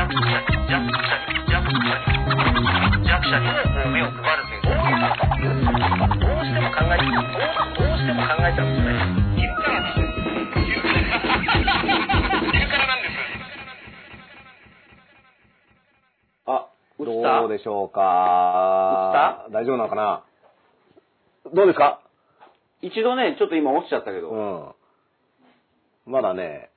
弱者に、弱者にも目を配るという、どうしても考えどうどうしても考えちゃうんですね。昼か？らです。昼からなんです。あ、映どうでしょうか大丈夫なのかな？どうですか？一度ね、ちょっと今落ちちゃったけど。うん。まだね、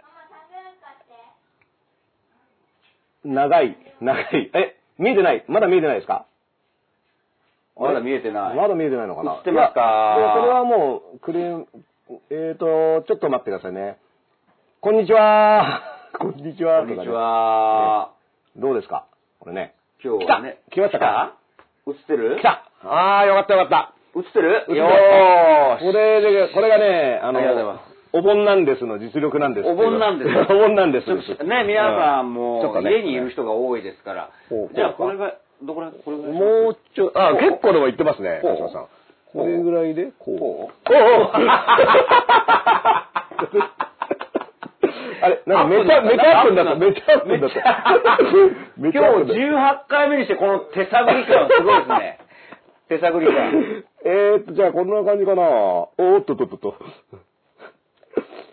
長い、長い。え、見えてない？まだ見えてないですか？まだ見えてない。まだ見えてないのかな？映ってますか？いやいやこれはもう、クレーム、えーと、ちょっと待ってくださいね。こんにちは。こんにちは。こんにちは。どうですか？これね。今日はね。来た。来ましたか？映ってる？来た。あー、よかったよかった。映ってる？よーし。これで、これがね、あの、ありがとうございますお盆なんですの実力なんです。お盆なんです お盆なんです。ね、皆さんうも家にいる人が多いですから。じゃあ、これが、どこら、これぐらい？もうちょ、あ、結構でも言ってますね、島さん。これぐらいで、こう。こおおあれ、なんかめちゃ、めちゃアップになった、めちゃアップになった。今日プになっ18回目にしてこの手探り感すごいですね。手探りた感。えーっと、じゃあこんな感じかな。おーっとっとっとっと。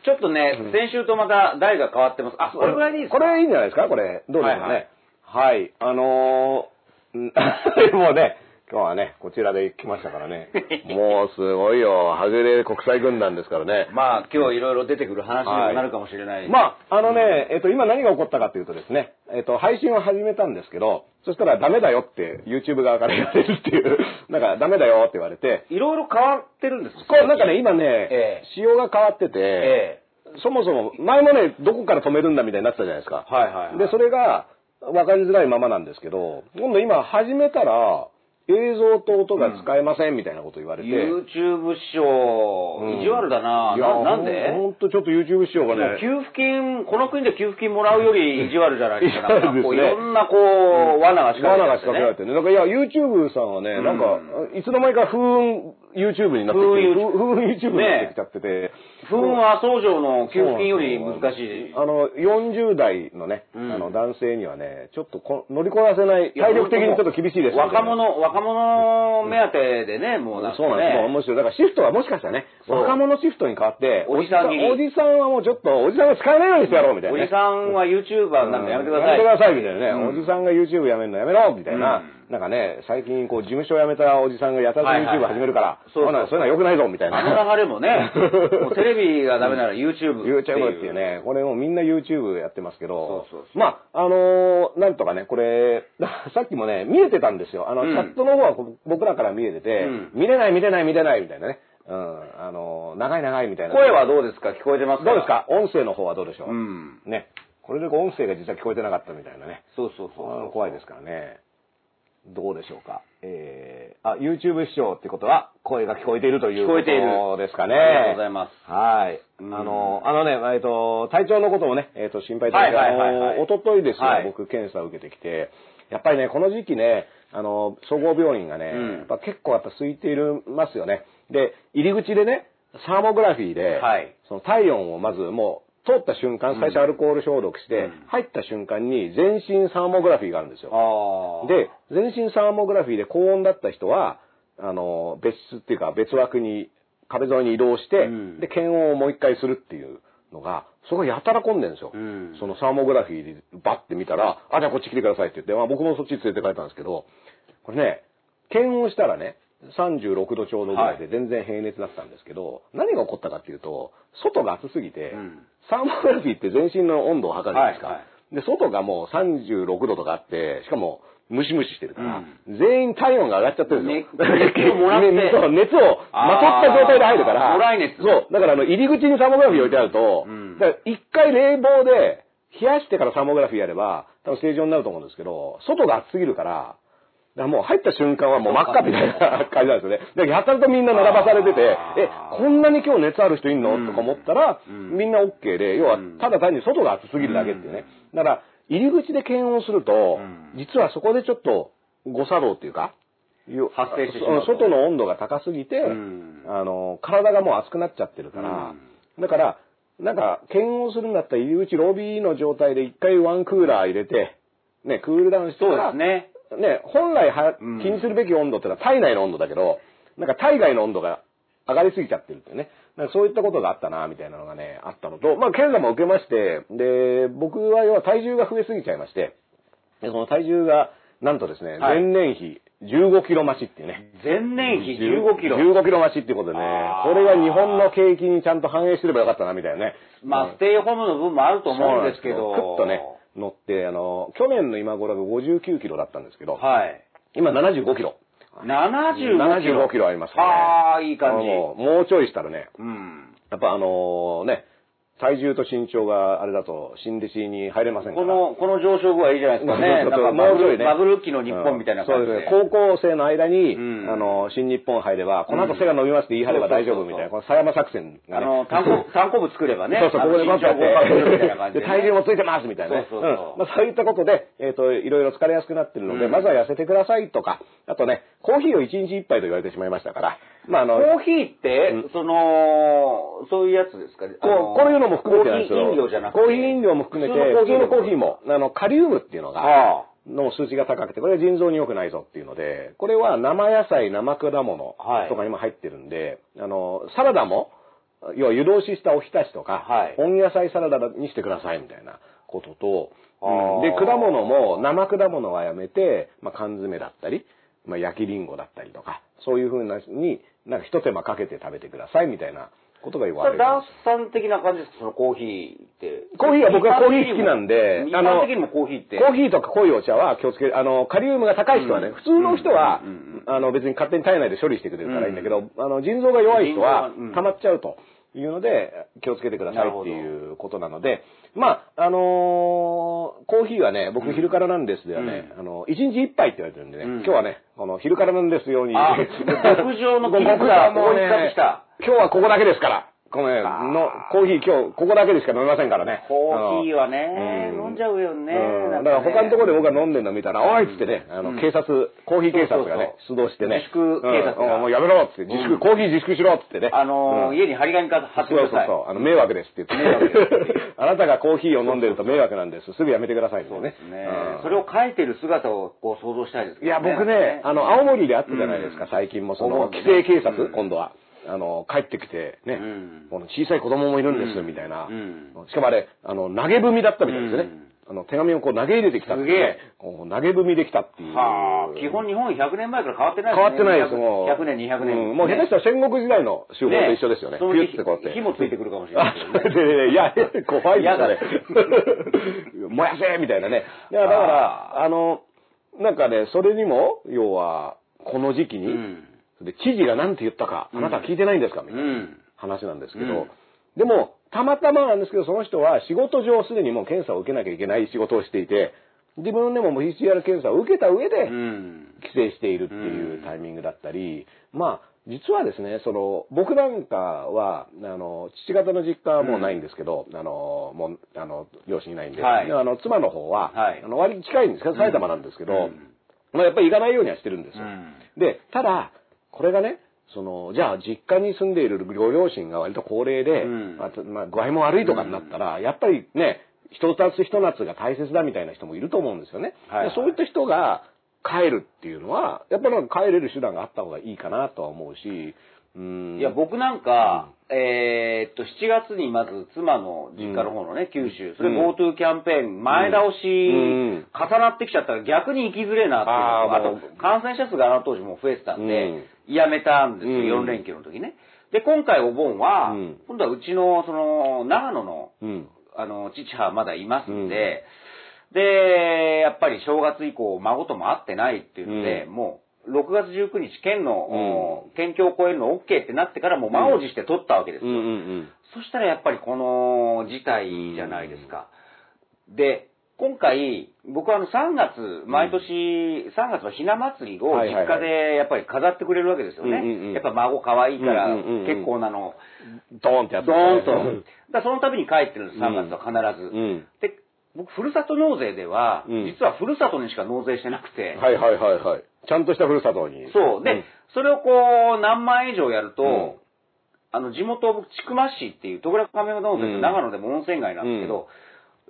ちょっとね、先週とまた台が変わってます。あ、これぐらいでいいですか？これいいんじゃないですか？これ。どうですかね。ははい。い、あのー、ん。もうね、今日はね、こちらで来ましたからね。もうすごいよ。はぐれ国際軍団ですからね。まあ、今日いろいろ出てくる話にもなるかもしれない。まあ、あのね、えっと、今何が起こったかというとですね、えっと、配信を始めたんですけど、そしたらダメだよって YouTube 側から言われるっていう、なんかダメだよって言われて、いろいろ変わってるんですこうなんかね、今ね、ええ仕様が変わってて、えそもそも、前もね、どこから止めるんだみたいになってたじゃないですか。はいはいはいで、それが、分かりづらいままなんですけど、今度今始めたら、映像と音が使えませんみたいなこと言われて。YouTube 師匠、うん意地悪だな。いやななんで？ほんとちょっと YouTube 仕様がね。給付金、この国で給付金もらうより意地悪じゃないですか。なんかこういろんなこう、罠が仕掛け罠がられてね。仕掛けられてね。なんかいや、YouTube さんはね、なんか、いつの間にか風雲 YouTube になってきて、風風雲雲 YouTube になってきちゃってて。不運は相乗の給付金より難しい。あの、40代のね、うん。あの、男性にはね、ちょっとこ乗りこなせない、体力的にちょっと厳しいですよ。ね若者、若者目当てでね、もうなんかね。そうなんです。もうむしろ、だからシフトはもしかしたらね、若者シフトに変わって、おじさんおじさんはもうちょっと、おじさんが使えないようにしてやろうみたいな、ね。おじさんは YouTuber なんかやめてください。やめてくださいみたいなね、うん。おじさんが YouTube やめるのやめろみたいな、うんなんかね、最近こう事務所辞めたおじさんがやたら YouTube 始めるから、そういうのは良くないぞみたいな。あの流れもね、もうテレビがダメなら YouTube っていう。YouTube っていうね、これもうみんな YouTube やってますけど、そうそうそうまあ、あのーなんとかね、これ、さっきもね、見えてたんですよ。あの、うんチャットの方はこ僕らから見えてて、うん見れない見れない見れないみたいなね。うん、あのー長い長いみたいな。声はどうですか？聞こえてますか？どうですか？音声の方はどうでしょう、うん。ね。これで音声が実は聞こえてなかったみたいなね。そうそうそう怖いですからね。どうでしょうか？えー、あ、YouTube 視聴ってことは、声が聞こえているということですかね。ありがとうございます。はい。うんあの、あのね、えっと、体調のこともね、えっと、心配いただいて、はいはいはいはいあの、おとといですよ、はい僕、検査を受けてきて、やっぱりね、この時期ね、あの、総合病院がね、うんやっぱ結構やっぱ空いているますよね。で、入り口でね、サーモグラフィーで、はいその体温をまずもう、通った瞬間、最初アルコール消毒して、うん。入った瞬間に全身サーモグラフィーがあるんですよ。で、全身サーモグラフィーで高温だった人は、あの、別室っていうか別枠に、壁沿いに移動して、うん。で、検温をもう一回するっていうのが、そこやたら混んでるんですよ。うん。そのサーモグラフィーでバッて見たら、あ、じゃあこっち来てくださいって言って、まあ僕もそっち連れて帰ったんですけど、これね、検温したらね、36度ちょうどぐらいで全然平熱だったんですけど、何が起こったかっていうと、外が暑すぎて、うんサーモグラフィーって全身の温度を測るじゃないですか。はいはで、外がもう36度とかあって、しかも、ムシムシしてるから、全員体温が上がっちゃってるんですよ。ね 熱をもらって熱をまとった状態で入るから。らい熱そう。だからあの、入り口にサーモグラフィー置いてあると、うんだから一回冷房で冷やしてからサーモグラフィーやれば、多分正常になると思うんですけど、外が暑すぎるから、だからもう入った瞬間はもう真っ赤みたいな感じなんですよね。だか。らやたらとみんな並ばされててえ、こんなに今日熱ある人いんの、うん。とか思ったら、うん。みんな OK で、要はうん。ただ単に外が暑すぎるだけっていうね。だから、入り口で検温すると、うん。実はそこでちょっと誤作動っていうか、よ発生してしまうと。外の温度が高すぎて、うん。あの、体がもう熱くなっちゃってるから、だから、なんか、検温するんだったら入り口ロビーの状態で一回ワンクーラー入れて、ね、クールダウンしてそうですね。ね、本来はうん気にするべき温度ってのは体内の温度だけど、なんか体外の温度が上がりすぎちゃってるっていうね。なんかそういったことがあったな、みたいなのがね、あったのと、まあ、検査も受けまして、で、僕は要は体重が増えすぎちゃいまして、で、その体重が、なんとですね、はい前年比15キロ増しっていうね。前年比15キロ？15キロ増しっていうことでねこれが日本の景気にちゃんと反映してればよかったな、みたいなね。まあ、ステイホームの分もあると思うんですけど。そうなんですよクッとね、乗って、あの、去年の今頃が59キロだったんですけど、はい。今75キロ。75キロ。75キロありますね。ああ、いい感じ。もうもうちょいしたらね、うん。やっぱあのね、体重と身長があれだと新弟子に入れませんから。この、この上昇具合いいじゃないですかね。なんかバブル、ねバブル期の日本みたいな感じで。そうですね。高校生の間に、うんあの、新日本入れば、この後背が伸びますって言い張れば大丈夫みたいな、この狭山作戦がね。あの、単行、単行部作ればね。そうそう、ここであの身長合格するみたいな感じで、で、体重もついてますみたいなね。そうそうそううんまあ、そういったことで、えっ、と、いろいろ疲れやすくなってるので、うんまずは痩せてくださいとか、あとね、コーヒーを1日1杯と言われてしまいましたから、まあ、あの、コーヒーって、うん。その、そういうやつですか？こう、こういうのも含めてなんですけど、コーヒー飲料じゃなくて。コーヒー飲料も含めて、普通のコーヒーも、あの、カリウムっていうのが、あの数値が高くて、これは腎臓に良くないぞっていうので、これは生野菜、生果物はい。とかにも入ってるんで、あの、サラダも、要は湯通ししたおひたしとか、はい。温野菜サラダにしてくださいみたいなことと、うん。で、果物も生果物はやめて、まあ、缶詰だったり、まあ、焼きりんごだったりとか、そういうふうなに、なんか一手間かけて食べてくださいみたいなことが言われる。ダンスさん的な感じですか？そのコーヒーって。コーヒーは僕はコーヒー好きなんで一あの般的にもコーヒーって。コーヒーとか濃いお茶は気をつける。あの、カリウムが高い人はね、うん普通の人は、うんうんあの、別に勝手に体内で処理してくれるからいいんだけど、あの、腎臓が弱い人は溜まっちゃうというので、気をつけてくださいっていうことなので、まあ、あのーコーヒーはね、僕昼からなんですではね、あの、1日1杯って言われてるんでね、うん。今日はね、この昼からなんですように、あ極上の 僕キッズがはもうここに使ってきた。今日はここだけですから。このね、あー。の、コーヒー今日ここだけでしか飲めませんからね。コーヒーはね、うん。飲んじゃうよね。だから他のところで僕が飲んでるの見たら、おいっつってね、あの、うん。警察、コーヒー警察がね、そ出動してね。自粛警察が。うん。もうやめろっつって、自粛、うんコーヒー自粛しろっつってね。あの家に張り紙か貼ってください。そうそうそう、あの、迷惑ですって言って。迷惑です。あなたがコーヒーを飲んでると迷惑なんです。すぐやめてくださいってね。ね。うん。それを書いてる姿をこう想像したいですけいや、ど僕ね、あの、青森であったじゃないですか、うん。最近もその、規制警察、うん今度は。あの、帰ってきて、ね、うんこの小さい子供もいるんです、うんみたいな、うんしかもあれ、あの、投げ踏みだったみたいですね。うんあの、手紙をこう投げ入れてきたっていうすげえね。こう投げ踏みできたっていう。はあ、基本日本100年前から変わってない変わってないです、100もう。100年、200年。うんもう下手したら戦国時代の手法と一緒ですよね。そのピュッてこうやって。火もついてくるかもしれないね。でいや、怖いですよね嫌。燃やせみたいなね。だから、あの、なんかね、それにも、要は、この時期に、うん。で、知事が何て言ったか、あなたは聞いてないんですか？みたいなうん。話なんですけど、うん。でも、たまたまなんですけど、その人は仕事上すでにもう検査を受けなきゃいけない仕事をしていて、自分でも PCR 検査を受けた上で、うん。規制しているっていうタイミングだったり、まあ、実はですね、その、僕なんかは、あの、父方の実家はもうないんですけど、あの、もう、あの、両親いないんで、はい。あの、妻の方は、はい。あの、割に近いんですけど、埼玉なんですけど、うん。まあ、やっぱり行かないようにはしてるんですよ。うん。で、ただ、これがね、その、じゃあ、実家に住んでいるご両親が割と高齢で、うんまあまあ、具合も悪いとかになったら、やっぱりね、一つ一夏が大切だみたいな人もいると思うんですよね。はいはいでそういった人が帰るっていうのは、やっぱりなんか帰れる手段があった方がいいかなとは思うし、うん。いや、僕なんか、えーっと、7月にまず妻の実家の方のね、九州、それうん GoTo キャンペーン、前倒し、ん重なってきちゃったら逆に行きづれえなっていう。のと、あと、感染者数があの当時もう増えてたんで、うん。やめたんですよ、うん。4連休の時ね。で、今回お盆は、うん。今度はうちの、その、長野の、うん。あの、父はまだいますんで、で、やっぱり正月以降、孫とも会ってないっていうので、うん。もう、6月19日、県の、県境を越えるの OK ってなってから、もう満を持して取ったわけですよ。うんうんうん。そしたらやっぱりこの事態じゃないですか。で、今回、僕はあの3月、毎年3月のひな祭りをはいはいはい実家でやっぱり飾ってくれるわけですよね。うんうんうんやっぱ孫可愛いからうんうんうんうん結構なの、ドーンってやつ、ドーンと。だその度に帰ってるんです、3月は必ず。うん。で、僕、ふるさと納税では、うん実はふるさとにしか納税してなくて、はいはいはいはい。ちゃんとしたふるさとに。そう。で、んそれをこう、何万円以上やると、うんあの、地元、僕、千曲市っていう、戸倉亀山温泉ってうん長野でも温泉街なんですけど、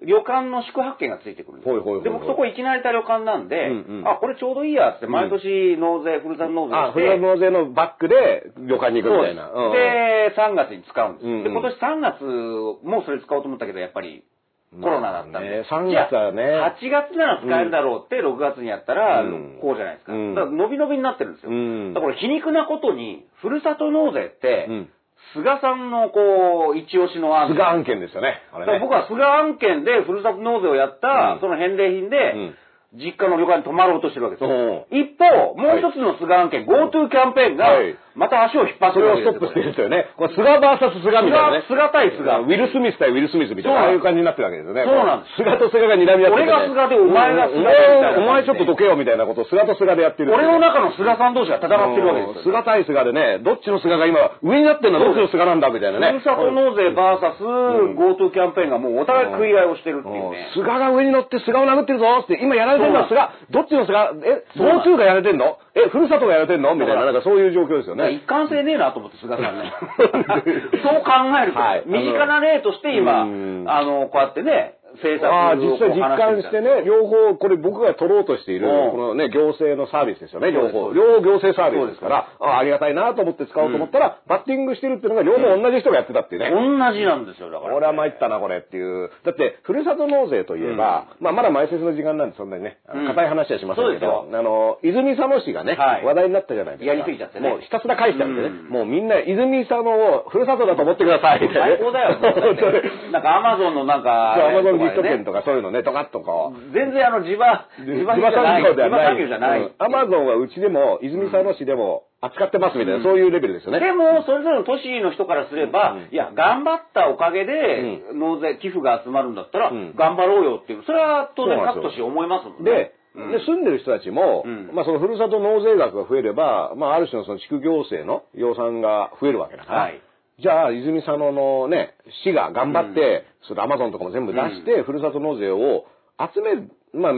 旅館の宿泊券がついてくるんですよ。ほいほいほいほいで、僕そこ行き慣れた旅館なんで、うんうんあ、これちょうどいいやっつって、毎年納税、ふるさと納税あ、して、フラ納税のバックで旅館に行くみたいな。そうですで、3月に使うんです。うんうんで、今年3月もそれ使おうと思ったけど、やっぱりコロナだったんで。まあね3月はねじゃあ8月なら使えるだろうって、6月にやったらうん、こうじゃないですか。うんだから伸び伸びになってるんですよ。うんだから皮肉なことに、ふるさと納税って、うん菅さんのこう、一押しの案。菅案件ですよね。あれね。僕は菅案件でふるさと納税をやった、うんその返礼品で、うん実家の旅館に泊まろうとしてるわけですよ。うん一方、もう一つの菅案件、GoTo キャンペーンがはい、また足を引っ張ってそれるわけですよをストップしてるんですよね。これ菅 VS 菅みたいなね。菅菅対菅ウィル・スミス対ウィル・スミスみたいな、ああいう感じになってるわけですよね。そうなんです菅と菅が睨み合っててね俺が菅でお前が菅でみたいなお前ちょっとどけよみたいなことを菅と菅でやってる。俺の中の菅さん同士が戦ってるわけですよ。菅対菅でね、どっちの菅が今上になってんのはどっちの菅なんだみたいなね。ふるさと納税 VS GoTo キャンペーンがもうお互い食い合いをしてるっていうね。菅が上に乗って菅を殴ってるぞって、今やられてるのは菅、どっちの菅、え、GoTo がやられてんの？え、ふるさとがやられてんの？みたいな、なんかそういう状況ですよね。一貫性ねえなと思って、菅さんね。そう考えると、はい。身近な例として今、うん。あの、こうやってね、政策をああ、実際実感してね、両方、これ僕が取ろうとしている、うんこのね、行政のサービスですよね、両方。両方行政サービスですから、ああありがたいなと思って使おうと思ったら、バッティングしてるっていうのが両方同じ人がやってたっていうね。同じなんですよ、だから。俺は参ったな、これっていう。だって、ふるさと納税といえば、まあ、まだ前説の時間なんでそんなにね、硬い話はしませんけど、あの、泉佐野市がね、はい話題になったじゃないですか。やりすぎちゃってねもうひたすら返しちゃってね、うんもうみんな泉佐野をふるさとだと思ってください、みたいなね。最高だよ。なんかアマゾンのなんか、アマゾンギフトね券とかそういうのね、ドカッとこう。全然あの地場、地場産業じゃない。地場産業じゃない。アマゾンはうちでも、泉佐野市でも扱ってますみたいな、そういうレベルですよね。でも、それぞれの都市の人からすれば、いや、頑張ったおかげで、納税、寄付が集まるんだったら、ん。頑張ろうよっていう、それは当然各都市思いますもんね。で、うん。で住んでる人たちも、うん。まあそのふるさと納税額が増えれば、まあある種のその地区行政の予算が増えるわけだから、はいじゃあ泉佐野のね、市が頑張って、それアマゾンとかも全部出して、ふるさと納税を集める、まあ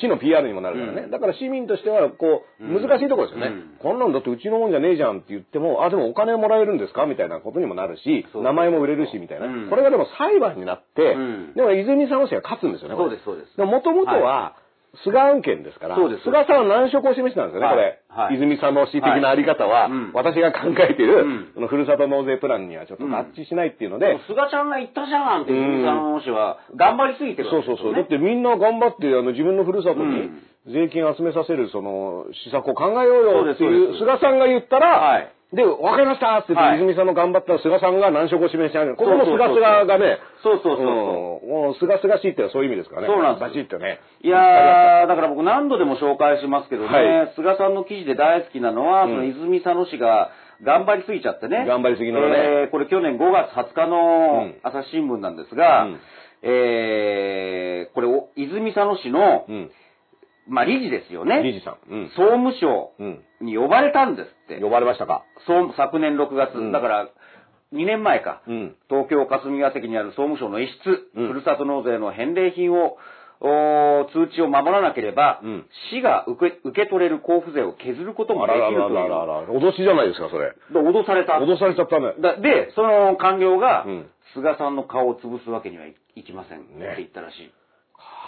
市の PR にもなるからね。うん。だから市民としては、こう、うん。難しいところですよね、うん。こんなんだってうちのもんじゃねえじゃんって言っても、あ、でもお金もらえるんですかみたいなことにもなるし、名前も売れるし、みたいな、うん。これがでも裁判になって、うん。でも泉佐野市が勝つんですよね。そうです、そうです。でもともとは、菅案件ですから、そうです。菅さんは難色を示したんですよね、はい。これ。はい。泉佐野市的なあり方は、はい。うん。私が考えている、うん。そのふるさと納税プランにはちょっと合致しないっていうので、菅ちゃんが言ったじゃんって、うん。泉さんの氏は、頑張りすぎてるそうそうそう。だってみんな頑張って、あの、自分のふるさとにうん。税金集めさせる、その、施策を考えようよっていう、そうですそうです。菅さんが言ったら、はいで、わかりましたって言って、はい。泉さんの頑張ったら菅さんが難色を示しちゃう。ここの菅菅がね、そうそうそうもう菅菅しいってのはそういう意味ですからね。そうなんです。バチッとね。いやー、だから僕何度でも紹介しますけどね、はい。菅さんの記事で大好きなのは、うん。その泉佐野市が頑張りすぎちゃってね。頑張りすぎなのね。えーこれ去年5月20日のうん。朝日新聞なんですが、うん。えーこれ、お泉佐野市の、うん。まあ理事ですよね。理事さん。うん。総務省うん。に呼ばれたんですって。呼ばれましたか？総昨年6月、うんだから2年前か。うん。東京霞が関にある総務省の一室、うんふるさと納税の返礼品を、通知を守らなければ、うん市が受け受け取れる交付税を削ることもできるという。らららら。脅しじゃないですか、それ。で脅された。脅されちゃったね。だで、その官僚が、うん菅さんの顔を潰すわけにはいいきません、ってね言ったらしい。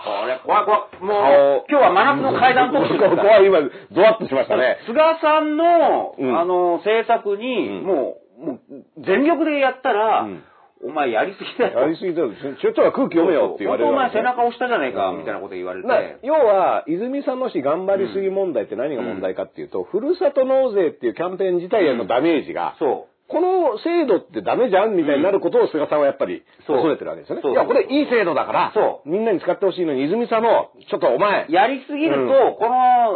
これ、怖い怖い。もう、顔今日は真夏の階段特集で 怖い、今、ドワッとしましたね。菅さんの、うんあの、政策に、うんもう、もう、全力でやったら、うんお前やりすぎだよ。やりすぎだよ。ちょっとは空気読めよって言われる本当お前背中押したじゃねえか、うんみたいなこと言われて。な要は、泉佐野市頑張りすぎ問題って何が問題かっていうと、ふるさと納税っていうキャンペーン自体へのダメージが、そこの制度ってダメじゃんみたいになることを菅さんはやっぱり恐れてるわけですよね。いや、これいい制度だから、そみんなに使ってほしいのに、泉佐野、ちょっとお前、う。やりすぎると、うん。こ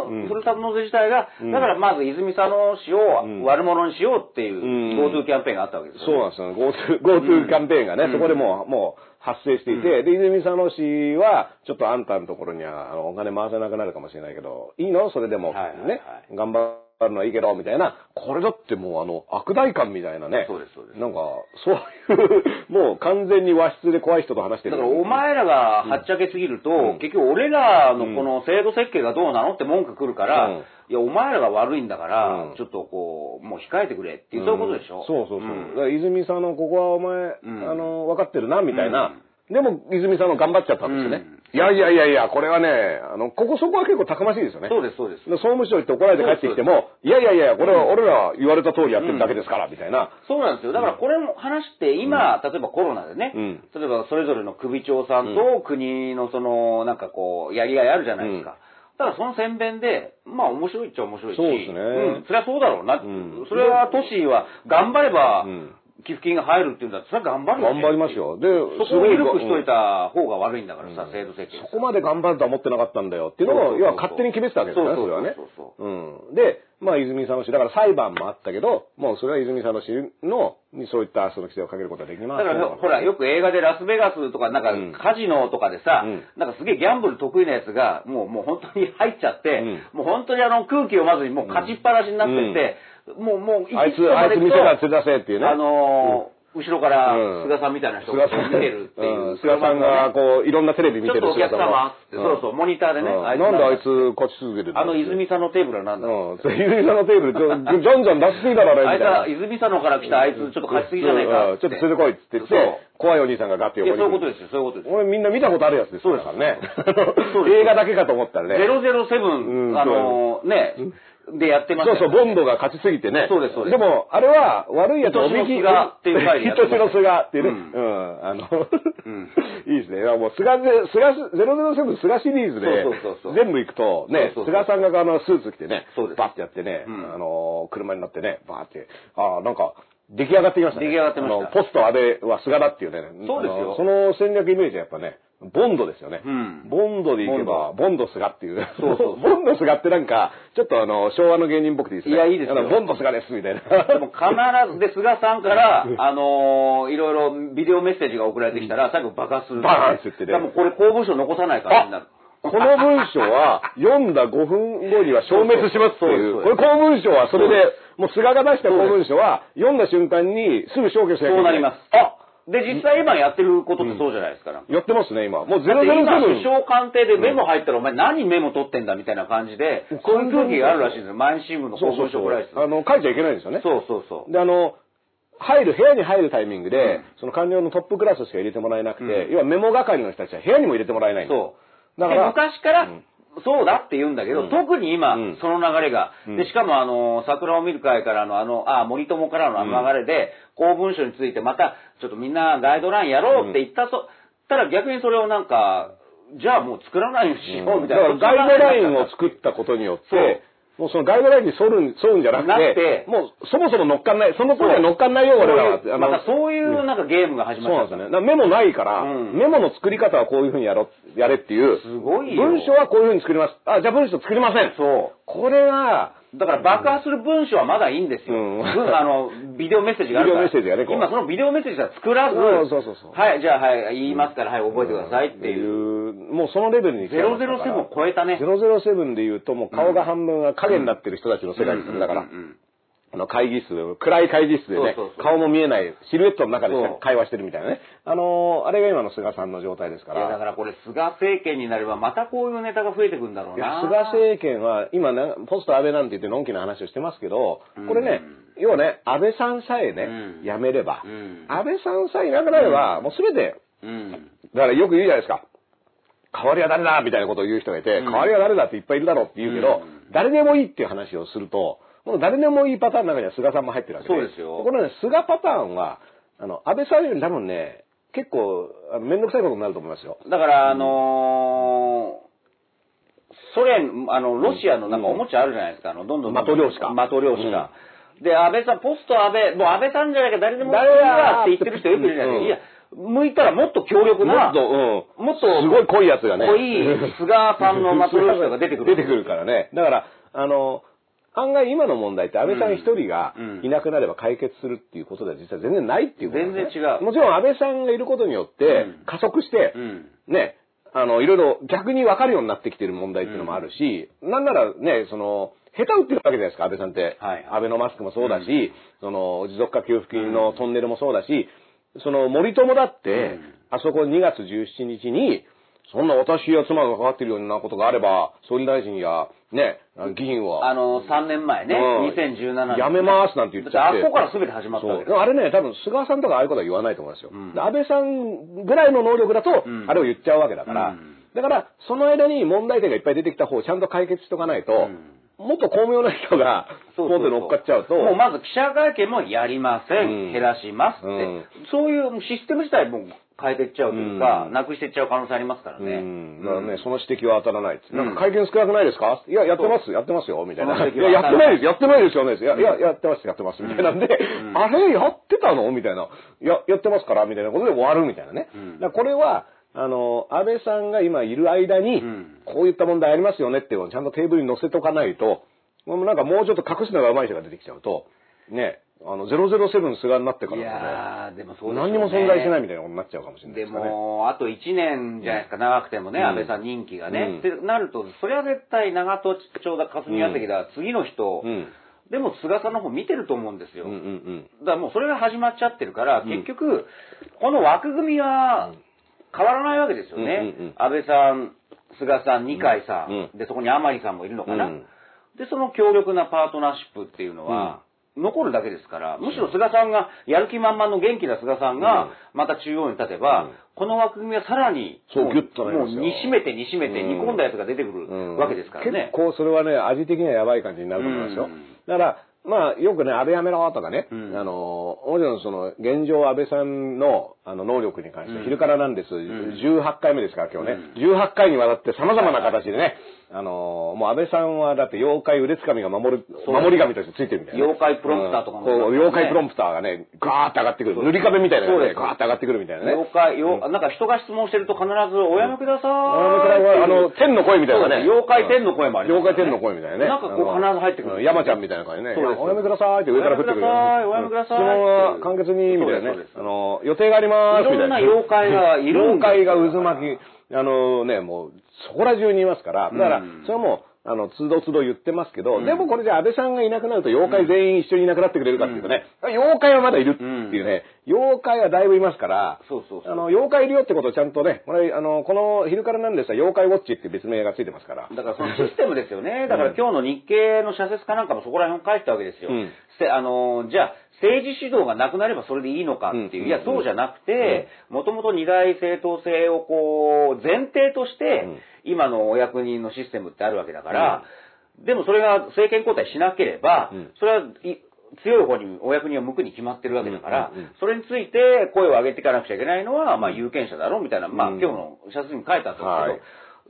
うん。の、ふるさと納税自体が、うん。だからまず泉佐野市をうん。悪者にしようっていう、うん。GoTo キャンペーンがあったわけですよ、そうなんですよ。GoTo、GoTo キャンペーンがね、うん。そこでもう、もう発生していて、で、泉佐野市は、ちょっとあんたのところには、あの、お金回せなくなるかもしれないけど、いいの？それでも、はいはいはい。ね、頑張るのはいいけど、みたいな。これだってもう、あの、悪大感みたいなね。そうですそうです。なんか、そういう、もう完全に和室で怖い人と話してる。だからお前らがはっちゃけすぎると、うん。結局俺らのこの制度設計がどうなのって文句来るから、うん。いや、お前らが悪いんだから、うん。ちょっとこう、もう控えてくれっていう、そういうことでしょ、そうそうそう。ん。だから泉佐野、ここはお前、ん。あの、分かってるな、みたいな。でも、泉さんは頑張っちゃったんですよね。いやいやいやいや、これはね、あの、ここそこは結構たくましいですよね。そうです、そうです。で総務省行って怒られて帰ってきても、いやいやいや、これは俺ら言われた通りやってるだけですから、みたいな。そうなんですよ。だからこれも話って今、例えばコロナでね、うん。例えばそれぞれの首長さんと国のその、なんかこう、やりがいあるじゃないですか。ただその宣伝で、まあ面白いっちゃ面白いし、そうですね。ん、それはそうだろうな。ん。それは都市は頑張ればうん、寄付金が入るっていうんだったら、それは頑張るよ、ね。頑張りますよ。で、そこを緩くしといた方が悪いんだからさ、制度設計そこまで頑張るとは思ってなかったんだよ。っていうのを、要は勝手に決めてたわけですよね、それはね。そうん。で、まあ、泉佐野市、だから裁判もあったけど、もうそれは泉佐野市の、にそういったその規制をかけることはできません。だから、ほら、よく映画でラスベガスとか、なんかうん、カジノとかでさ、うん。なんかすげえギャンブル得意なやつが、もう、もう本当に入っちゃって、うん。もう本当にあの空気をまずにもう勝ちっぱなしになってって、もう、もう、あいつ、あいつ店から連れ出せっていうね。とあのー後ろからうん。菅さんみたいな人が見てるっていう。うん。菅さんが、こう、いろんなテレビ見てるちょっとお客様って、んそうそう、モニターでね、うん。あいつなんであいつ勝ち続けてるあの泉佐野テーブルはなんだうん。それ泉さんのテーブル、じゃんじゃん出しすぎだろ、あれ、みたいな。あいつは泉佐野から来たあいつちょっと勝ちすぎじゃないかうん。ちょっと連れてこいって言って、怖いお兄さんがガッて横に。そういうことですよ、そういうことです。よ。俺みんな見たことあるやつですそうです。だからね映画だけかと思ったらね。007、うん。あのーね、でやってましそうそう、ボンドが勝ちすぎてね。そうですそうですでも、あれは、悪いやつをおびき、愛しの菅っていう回でやってました愛しの菅っていうね。ううん。あの、ん いいですね。もう、菅で、菅、007菅シリーズでそうそうそうそう、全部行くと、ね、そうそうそう菅さんがあの、スーツ着てねそうで、すバッてやってね、うんあの、車に乗ってね、バーって、ああ、なんか、出来上がってきましたね。出来上がってましたポスト安倍は菅だっていうね。そうですよその戦略イメージはやっぱね、ボンドですよね。うんボンドで行けば、ボンド菅っていう。そうそう ボンド菅ってなんか、ちょっとあの、昭和の芸人っぽくていいですね。いやいいですよあのボンド菅です、みたいな。でも必ず、で、菅さんから、あのーいろいろビデオメッセージが送られてきたら、最後爆発する。バーンって言ってねだからもうこれ公文書残さないからみんな。この文章は、読んだ5分後には消滅しますっていう。これ公文書はそれで、もう菅が出した公文書は、読んだ瞬間にすぐ消去しなきゃいけそうなります。あで、実際今やってることってそうじゃないですか。やってますね、今。もうだって今、首007。相官邸でメモ入ったら、お前何メモ取ってんだみたいな感じで、そういう空気があるらしいんですよ。毎日新聞の公そうそうそう文書ぐらいです。あの、書いちゃいけないんですよね。そうそうそう。で、あの、入る、部屋に入るタイミングで、うんその官僚のトップクラスしか入れてもらえなくて、うん要はメモ係の人たちは部屋にも入れてもらえないそう。だからで昔から、うんそうだって言うんだけど、うん。特に今、うん。その流れが、うん。で、しかもあの、桜を見る会からのあの、あ、森友からのあの流れで、公文書についてまた、ちょっとみんなガイドラインやろうって言ったと、たら逆にそれをなんか、じゃあもう作らないようにしようみたいな。だからガイドラインを作ったことによって、もうそのガイドラインに沿う沿うんじゃなくて、もうそもそも乗っかんない、その頃には乗っかんないよ、俺らはまたそういうなんかゲームが始そうなんですよね。メモないから、うんメモの作り方はこういうふうにやろ、やれっていう。すごいよ文章はこういうふうに作ります。あ、じゃあ文章作りません。そう。これは、だから爆破する文章はまだいいんですよ。うん文あの、ビデオメッセージがあるから。ビデオメッセージがね今そのビデオメッセージは作らず、そうそうそうはい、じゃあはい、言いますから、はい、覚えてくださいっていう。う、もうそのレベルに来てますから007を超えたね。007で言うともう顔が半分が影になってる人たちの世界ですよね。だからうん、うんあの会議室、暗い会議室でね顔も見えない、シルエットの中で会話してるみたいなね。あのーあれが今の菅さんの状態ですかいや、だら。からこれ、菅政権になれば、またこういうネタが増えてくんだろうな。菅政権は、今な、ポスト安倍なんて言ってのんきな話をしてますけど、これね、要はね、安倍さんさえね、うん辞めれば、うん安倍さんさえいなくなれば、もうすべて、うん。だからよく言うじゃないですか。代わりは誰だみたいなことを言う人がいて、うん代わりは誰だっていっぱいいるだろうって言うけど、うん誰でもいいっていう話をすると、この誰でもいいパターンの中には菅さんも入ってるわけで。そうですよこのね、菅パターンは、あの、安倍さんより多分ね、結構、あの、めんどくさいことになると思いますよ。だから、あのーソ連、あの、ロシアのなんかおもちゃあるじゃないですか、あの、どんどんどんどん。的漁師か的漁師か。で、安倍さん、ポスト安倍、もう安倍さんじゃなきゃ誰でもいいわって言ってる人よくいるじゃないですか。いや、向いたらもっと強力な、もっと、うん。もっとすごい濃いやつがね。濃い菅さんの的漁師が出てくる。出てくるからね。だから、あの、案外今の問題って安倍さん一人がうん。いなくなれば解決するっていうことでは実は全然ないっていうことね全然違う。もちろん安倍さんがいることによってうん。加速して、うん。ね、あの、いろいろ逆に分かるようになってきてる問題っていうのもあるし、なんならね、その、下手打ってるわけじゃないですか、安倍さんって。はい安倍のマスクもそうだし、その、持続化給付金のトンネルもそうだし、その、森友だって、うん。あそこ2月17日に、そんな私や妻が関わっているようなことがあれば、総理大臣や、ね、議員は、あの、3年前ね、うん。2017年。やめますなんて言っちゃって。だあそこから全て始まったわけあれね、多分菅さんとかああいうことは言わないと思いますよ。ん。で安倍さんぐらいの能力だと、ん。あれを言っちゃうわけだから、うん。だから、その間に問題点がいっぱい出てきた方をちゃんと解決しとかないと、もっと巧妙な人が、ポンって乗っかっちゃうと、もうまず記者会見もやりません。うん。減らしますって、うん。そういうシステム自体も変えていっちゃうというか、うん。なくしていっちゃう可能性ありますからうね。ん。だからね、その指摘は当たらないなんか会見少なくないですか？いや、やってます、やってますよ、みたいな。いや、やってないです、やってないですよね。いや、いや、やってます、やってます、みたいなんで、ん。あれ、やってたの？みたいな。や、やってますから、みたいなことで終わるみたいなね。うん。だこれは、あの、安倍さんが今いる間に、うん。こういった問題ありますよねっていうのをちゃんとテーブルに載せとかないと、もうなんかもうちょっと隠すのが上手い人が出てきちゃうと、ね、あの、007菅になってかいらやー、でもそうですよね何にも存在しないみたいなことになっちゃうかもしれないでね。も、あと1年じゃないですか、長くてもね、うん安倍さん任期がね。うんってなると、それは絶対長門町田霞が関だ、次の人、うん。でも菅さんの方見てると思うんですよ。うんうんうん。だからもうそれが始まっちゃってるから、うん結局、この枠組みは変わらないわけですよね。うんうんうん安倍さん、菅さん、二階さん、うんで、そこに甘利さんもいるのかな。うんで、その強力なパートナーシップっていうのは、残るだけですから、むしろ菅さんが、やる気満々の元気な菅さんが、また中央に立てば、うん。この枠組みはさらに、もそうギュッともう煮しめて煮しめてうん。煮込んだやつが出てくるうん。わけですからね。結構それはね、味的にはやばい感じになると思いますよ。うん。だから、まあ、よくね、安倍やめろとかね、うん。あの、もちろんその、現状安倍さんの、あの、能力に関して、うん昼からなんです、ん。18回目ですから、今日ね、う18回にわたって様々な形でね、あの、もう安倍さんはだって妖怪腕つかみが守る、守り神としてついてるみたいなね、妖怪プロンプターとかもうんこう妖怪プロンププターがね、ガーって上がってくる。塗り壁みたいなのがね、ガーって上がってくるみたいなね。妖怪、よなんか人が質問してると必ず、おやめください。あの、天の声みたいなね。妖怪天の声もあります妖怪天の声みたいなね。なんかこう必ず入ってくるうん山ちゃんみたいな感じね。おやめくださいって上から降ってくる。おやめくださいおやめください質問は簡潔に、みたいなね。あの、予定があります、みたいな。いろんな妖怪がいる妖怪が渦巻き、あのね、もう、そこら中にいますから、だからうん、それはもう、あの、つどつど言ってますけど、うん。でもこれじゃ安倍さんがいなくなると妖怪全員一緒にいなくなってくれるかっていうとね、妖怪はまだいるっていうね、妖怪はだいぶいますから、そうそうそう。あの、妖怪いるよってことをちゃんとね、これ、あの、この昼からなんですが、妖怪ウォッチって別名がついてますから。だからそのシステムですよね。だから今日の日経の社説かなんかもそこら辺を書いてたわけですよ。うん。せあの、じゃあ、政治指導がなくなればそれでいいのかっていう。うん。いや、そうじゃなくて、もともと二大正当性をこう、前提として、うん。今のお役人のシステムってあるわけだから、でもそれが政権交代しなければ、うん。それはい強い方にお役人は向くに決まってるわけだから、それについて声を上げていかなくちゃいけないのは、まあ有権者だろうみたいな、まあうん。今日の社説に書いてあったんですけど、はい。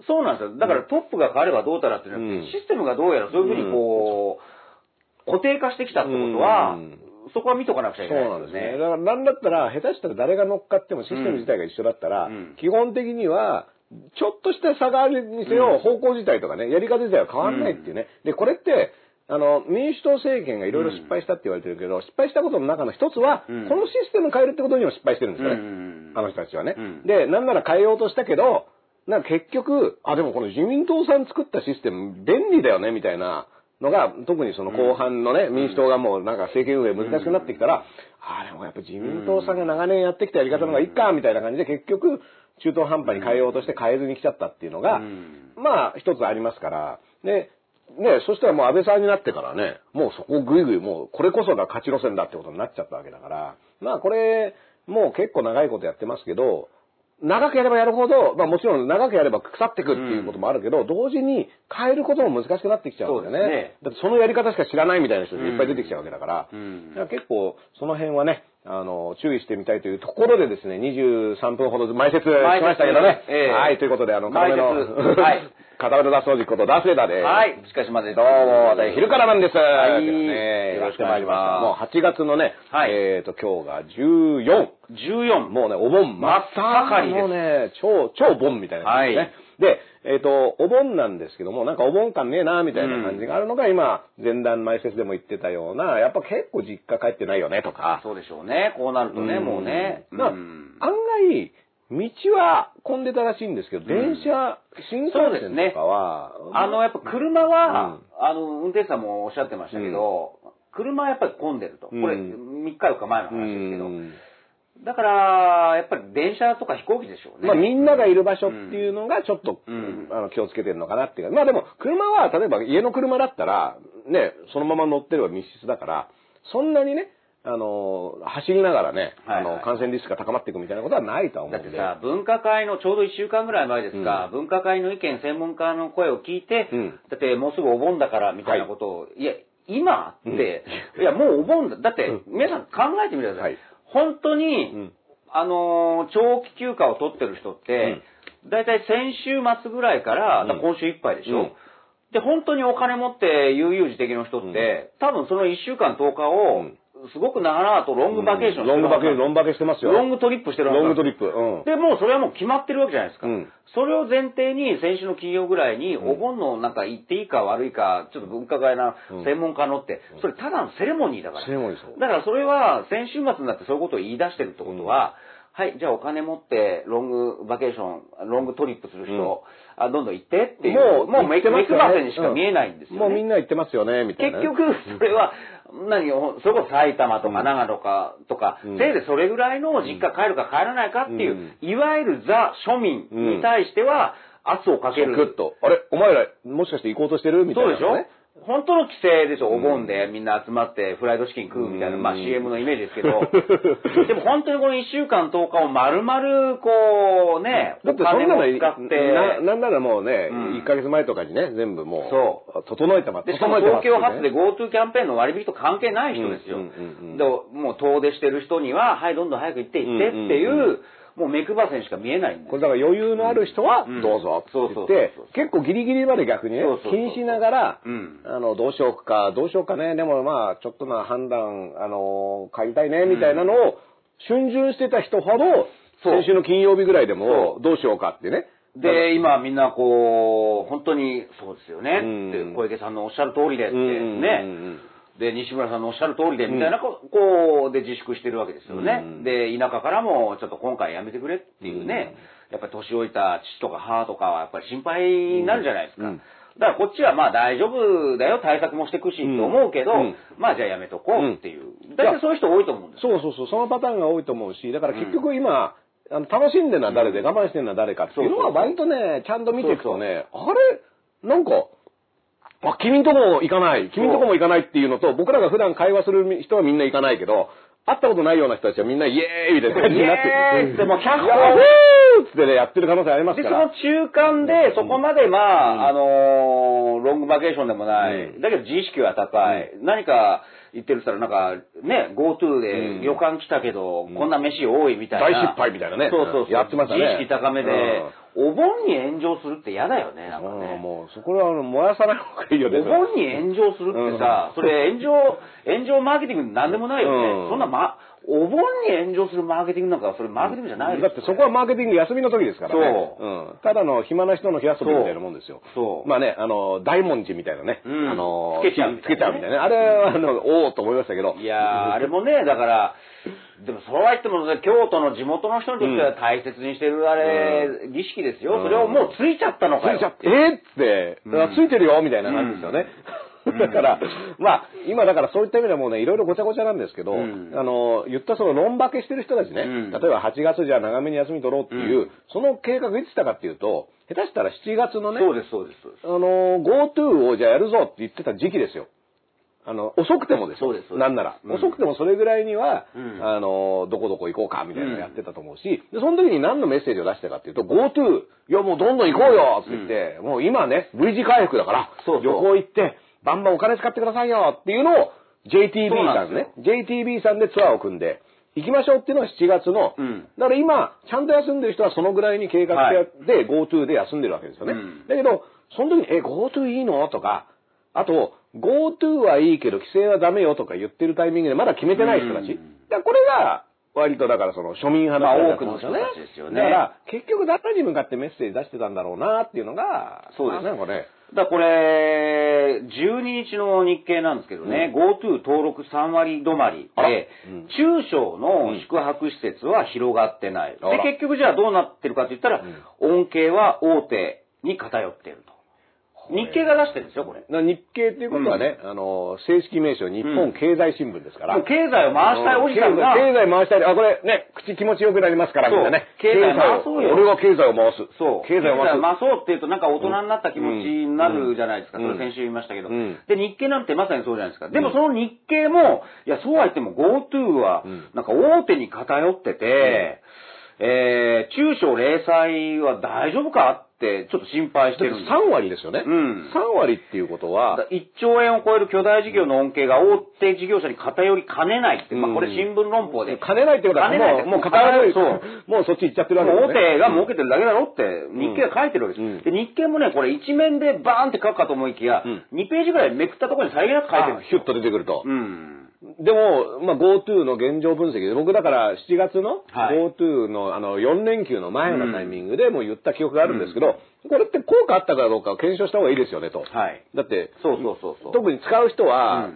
そうなんですよ。だからトップが変わればどうたらっていうのは、うん。システムがどうやらそういうふうにこう、固定化してきたってことは、うんそこは見とかなくちゃいけそうないでよね。なんですすね。だからなんだったら、下手したら誰が乗っかってもシステム自体が一緒だったら、うん基本的には、ちょっとした差があるにせよ、方向自体とかね、やり方自体は変わんないっていうね。で、これって、あの、民主党政権がいろいろ失敗したって言われてるけど、失敗したことの中の一つは、うんこのシステムを変えるってことにも失敗してるんですよね。うんあの人たちはね。うんで、なんなら変えようとしたけど、なんか結局、あ、でもこの自民党さん作ったシステム便利だよね、みたいなのが、特にその後半のね、民主党がもうなんか政権運営難しくなってきたら、あ、でもやっぱ自民党さんが長年やってきたやり方の方がいいか、みたいな感じで結局、中途半端に変えようとして変えずに来ちゃったっていうのが、うん。まあ一つありますから、で、ね、そしたらもう安倍さんになってからね、もうそこをぐいぐいもうこれこそが勝ち路線だってことになっちゃったわけだから、まあこれ、もう結構長いことやってますけど、長くやればやるほど、まあもちろん長くやれば腐ってくっていうこともあるけど、同時に変えることも難しくなってきちゃうんだよね。ね。だってそのやり方しか知らないみたいな人がいっぱい出てきちゃうわけだから、うん。だから結構その辺はね、あの、注意してみたいというところでですね、23分ほど前説しましたけどね。ええはい、ということで、あの、片目の、はい 片目の脱掃除ことダースレーダーです。はい。しかしまでどうも、私、昼からなんです。はいね、よろしくお願いしますもう8月のね、はいえっ、と、今日が14。14。もうね、お盆真っ盛りです。もうね、超、超盆みたいなね。はいで、えっ、と、お盆なんですけども、なんかお盆感ねえな、みたいな感じがあるのが、今、前段前説でも言ってたような、やっぱ結構実家帰ってないよね、とか。そうでしょうね。こうなるとね、もうね。まあ、うん。案外、道は混んでたらしいんですけど、電車、新幹線とかは、あの、やっぱ車は、うん。あの、運転手さんもおっしゃってましたけど、車はやっぱり混んでると。これ、うん。3日4日前の話ですけど、うんだから、やっぱり電車とか飛行機でしょうね。まあみんながいる場所っていうのがちょっと、うんあの気をつけてるのかなっていうか。まあでも車は例えば家の車だったら、ね、そのまま乗ってれば密室だから、そんなにね、あの、走りながらね、はいはいあの、感染リスクが高まっていくみたいなことはないとは思うんで。だってさ、分科会のちょうど1週間ぐらい前ですか、分科会の意見、専門家の声を聞いて、うんだってもうすぐお盆だからみたいなことを、い、や、今って、いや、もうお盆だ。だって、うん皆さん考えてみてください。はい本当に、うん。あのー長期休暇を取ってる人って、だいたい先週末ぐらいから、から今週いっぱいでしょ、うん。で、本当にお金持って悠々自適の人って、多分その1週間10日を、すごく長々とロングバケーションロングバケ、はずロングバケしてますよ。ロングトリップしてるロングトリップ。うん。で、もうそれはもう決まってるわけじゃないですか。うんそれを前提に先週の金曜ぐらいに、んお盆のなんか言っていいか悪いか、ちょっと文化会なうん専門家のって、それただのセレモニーだから。セレモニーそうだからそれは先週末になってそういうことを言い出してるってことは、はい、じゃあお金持ってロングバケーション、ロングトリップする人、あどんどん行ってっていう、もうメイク言ってますよねバセにしか見えないんですよね。もうみんな言ってますよね、みたいなね。結局、それは、何を、それこそ埼玉とか長野か、とか、うんせいぜいそれぐらいの実家帰るか帰らないかっていう、うんいわゆるザ庶民に対しては圧をかける。グッと。あれお前ら、もしかして行こうとしてる？みたいな、そうでしょ？ね。本当の規制でしょ、うん。お盆でみんな集まってフライドチキン食うみたいな、うん。まあ CM のイメージですけど、でも本当にこの1週間10日を丸々こうね、だってそんなの使って、な、なんならもうね、うん。1ヶ月前とかにね、全部もう、そ整えてます。で、しかも東京発で GoTo キャンペーンの割引と関係ない人ですよ。でもう遠出してる人には、はい、どんどん早く行って行ってっていうもう目配せにしか見えないんです。これだから余裕のある人はうん。どうぞって言って結構ギリギリまで逆にね気にしながらうん、あの、どうしようか、どうしようかね、でもまあ、ちょっとな判断、あの、帰りたいね、みたいなのを、逡巡してた人ほど、先週の金曜日ぐらいでもどうしようかってね。で、今みんなこう、本当にそうですよね、うん。って小池さんのおっしゃる通りでってね。で、西村さんのおっしゃる通りで、みたいなこ、こう、で自粛してるわけですよね。うん。で、田舎からも、ちょっと今回やめてくれっていうね、やっぱり年老いた父とか母とかは、やっぱり心配になるじゃないですか。うん。だからこっちはまあ大丈夫だよ、対策もしていくし、うんと思うけど、うん。まあじゃあやめとこうっていう。大体そういう人多いと思うんですよ。そうそうそう、そのパターンが多いと思うし、だから結局今、あの楽しんでるのは誰で、我慢してるのは誰かっていうのは割とね、ちゃんと見ていくとね、あれ？なんか、あ、君とこも行かない、君とこも行かないっていうのと、僕らが普段会話する人はみんな行かないけど、会ったことないような人たちはみんなイエーイみたいな感じになって、イエーイってもキャッホーヤッホーってね、やってる可能性ありますで、そのから。中間で、そこまでまあ、あのーロングバケーションでもない、うん。だけど自意識は高い、何か言ってるったら、なんか、ね、GoTo で旅館来たけど、こんな飯多いみたいな。大失敗みたいなね。そうそうそう。やってましたね。自意識高めで、お盆に炎上するって嫌だよね、なんかうんね。もう、そこはあの燃やさない方がいいよね。お盆に炎上するってさ、それ炎上、炎上マーケティングなんでもないよね。うん。そんなま、お盆に炎上するマーケティングなんか、それマーケティングじゃないだってそこはマーケティング休みの時ですからね。。そうん。ただの暇な人の火遊びみたいなもんですよ。そうまあね、あの、大文字みたいなね。うんあの、つけちゃうねつけちゃうみたいなね。あれは、あの、おおと思いましたけど。いやー、あれもね、だから、でもそうは言ってもね、京都の地元の人にとっては大切にしてるあれ、儀式ですよ。うんそれをもうついちゃったのかよ。ついちゃって、えーって、ついてるよみたいな感じですよね。うん。だから、まあ、今だからそういった意味でもね、いろいろごちゃごちゃなんですけど、うん。あの、言ったその論化けしてる人たちね、うん。例えば8月じゃあ長めに休み取ろうっていう、うん。その計画いつしたかっていうと、下手したら7月のね、そうです、そうです、そうです。あの、GoTo をじゃあやるぞって言ってた時期ですよ。あの、遅くてもですよ。そうですなんなら、うん。遅くてもそれぐらいには、うん。あの、どこどこ行こうかみたいなのやってたと思うし、で、その時に何のメッセージを出したかっていうと、GoTo、いやもうどんどん行こうよって言って、もう今ね、V 字回復だから、そうそう。旅行行って、バンバンお金使ってくださいよっていうのを、JTB さんね、JTB さんでツアーを組んで、行きましょうっていうのは7月の、うん。だから今、ちゃんと休んでる人はそのぐらいに計画はい。で、GoTo で休んでるわけですよね。うん。だけど、その時に、え、GoTo いいの？とか、あと、GoTo はいいけど規制はダメよとか言ってるタイミングでまだ決めてない人たち。うん。だからこれが、割とだからその庶民派の多くの人たちですよね。だから、結局誰に向かってメッセージ出してたんだろうなっていうのが、そうですまあなんかね、だこれ、12日の日経なんですけどね、GoTo 登録3割止まりで、うん。中小の宿泊施設は広がってない。あら。で、結局じゃあどうなってるかって言ったら、恩恵は大手に偏っていると。日経が出してるんですよ、これ。な日経っていうことはね、あの、正式名称日本経済新聞ですから。もう経済を回したいおじさんが、経済回したい。あ、これね、口気持ちよくなりますから、みんなね。経済回そうよ俺は経済を回す。そう。経済を回す。回そうって言うとなんか大人になった気持ちになるじゃないですか。うんそれ先週言いましたけど。うんで、日経なんてまさにそうじゃないですか。でもその日経も、いや、そうは言っても GoTo はうん、なんか大手に偏ってて、えー、中小零細は大丈夫かってちょっと心配してるんです。3割ですよね。うん3割っていうことは、1兆円を超える巨大事業の恩恵が大手事業者に偏りかねないって、まあこれ新聞論法で。金ないってことは、金ないもう、もう片割れそうもうそっち行っちゃってるわけ大ですね。手が儲けてるだけだろって日経が書いてるわけです。うんで、日経もね、これ一面でバーンって書くかと思いきや、うん2ページぐらいめくったところにさりげなく書いてるんですよ。あヒュッと出てくると。うん。でも、まあ、GoTo の現状分析で、僕だから7月のはい。GoTo のあの4連休の前のタイミングでもう言った記憶があるんですけど、これって効果あったかどうかを検証した方がいいですよねと。はい。だって、そうそうそうそう。特に使う人は、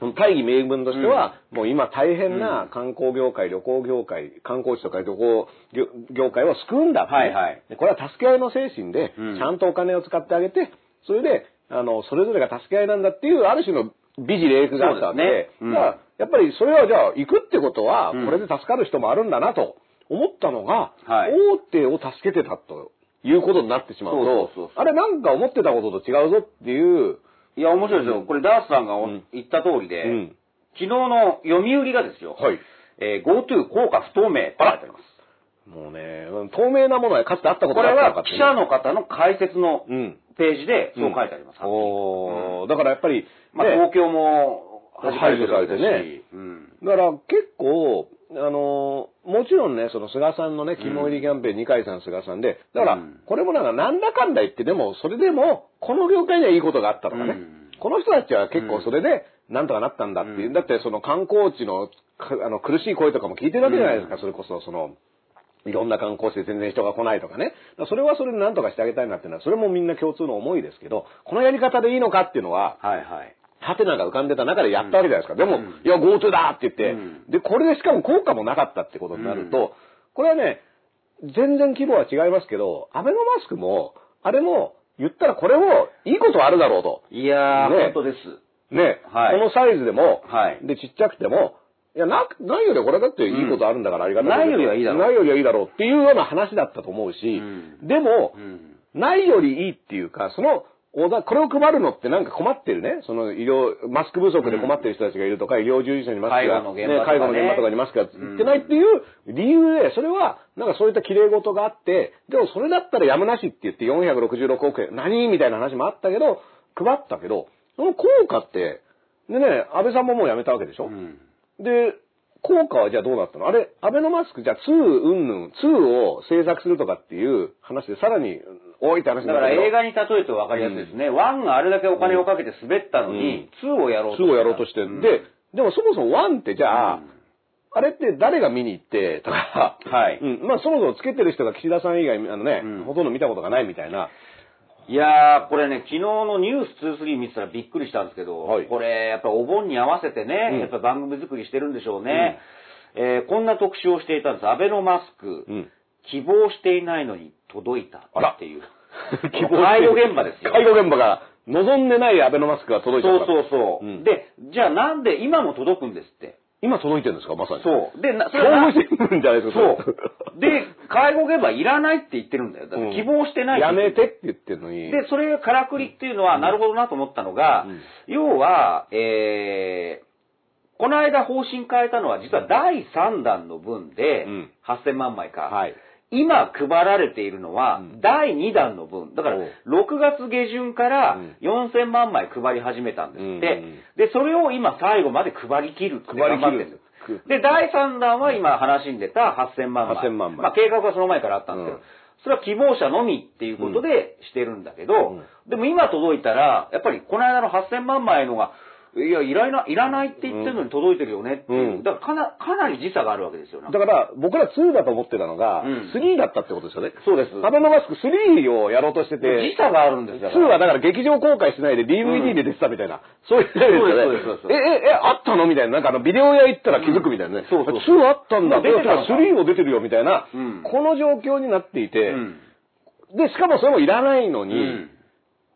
うん。大義名分としては、もう今大変な観光業界、旅行業界、観光地とか旅行業業界を救うんだってはいはい。でこれは助け合いの精神で、うん。ちゃんとお金を使ってあげて、それで、あの、それぞれが助け合いなんだっていう、ある種の美辞麗句があったわけで、ね。やっぱりそれはじゃあ行くってことは、うん。これで助かる人もあるんだなと思ったのが、はい。大手を助けてたということになってしまうと、あれなんか思ってたことと違うぞっていう、いや、面白いですよ。これダースさんが言った通りで、うん。昨日の読売がですよ、はい。えー GoTo 効果不透明って書いてあります。もうね、透明なものはかつてあったことこれがあったのかってねは記者の方の解説のうん。ページでそう書いてあります。おー。だからやっぱり、まあ、ね。東京も排除されてね。うん。だから結構、あのーもちろんね、その菅さんのね、肝入りキャンペーン、二階さん、菅さんで、だからうん、これもなんか、なんだかんだ言って、でも、それでも、この業界にはいいことがあったとかね、うん。この人たちは結構それで、なんとかなったんだっていう、うん。だってその観光地のかあの苦しい声とかも聞いてるわけじゃないですか、うん。それこそ、その、いろんな観光地で全然人が来ないとかね。それはそれで何とかしてあげたいなっていうのは、それもみんな共通の思いですけど、このやり方でいいのかっていうのは、はいはい。ハテナが浮かんでた中でやったわけじゃないですか。でも、うんいや、GoTo だって言って、うんで、これでしかも効果もなかったってことになると、これはね、全然規模は違いますけど、アベノマスクも、あれも、言ったらこれもいいことはあるだろうと。いやー、ね本当です。ね、はいこのサイズでも、はいで、ちっちゃくても、いや、な、ないよりはこれだっていいことあるんだからありがたいないよりはいいだろう。ないよりはいいだろうっていうような話だったと思うし、うん。でも、うん。ないよりいいっていうか、その、おだこれを配るのってなんか困ってるね。その医療、マスク不足で困ってる人たちがいるとか、医療従事者にマスクが、介護の現場とかね。介護の現場とかにマスクがいってないっていう理由で、それは、なんかそういった綺麗事があって、でもそれだったらやむなしって言って466億円、何？みたいな話もあったけど、配ったけど、その効果って、でね、安倍さんももう辞めたわけでしょ、うんで、効果はじゃあどうなったの？あれ、アベノマスクじゃあ2うんぬん、2を制作するとかっていう話でさらに多いって話にだから映画に例えると分かりやすいですね。1があれだけお金をかけて滑ったのに、2をやろうと2をやろうとして、うん。で、でもそもそも1ってじゃあ、うん。あれって誰が見に行ってとか、はい。うん、まあそもそもつけてる人が岸田さん以外、あのね、うん。ほとんど見たことがないみたいな、いやー、これね、昨日のニュース23見てたらびっくりしたんですけど、はいこれ、やっぱお盆に合わせてね、うんやっぱ番組作りしてるんでしょうね。えーこんな特集をしていたんです。アベノマスク、うん。希望していないのに届いたっていう。希望介護現場ですよ。介護現場が望んでないアベノマスクが届いた。そうそうそう、うんで、じゃあなんで今も届くんですって。今届いてるんですか、まさに。そう。で、なそ業れはな務新聞じゃないですか？そう。で、介護現場いらないって言ってるんだよ。だから希望してないやめてって言ってるのに。で、それがからくりっていうのは、なるほどなと思ったのが、うん要は、えー、この間方針変えたのは、実は第3弾の分でうん、8000万枚か。はい。今配られているのはうん、第2弾の分。だからおう、6月下旬からうん。4000万枚配り始めたんですって。うん。で、それを今最後まで配り切るって配り切る。頑張ってるんです。で、第3弾は今話に出た8000万枚。8000万枚。まあ、計画はその前からあったんですけど、うん。それは希望者のみっていうことでしてるんだけど、でも今届いたら、やっぱりこの間の8000万枚のが、いや、いらない、いらないって言ってるのに届いてるよねっていう。うんだからかな、かなり時差があるわけですよ。だから、僕ら2だと思ってたのが、うん3だったってことですよね。そうです。アベノマスク3をやろうとしてて、時差があるんですよ。2はだから劇場公開してないで DVD で出てたみたいな。そういうですよね。そうですそうですえ、え、え、あったのみたいな。なんかあの、ビデオ屋行ったら気づくみたいなね。うんそうそう2あったんだ。出てたのか3も出てるよみたいな、うんこの状況になっていて、うん。で、しかもそれもいらないのに、うん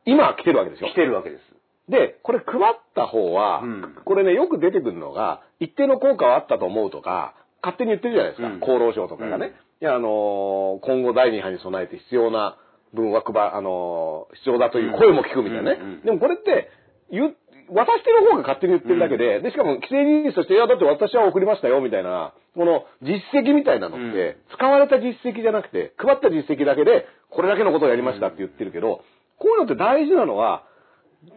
今来てるわけですよ来。てるわけです。で、これ配った方は、うん。これね、よく出てくるのが、一定の効果はあったと思うとか、勝手に言ってるじゃないですか。うん。厚労省とかがね。いや、あのー今後第2波に備えて必要な分は配、あのー必要だという声も聞くみたいなね。でもこれって、言う、渡してる方が勝手に言ってるだけで、で、しかも規制リリースとして、いや、だって私は送りましたよ、みたいな、この実績みたいなのって、うん。使われた実績じゃなくて、配った実績だけで、これだけのことをやりましたって言ってるけど、こういうのって大事なのは、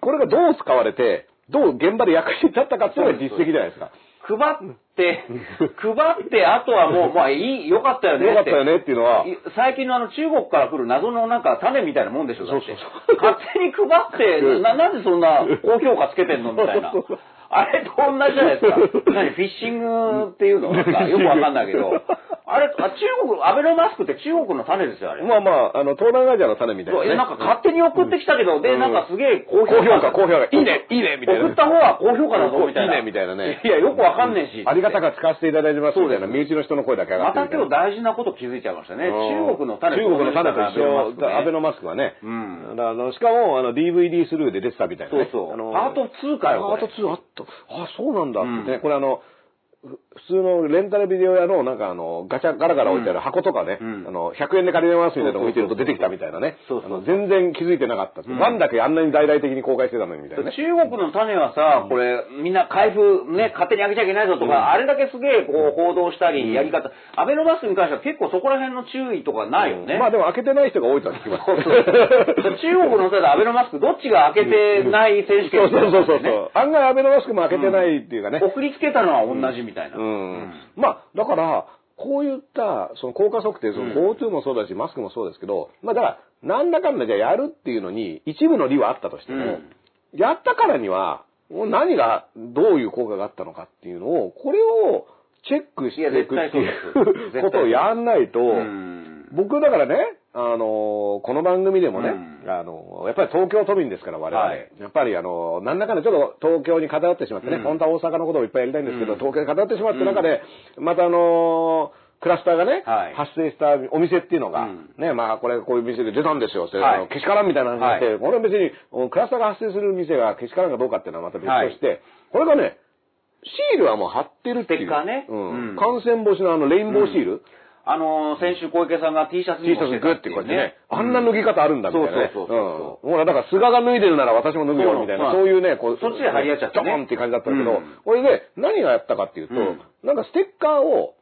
これがどう使われて、どう現場で役に立ったかっていうのが実績じゃないですか。配っ、配って、あとはもう、まあいい、よかったよねって。よかったよねっていうのは、い最近のあの中国から来る謎のなんか種みたいなもんでしょ、だってそうそう勝手に配って、な、なんでそんな高評価つけてんのみたいな。あれと同じじゃないですか。何、フィッシングっていうの？なんかよくわかんないけど。あれ、あ中国、アベノマスクって中国の種ですよ、あれ。まあまあ、あの、東南アジアの種みたいな、ね。そうえなんか勝手に送ってきたけど、で、うんなんかすげえ高評価。高評価、高評価。いいね、いいね、みたいな。送った方は高評価だぞ、みたいな。いいね、みたいなね。いや、よくわかんねえし。ありがたく使わせていただいてますみたいな、身内の人の声だけ上がまた今日大事なこと気づいちゃいましたね。うん中国の種中国の種と一緒、アベノママスクはね。うんだしかも、あの、DVD スルーで出てたみたいなね。そうそう。あのパート2かよ、これパート2あった。あ、そうなんだってね。うんこれあの、ふ普通のレンタルビデオ屋のなんかあの、ガチャガラガラ置いてある箱とかね、うんあの、100円で借りれますみたいなの置いてると出てきたみたいなね。そうそうあの全然気づいてなかった。うんワンだけあんなに大々的に公開してたのにみたいなね。中国の種はさ、これ、みんな開封、ね、勝手に開けちゃいけないぞとか、あれだけすげえ、こう、報道したり、やり方、アベノマスクに関しては結構そこら辺の注意とかないよね。まあでも開けてない人が多いとは聞きます。そうそう中国のせいでアベノマスク、どっちが開けてない選手権そうそうそうそう。ね案外アベノマスクも開けてないっていうかね。送りつけたのは同じみたいな。うん。まあ、だから、こういった、その効果測定、そのうん。GoTo もそうだし、マスクもそうですけど、まあだから、なんだかんだじゃあやるっていうのに、一部の利はあったとしても、うん。やったからには、もう何が、どういう効果があったのかっていうのを、これをチェックしていくっていう ことをやんないと、うん。僕だからね、あのこの番組でもね、うん。あのやっぱり東京都民ですから我々、はい。やっぱりあのなんだかんだちょっと東京に偏ってしまってね、うん。本当は大阪のことをいっぱいやりたいんですけど、うん。東京に偏ってしまった中で、またあのクラスターがね、はい。発生したお店っていうのが、うん。ね、まあこれこういう店で出たんですよって、はい。あのけしからんみたいな話で、はい。これは別にクラスターが発生する店がけしからんかどうかっていうのはまた別として、これがね、シールはもう貼ってるっていう。ステッカーね。うん。うん。感染防止のあのレインボーシール、あのー、先週小池さんが T シャツ T にシャツグッてこうやってね、あんな脱ぎ方方あるんだみたいなね。そうそうそうほら、だから菅が脱いでるなら私も脱ぐよみたいな、そう。いうね、こう、そっちで張り合っちゃってね。ドーンって感じだったんだけど、うん。これで何がやったかっていうと、うん。なんかステッカーを、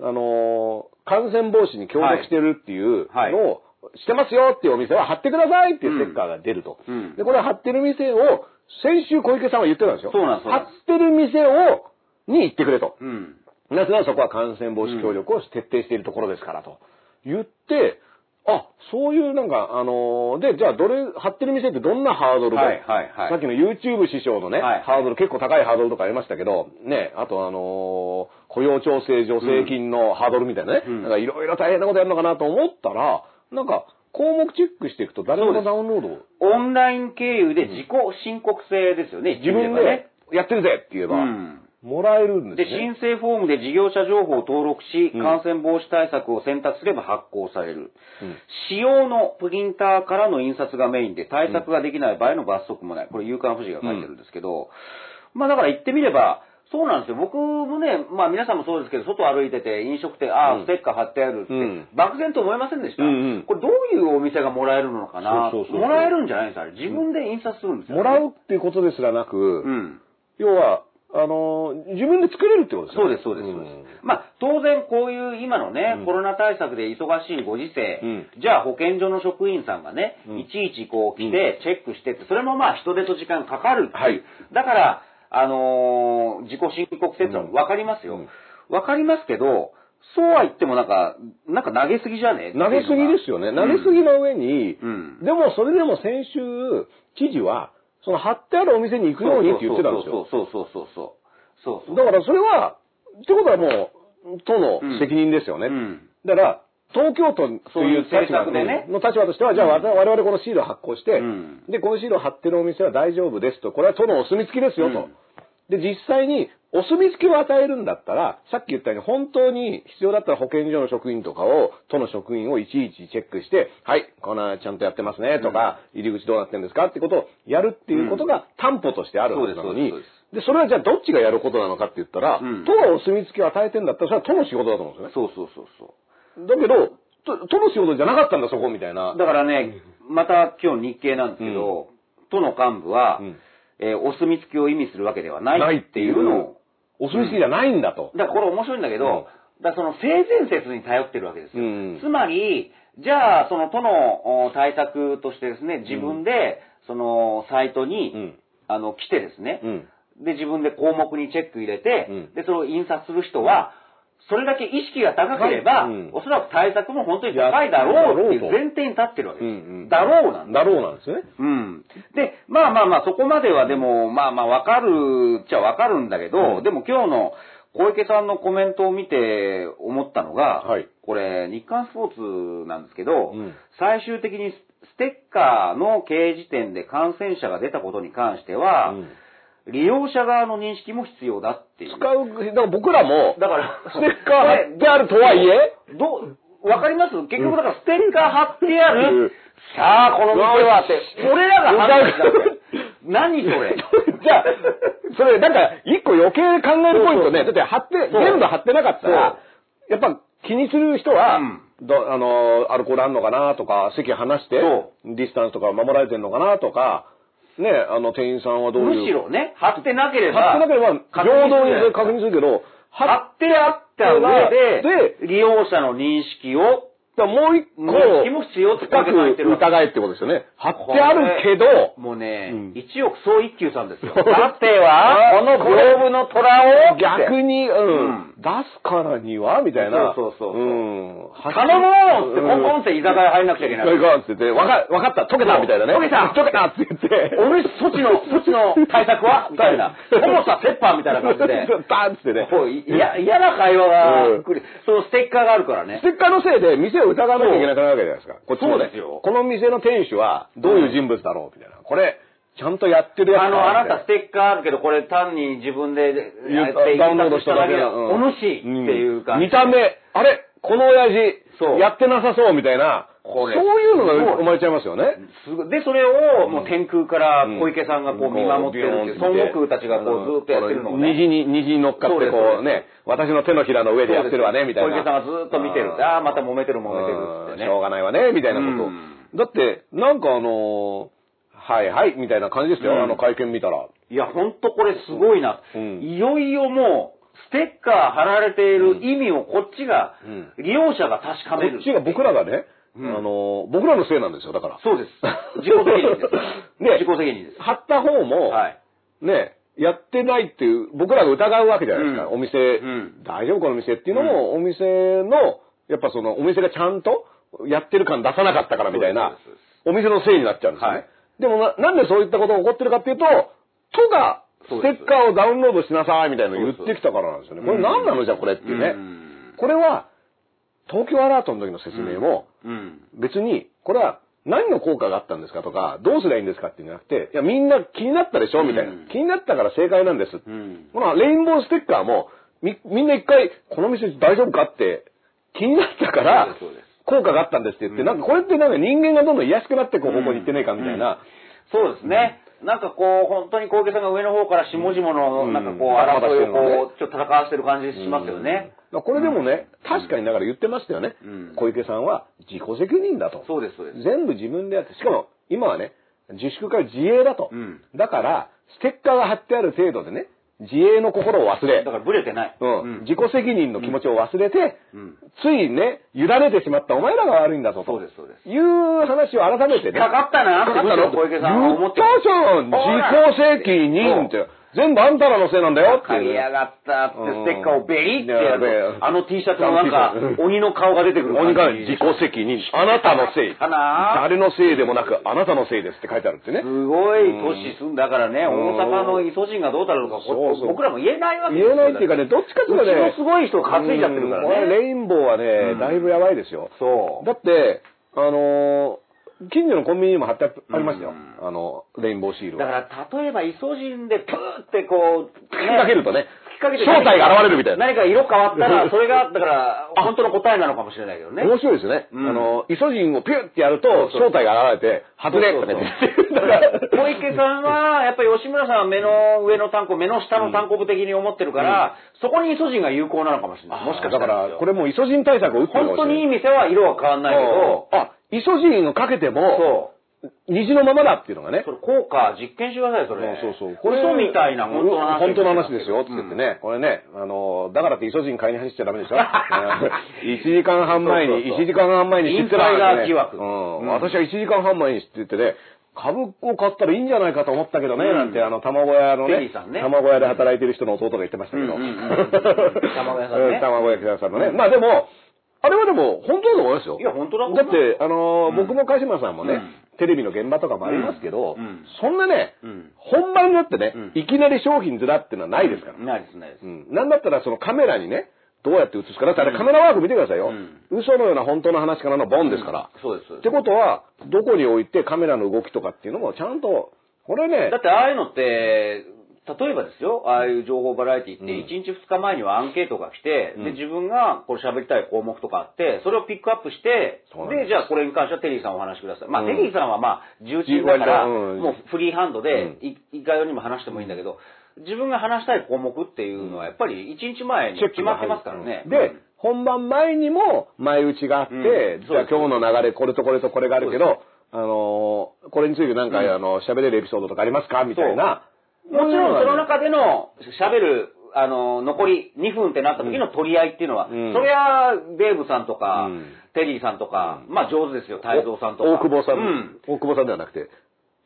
あのー感染防止に協力してるっていうはい。のを、してますよっていうお店は貼ってくださいっていうステッカーが出ると。うん。で、これ貼ってる店を、先週小池さんは言ってたんですよ。そうなんです。貼ってる店を、に行ってくれと。うん。なぜならそこは感染防止協力を徹底しているところですからと。言って、あ、そういうなんか、あのーで、じゃあどれ、貼ってる店ってどんなハードルで、はいはいはい。さっきの YouTube 師匠のね、はいハードル、結構高いハードルとかありましたけど、ね、あとあのー雇用調整助成金のハードルみたいなね、うん。なんかいろいろ大変なことやるのかなと思ったら、なんか項目チェックしていくと誰でもダウンロードを。オンライン経由で自己申告制ですよね、自分で言えやってるぜって言えば。うん。もらえるんでで、すね。申請フォームで事業者情報を登録し、うん感染防止対策を選択すれば発行される。うん使用のプリンターからの印刷がメインで対策ができない場合の罰則もない。これ、夕刊富士が書いてるんですけど、まあだから言ってみれば、そうなんですよ。僕もね、まあ皆さんもそうですけど、外歩いてて飲食店、ああ、うんステッカー貼ってあるって、うん漠然と思いませんでした？うんうんこれどういうお店がもらえるのかな？もらえるんじゃないんですか自分で印刷するんですよ、もらうっていうことですらなく、うん。要は、あのー自分で作れるってことですよね。そうです、そうです、そうです。まあ、当然こういう今のね、うん。コロナ対策で忙しいご時世、うん。じゃあ保健所の職員さんがね、うん。いちいちこう来てチェックしてって、それもまあ人手と時間かかるっていう。はい。だから、あのー自己申告制度は分かりますよ。うん。分かりますけど、そうは言ってもなんか、なんか投げすぎじゃね？投げすぎですよね。投げすぎの上に、うん。でもそれでも先週、知事は、その貼ってあるお店に行くようにって言ってたんですよ。そうそうそうそうそう。そうそう。だからそれは、ってことはもう、都の責任ですよね。うんだから、東京都という立策でねの立場としては、じゃあ我々このシールを発行して、うんで、このシールを貼ってるお店は大丈夫ですと、これは都のお墨付きですよと。うんで、実際にお墨付きを与えるんだったら、さっき言ったように本当に必要だったら保健所の職員とかを、都の職員をいちいちチェックして、はい、こんなちゃんとやってますねとか、入り口どうなってるんですかってことをやるっていうことが担保としてあるはずなのにそうですそう、で、それはじゃあどっちがやることなのかって言ったら、うん都がお墨付きを与えてんだったら、それは都の仕事だと思うんですよね。そうそうそうそう。だけど、都都の仕事じゃなかったんだ、そこみたいな。だからね、また今日日経なんですけど、都の幹部は、うんえーお墨付きを意味するわけではないないっていうのを、お墨付きじゃないんだと。だからこれ面白いんだけど、だその性善説に頼ってるわけですよ。うん。つまり、じゃあ、その都のお対策としてですね、自分で、そのサイトに、うん。あの、来てですね、うん。で、自分で項目にチェック入れて、うん。で、それを印刷する人は、それだけ意識が高ければ、はいうんおそらく対策も本当に高いだろうっていう前提に立ってるわけです。うんうんだろうなんだ。だろうなんですね。うん。で、まあまあまあ、そこまではでも、まあまあ、わかるっちゃわかるんだけど、うんでも今日の小池さんのコメントを見て思ったのが、はいこれ、日刊スポーツなんですけど、うん最終的にステッカーの掲示点で感染者が出たことに関しては、うん利用者側の認識も必要だっていう。使う、だから僕らも、だから、ステッカー貼ってあるとはいえ、どう、わかります？結局だからステッカー貼ってある、うん。さあ、この店はって、俺らが判断 何それ？じゃあ、それ、なんか、一個余計考えるポイントね、だって貼って、全部貼ってなかったら、やっぱ気にする人は、あの、アルコールあんのかなとか、席離してそ、ディスタンスとか守られてんのかなとか、ね、あの、店員さんはどういう。むしろね、貼ってなければ、貼ってなければ、平等に確認するけど、貼ってあった上で、で、利用者の認識を、だもう一個、深く疑えってことですよね。貼ってあるけど、もうね、うん一億総一級さんですよ。さては、この屏風の虎を、逆に、うん、うん出すからには、みたいな。そうそうそうそううん。頼もうって、ポンポンって居酒屋入んなくちゃいけない。いかって言って、わか、わかった、解けたみたいなね。解けた解けたって言って。お主、そっちの、そっちの対策は？みたいな。重さ、ペッパーみたいな感じで。バーンってね。いや、嫌な会話が。そのステッカーがあるからねス。テッカーのせいで店を疑わなきゃいけなくなるわけじゃないですか。こっちもねそうですよこの店の店主はどういう人物だろうみたいな。これ、ちゃんとやってるやつかあの、あなたスみテッカーあるけど、これ単に自分でやってダウンロードしただけだだ。お主っていう感じ。見た目、あれこの親父、やってなさそうみたいな。そういうのが生まれちゃいますよね。すごいで、それを、もう天空から小池さんがこう見守ってるっていう、孫悟空たちがこうずっとやってるのをね。虹に、虹に乗っかってこうね、私の手のひらの上でやってるわね、みたいな。小池さんがずっと見てる。ああ、また揉めてる揉めてるってね。うんしょうがないわね、みたいなこと。うんだって、なんかあのーはいはい、みたいな感じですよ、うんあの会見見たら。いや、ほんとこれすごいな。うんいよいよもう、ステッカー貼られている意味をこっちが、う利用者が確かめる。こっちが僕らがね、うんあのー僕らのせいなんですよ、だから。そうです。自己責任です。ね自己責任です。貼った方も、はい。ね、やってないっていう、僕らが疑うわけじゃないですか。うんお店、うん大丈夫この店っていうのも、お店の、やっぱその、お店がちゃんとやってる感出さなかったからみたいなお店のせいになっちゃうんですよね。はいでもな、なんでそういったことが起こってるかっていうと、都が、ステッカーをダウンロードしなさいみたいなのを言ってきたからなんですよね。これ何なのじゃあこれっていうね。うんこれは、東京アラートの時の説明も、うん。別に、これは何の効果があったんですかとか、どうすりゃいいんですかっていうんじゃなくて、いや、みんな気になったでしょみたいな、うん気になったから正解なんです。うん。このレインボーステッカーも、み、みんな一回、この店大丈夫かって気になったから効果があったんですって言って、うんなんかこれってなんか人間がどんどん癒やしくなっていく方向に行ってねえかみたいな、そうですね。なんかこう、本当に小池さんが上の方から下々の、うんなんかこう、争いをこう、ちょっと戦わせてる感じしますよね。これでもね、確かにだから言ってましたよね、うん小池さんは自己責任だと。そうです、そうです。全部自分でやって、しかも今はね、自粛から自営だと。うんだから、ステッカーが貼ってある程度でね、自営の心を忘れだ、からブレてない。うん自己責任の気持ちを忘れて、うん。ついね、委ねてしまったお前らが悪いんだぞと。そうです、そうです。いう話を改めてね。かかったなってかかったの 小池さん言ったじゃん自己責任って。全部あんたらのせいなんだよっていうりやがったってうんステッカーをベリってやると、あの T シャツのなんか鬼の顔が出てくる鬼が。自己責任。あなたのせい。誰のせいでもなく、あなたのせいですって書いてあるってね。すごい都市住んだからね、うん大阪のイソジンがどうたるのか、僕らも言えないわけですよ言えないっていうかね、どっちかっていうとね。すごい人が担いじゃってるからねレインボーはね、うんだいぶやばいですよ。そう。だって、あのー近所のコンビニにも貼ってありましたよ。うんあの、レインボーシールは。だから、例えば、イソジンでプーってこう、吹きかけるとね。きっかけで正体が現れるみたいな。何か色変わったら、それが、だから、本当の答えなのかもしれないけどね。面白いですね。うんあの、イソジンをピュッてやると、正体が現れて、外れとかね小池さんは、やっぱり吉村さんは目の上の単行、目の下の単行部的に思ってるから、そこにイソジンが有効なのかもしれない。もしかしただからら、これ、れもうイソジン対策を打ってる本当にいい店は色は変わんないけど、あ、イソジンをかけても、そう。虹のままだっていうのがねそ。れ効果実験してください、それ。そうそうそう。これ嘘みたいな本当の話。本当の話ですよ、って言ってね。これね、あの、だからってイソジン買いに走っちゃダメでしょ。1時間半前に、そうそうそう1時間半前に知ってたインサイダー疑惑うん。うん私は1時間半前に知っててね、株を買ったらいいんじゃないかと思ったけどね、うんなんて、あの、卵屋のね卵屋で働いてる人の弟が言ってましたけど。卵屋さんねう卵屋さんのね。まあでも、あれはでも、本当だと思いますよ。いや本当だと思うだって、あの僕も鹿島さんもね、うんテレビの現場とかもありますけど、うんうんそんなね、うん本番になってね、うんいきなり商品ずらってのはないですから。ないです、ないです。うん。なんだったらそのカメラにね、どうやって映すか。だってあれカメラワーク見てくださいよ。う嘘のような本当の話からのボンですから。そうです。ってことは、どこに置いてカメラの動きとかっていうのもちゃんと、これねだ、ってああいうのって、例えばですよ、ああいう情報バラエティって、うん。1日2日前にはアンケートが来て、うん。で、自分がこれ喋りたい項目とかあって、それをピックアップしてです。で、じゃあこれに関してはテリーさんお話しください。まあ、うん。テリーさんはまあ、重鎮だから、うんもうフリーハンドでうん、いいかようにも話してもいいんだけど、自分が話したい項目っていうのはやっぱり1日前に決まってますからね。で、本番前にも前打ちがあって、うん。じゃあ今日の流れこれとこれとこれがあるけど、あのーこれについてなんか、うん。あの、喋れるエピソードとかありますか？みたいな。もちろんその中中での喋る、あの、残り2分ってなった時の取り合いっていうのは、うん。それはデーブさんとか、うん。テリーさんとか、うんまあ上手ですよ、太蔵さんとか。大久保さん。大久保さんではなくて、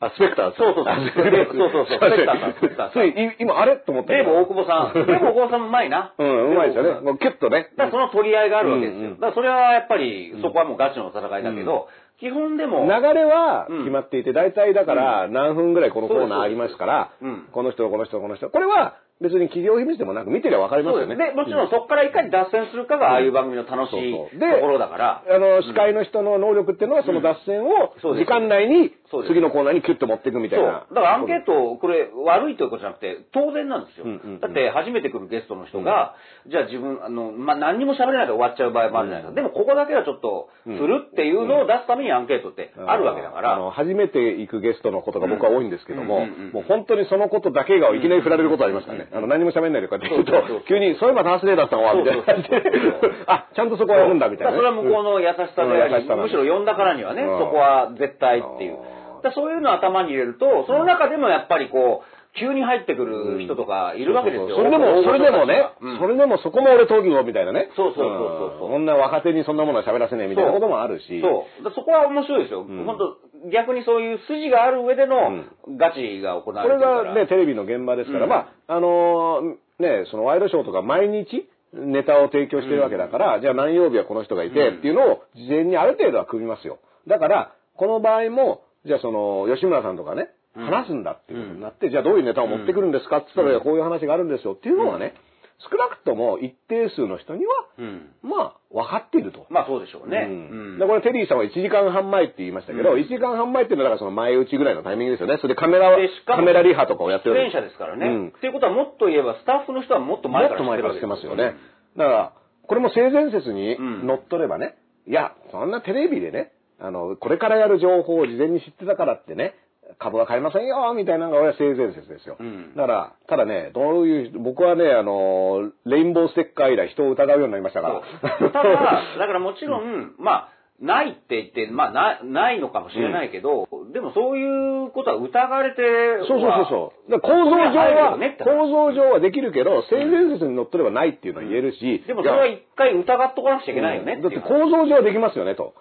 あ、スペクターそうそうそう。スペクターさん。スペクターさん今、あれ？と思ったけど。デーブ大久保さん。デーブ大久保さんもうまいな。うん、うまいですよね。もうキュッとね。だからその取り合いがあるわけですよ。だからそれはやっぱり、そこはもうガチの戦いだけど、基本でも、流れはうん。決まっていて、大体だから何分ぐらいこのコーナーありますからこの人、この人、この人。これは別に企業秘密でもなく見てりゃわかりますよね。でもちろんそこからいかに脱線するかが、ああいう番組の楽しいところだから。あの、司会の人の能力っていうのは、その脱線を時間内にそうです。次のコーナーにキュッと持っていくみたそ。いう。な。だからアンケート、これ悪いということじゃなくて、当然なんですよ。うんうんうん。だって初めて来るゲストの人が、じゃあ自分、あの、まあ、何にも喋れないで終わっちゃう場合もあるじゃないですか。でもここだけはちょっと、するっていうのを出すためにアンケートってあるわけだから。あの、初めて行くゲストのことが僕は多いんですけども、うんうんうんうんもう本当にそのことだけがいきなり振られることありますからね。あの、何も喋んないでこうやって言うとそうそうそう、急に、そういえばタースデーだったのは、みたいな。感じでそうそうそう、あ、ちゃんとそこはやるんだ、みたいな。ね。だからそれは向こうの優しさでむしろ呼んだからにはね、うん。そこは絶対っていう。そういうのを頭に入れると、その中でもやっぱりこう、急に入ってくる人とかいるわけですよ。それでも、それでもね、うんそれでもそこも俺闘技をみたいなね。そうそうそうそうそうんな若手にそんなものは喋らせねえみたいなこともあるし。そう。そこは面白いですよ。ん本当逆にそういう筋がある上でのガチが行わこれるから。がね、テレビの現場ですから、うんまあ、あのーね、そのワイドショーとか毎日ネタを提供してるわけだから、じゃあ何曜日はこの人がいてうんっていうのを事前にある程度は組みますよ。だから、この場合も、じゃあその、吉村さんとかね、うん話すんだっていうことになって、じゃあどういうネタを持ってくるんですかって言ったら、こういう話があるんですよっていうのはね、少なくとも一定数の人には、うん。まあ、分かっていると。まあそうでしょうね。うんでこれテリーさんは1時間半前って言いましたけど、うん1時間半前っていうのはだからその前打ちぐらいのタイミングですよね。それでカメラでしかもカメラリハとかをやって出る演者ですからね。うんっていうことはもっと言えば、スタッフの人はもっと前からもっと前から知ってますよね。だから、これも性善説にうん乗っ取ればね、いや、そんなテレビでね、あの、これからやる情報を事前に知ってたからってね、株は買いませんよ、みたいなのが俺は性善説ですよ。うんだから、ただね、どういう、僕はね、あの、レインボーステッカー以来人を疑うようになりましたから。そうただ、だからもちろん、まあ、ないって言って、まあ、なないのかもしれないけど、でもそういうことは疑われてはそうそうそうそう。だから構造上は、ね構造上はできるけど、性善説に乗っ取ればないっていうのは言えるし、でもそれは一回疑っとかなくちゃいけないよねうんだって構造上はできますよねと。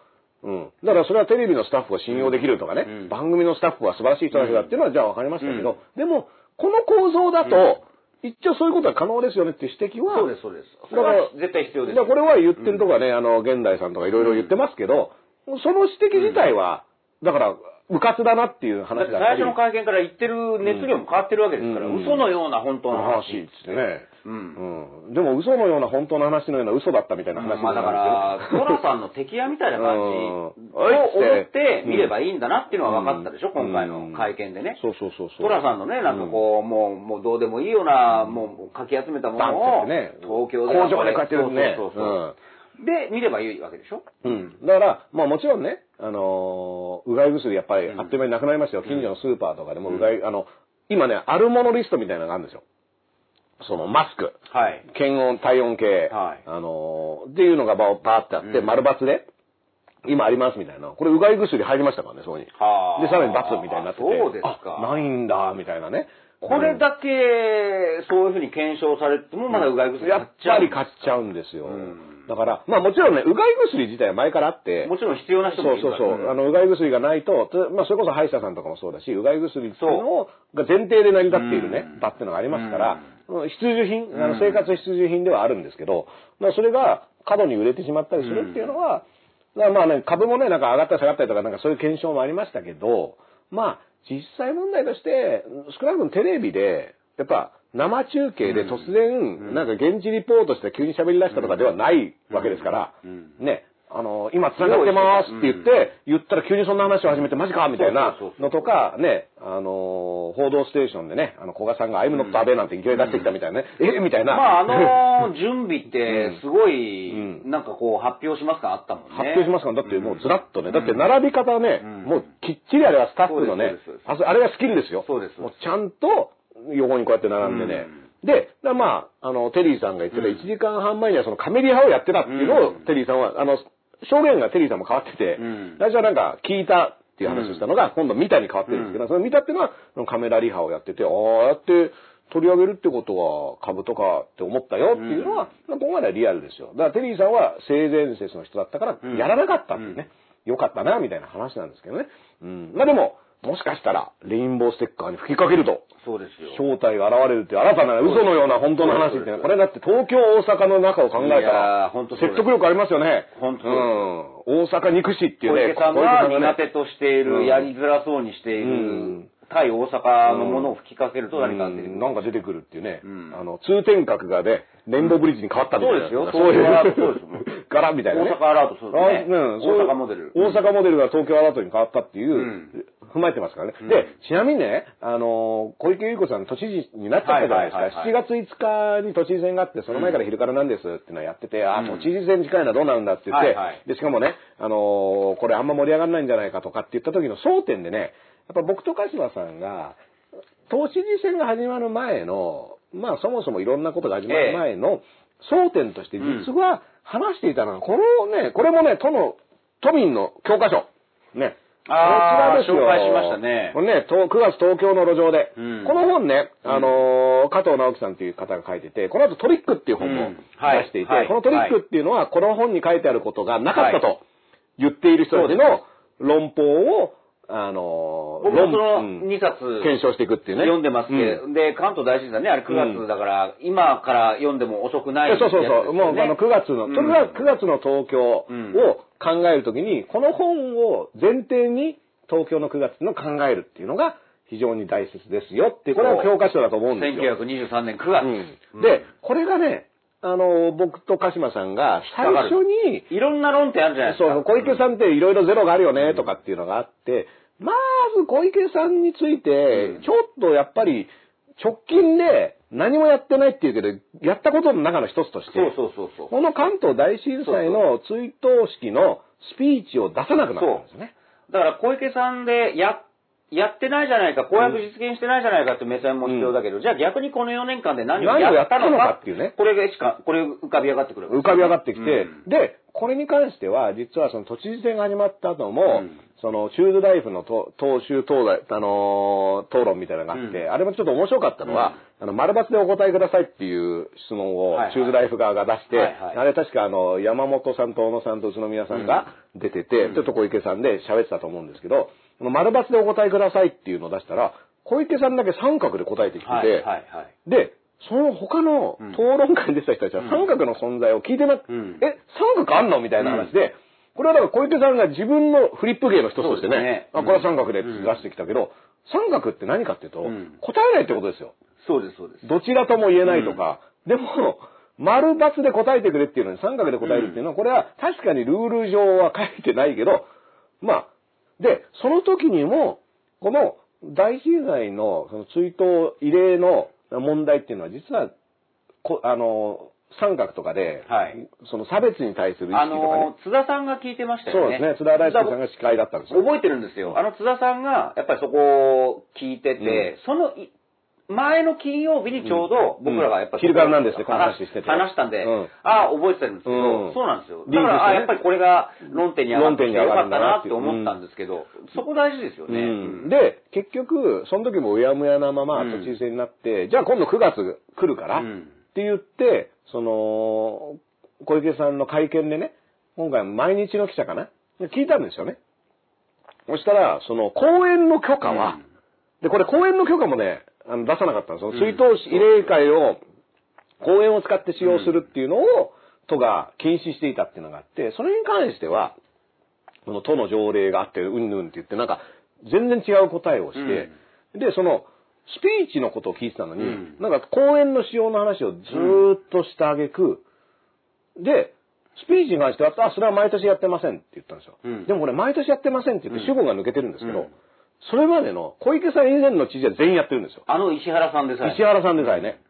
うん。だからそれはテレビのスタッフが信用できるとかね、うん。番組のスタッフは素晴らしい人たちだっていうのはじゃあ分かりましたけど、でも、この構造だと、一応そういうことは可能ですよねっていう指摘は、そうです、そうです。そだかられは絶対必要です。これは言ってるとこはね、あの、現代さんとかいろいろ言ってますけど、その指摘自体は、だから、うかつだなっていう話だ最初の会見から言ってる熱量も変わってるわけですから、うん。嘘のような本当の話。話っつってね。うん。うん。でも嘘のような本当の話のような嘘だったみたいな話にまあだかなるんですら、トラさんの敵屋みたいな感じうん。を思って。見ればいいんだなっていうのは分かったでしょ、うん。今回の会見でね。そうそうそうそう。トラさんのね、なんかこう、もう、もうどうでもいいような、もう、かき集めたものを、ね。東京で。工場で買ってるね。そうそうそうで、見ればいいわけでしょ？うん。だから、まあもちろんね、あのーうがい薬やっぱりあっという間になくなりましたよ。近所のスーパーとかでもうがい、あの、今ね、あるものリストみたいなのがあるんですよ。そのマスク、はい。検温、体温計、はいあのーっていうのがバーってあって、うん丸抜で、今ありますみたいな。これうがい薬入りましたからね、そこに。で、はあさらに×みたいになってて。そうですかあ、ないんだ、みたいなね。これだけ、そういうふうに検証されても、まだうがい薬やっぱり買買っちゃうんですよ。うんだから、まあもちろんね、うがい薬自体は前からあって、もちろん必要な人もいるから。そうそうそう。あの、うがい薬がないと、つまあ、それこそ歯医者さんとかもそうだし、うがい薬っていうのをが前提で成り立っているねうん、場っていうのがありますから、必需品、あの生活必需品ではあるんですけど、まあ、それが過度に売れてしまったりするっていうのは、だからまあね、株もね、なんか上がったり下がったりとか、なんかそういう検証もありましたけど、まあ、実際問題として、少なくともテレビで、やっぱ、生中継で突然、なんか現地リポートして急に喋り出したとかではないわけですから、うん。ね、あの、今繋がってますって言って、言ったら急にそんな話を始めてマジかみたいなのとか、ね、あの、報道ステーションでね、あの、古賀さんがアイムノットアベなんて勢い出してきたみたいなね、え？みたいな。まあ、あの準備って、すごい、うん。なんかこう、発表しますか？あったもんね。発表しますか？ら、だってもうずらっとね、だって並び方はね、ん。もうきっちりあれはスタッフのねあれがスキルですよ。そうです。もうちゃんと横にこうやって並んでね。で、まあ、あの、テリーさんが言ってたうん。1時間半前にはそのカメリ派をやってたっていうのを、うん。テリーさんは、あの、証言がテリーさんも変わってて、うん。最初はなんか聞いたっていう話をしたのが、今度見たに変わってるんですけど、その見たっていうのは、カメラリハをやってて、ああやって取り上げるってことは株とかって思ったよっていうのは、まあここまではリアルですよ。だからテリーさんは性善説の人だったから、やらなかったっていうね、よかったな、みたいな話なんですけどね。うん。まあでも、もしかしたら、レインボーステッカーに吹きかけると、そうですよ。正体が現れるっていう新たな嘘のような本当の話っていうのは、これだって東京、大阪の中を考えたらー、本当説得力ありますよね。本当うん。大阪憎しっていうね。小池さん小が苦手としている、うんやりづらそうにしている、うん対大阪のものを吹きかけると何か出てくる。うんなんか出てくるっていうね。うんあの、通天閣がね、レインボーブリッジに変わったみたいな。そうですよそういうそうですよ 柄みたいなね。大阪アラートそうですね大阪モデル大阪モデルが東京アラートに変わったっていう、うん踏まえてますからね。うんで、ちなみにね、あの、小池百合子さん都知事になっちゃったじゃないですか。はいはいはいはい7月5日に都知事選があって、その前から昼からなんですってのをやってて、あ、うん都知事選近いのはどうなんだって言って、はいはいで、しかもね、あのこれあんま盛り上がらないんじゃないかとかって言った時の争点でね、やっぱ僕と鹿島さんが、都知事選が始まる前の、まあそもそもいろんなことが始まる前の争点として実は話していたのは、このね、これもね、都の、都民の教科書。ね。あーこちらですよ紹介しましたね。これね、と9月東京の路上で。うん。この本ね、あのー加藤直樹さんという方が書いてて、この後トリックっていう本も出していて、はい。このトリックっていうのは、この本に書いてあることがなかったと言っている人たちの論法を、あのー僕もその論うん。2冊検証していくっていうね。読んでますけど、うん。で、関東大震災ね、あれ9月だから、今から読んでも遅くないそうそうそう。もうあの9月の、うん。それが9月の東京をうん考えるときに、この本を前提に東京の9月の考えるっていうのが非常に大切ですよっていう、これは教科書だと思うんですよ。1923年9月。うんで、これがね、あの、僕と鹿島さんが最初に、いろんな論点あるじゃないですか。そう、小池さんっていろいろゼロがあるよね、とかっていうのがあって、まず小池さんについてうん、ちょっとやっぱり、直近で何もやってないっていうけど、やったことの中の一つとして、そうそうそう。この関東大震災の追悼式のスピーチを出さなくなったんですよね。だから小池さんでや、やってないじゃないか、公約実現してないじゃないかっていう目線も必要だけど、じゃあ逆にこの4年間で何をやったのかかっていうね。これがしか、これ浮かび上がってくるわけです浮かび上がってきて、うん。で、これに関しては、実はその都知事選が始まった後も、うんその、チューズライフのと党首討論、あのー討論みたいなのがあって、うん。あれもちょっと面白かったのは、あの、丸抜でお答えくださいっていう質問を、はいはい。チューズライフ側が出して、はいはい。あれ確かあの、山本さんと小野さんと宇都宮さんが出てて、うん。ちょっと小池さんで喋ってたと思うんですけど、この丸抜でお答えくださいっていうのを出したら、小池さんだけ三角で答えてきてて、はいはいはい。で、その他のうん。討論会に出てた人たちは三角の存在を聞いてなく、うん。え、三角あんの？みたいな話で、これはだから小池さんが自分のフリップ芸の一つとしてね、ね。あ、これは三角で出してきたけど、三角って何かっていうと、うん。答えないってことですよ。そうです、そうです。どちらとも言えないとか、でも、丸×で答えてくれっていうのに三角で答えるっていうのは、これは確かにルール上は書いてないけど、まあ、で、その時にも、この大被害のその追悼慰霊の問題っていうのは実は、こあの、三角とかで、はいその差別に対する意あ識とかねの。、津田さんが聞いてましたよね。そうですね。津田大輔さんが司会だったんですよ。覚えてるんですよ。あの津田さんが、やっぱりそこを聞いてて、そのい前の金曜日にちょうど僕らがやっぱり、昼からなんですね話してて話したんで、うんああ、覚えてたんですけど、うんそうなんですよ。だから、あやっぱりこれが論点に上がってよかったなって思ったんですけど、そこ大事ですよね。うんで、結局、その時もうやむやなままうん都知事選になって、じゃあ今度9月来るから、うんって言って、その、小池さんの会見でね、今回毎日の記者かな？聞いたんですよね。そしたら、その、講演の許可は、で、これ講演の許可もね、あの出さなかったんですよ。追悼慰霊会を、講演を使って使用するっていうのを、都が禁止していたっていうのがあって、それに関しては、この都の条例があって、うんぬんって言って、なんか、全然違う答えをして、で、その、スピーチのことを聞いてたのに、うんなんか講演の仕様の話をずーっとしたあげく、で、スピーチに関しては、あ、それは毎年やってませんって言ったんですよ。うんでもこれ毎年やってませんって言って主語が抜けてるんですけど、うんそれまでの小池さん以前の知事は全員やってるんですよ。あの石原さんでさえ。石原さんでさえね。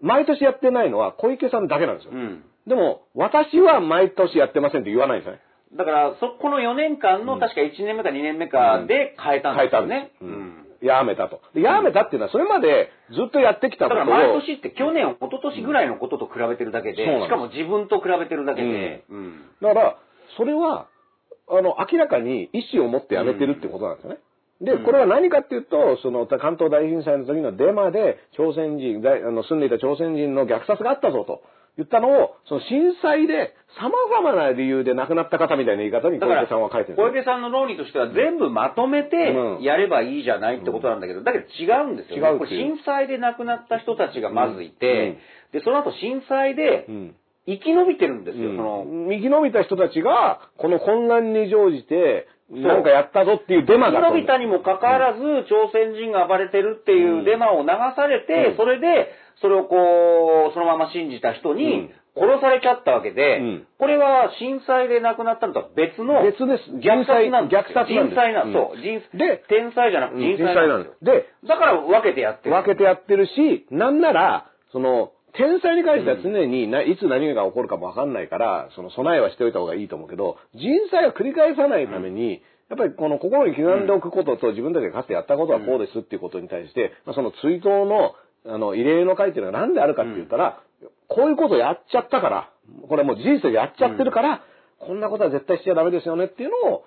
毎年やってないのは小池さんだけなんですよ。うん。でも、私は毎年やってませんって言わないんですよね。だから、そこの4年間の確か1年目か2年目かで変えたんですよね。変えたんですうんやめたと。でやめたっていうのは、それまでずっとやってきただこと。を。から毎年って去年、一昨年ぐらいのことと比べてるだけで、そうなんしかも自分と比べてるだけで、うん。だから、それは、あの、明らかに意思を持ってやめてるってことなんですよね。で、うん。これは何かっていうと、その、関東大震災の時のデマで、朝鮮人、大あの住んでいた朝鮮人の虐殺があったぞと言ったのを、その震災で様々な理由で亡くなった方みたいな言い方に小池さんは書いてる。小池さんの論理としては全部まとめてうん。やればいいじゃないってことなんだけど、だけど違うんですよ、ね。違うこれ震災で亡くなった人たちがまずいて、うん。で、その後震災でうん。生き延びてるんですよ、その、生き延びた人たちが、この混乱に乗じて、なんかやったぞっていうデマが生き延びたにもかかわらず、朝鮮人が暴れてるっていうデマを流されて、うん。それで、それをこう、そのまま信じた人に殺されちゃったわけで、うん。これは震災で亡くなったのとは別の、別です。虐殺なんですよ。虐殺なんです。人災な、うん。そう。人で天災じゃなくて人災なんですよ。で、だから分けてやってる。分けてやってるし、なんなら、その、天災に関しては常にな、いつ何が起こるかもわかんないから、その備えはしておいた方がいいと思うけど、人災を繰り返さないために、やっぱりこの心に刻んでおくことと自分たちがかつてやったことはこうですっていうことに対して、まあ、その追悼の、あの、慰霊の会っていうのは何であるかって言ったら、こういうことやっちゃったから、これはもう事実でやっちゃってるから、こんなことは絶対しちゃダメですよねっていうのを、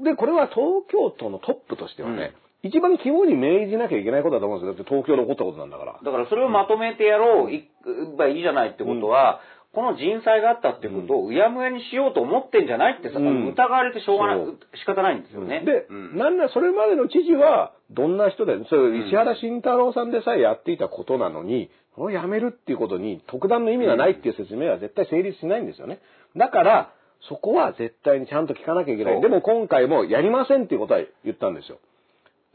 で、これは東京都のトップとしてはね、一番肝に銘じなきゃいけないことだと思うんですよ。だって東京で起こったことなんだから。だからそれをまとめてやろう、いばいいじゃないってことは、この人災があったってことをうやむやにしようと思ってんじゃないってさ、うん疑われてしょうがない仕方ないんですよね。で、うんなんだ、それまでの知事は、どんな人で、それ石原慎太郎さんでさえやっていたことなのに、これをやめるっていうことに特段の意味がないっていう説明は絶対成立しないんですよね。だから、そこは絶対にちゃんと聞かなきゃいけない。でも今回もやりませんっていうことは言ったんですよ。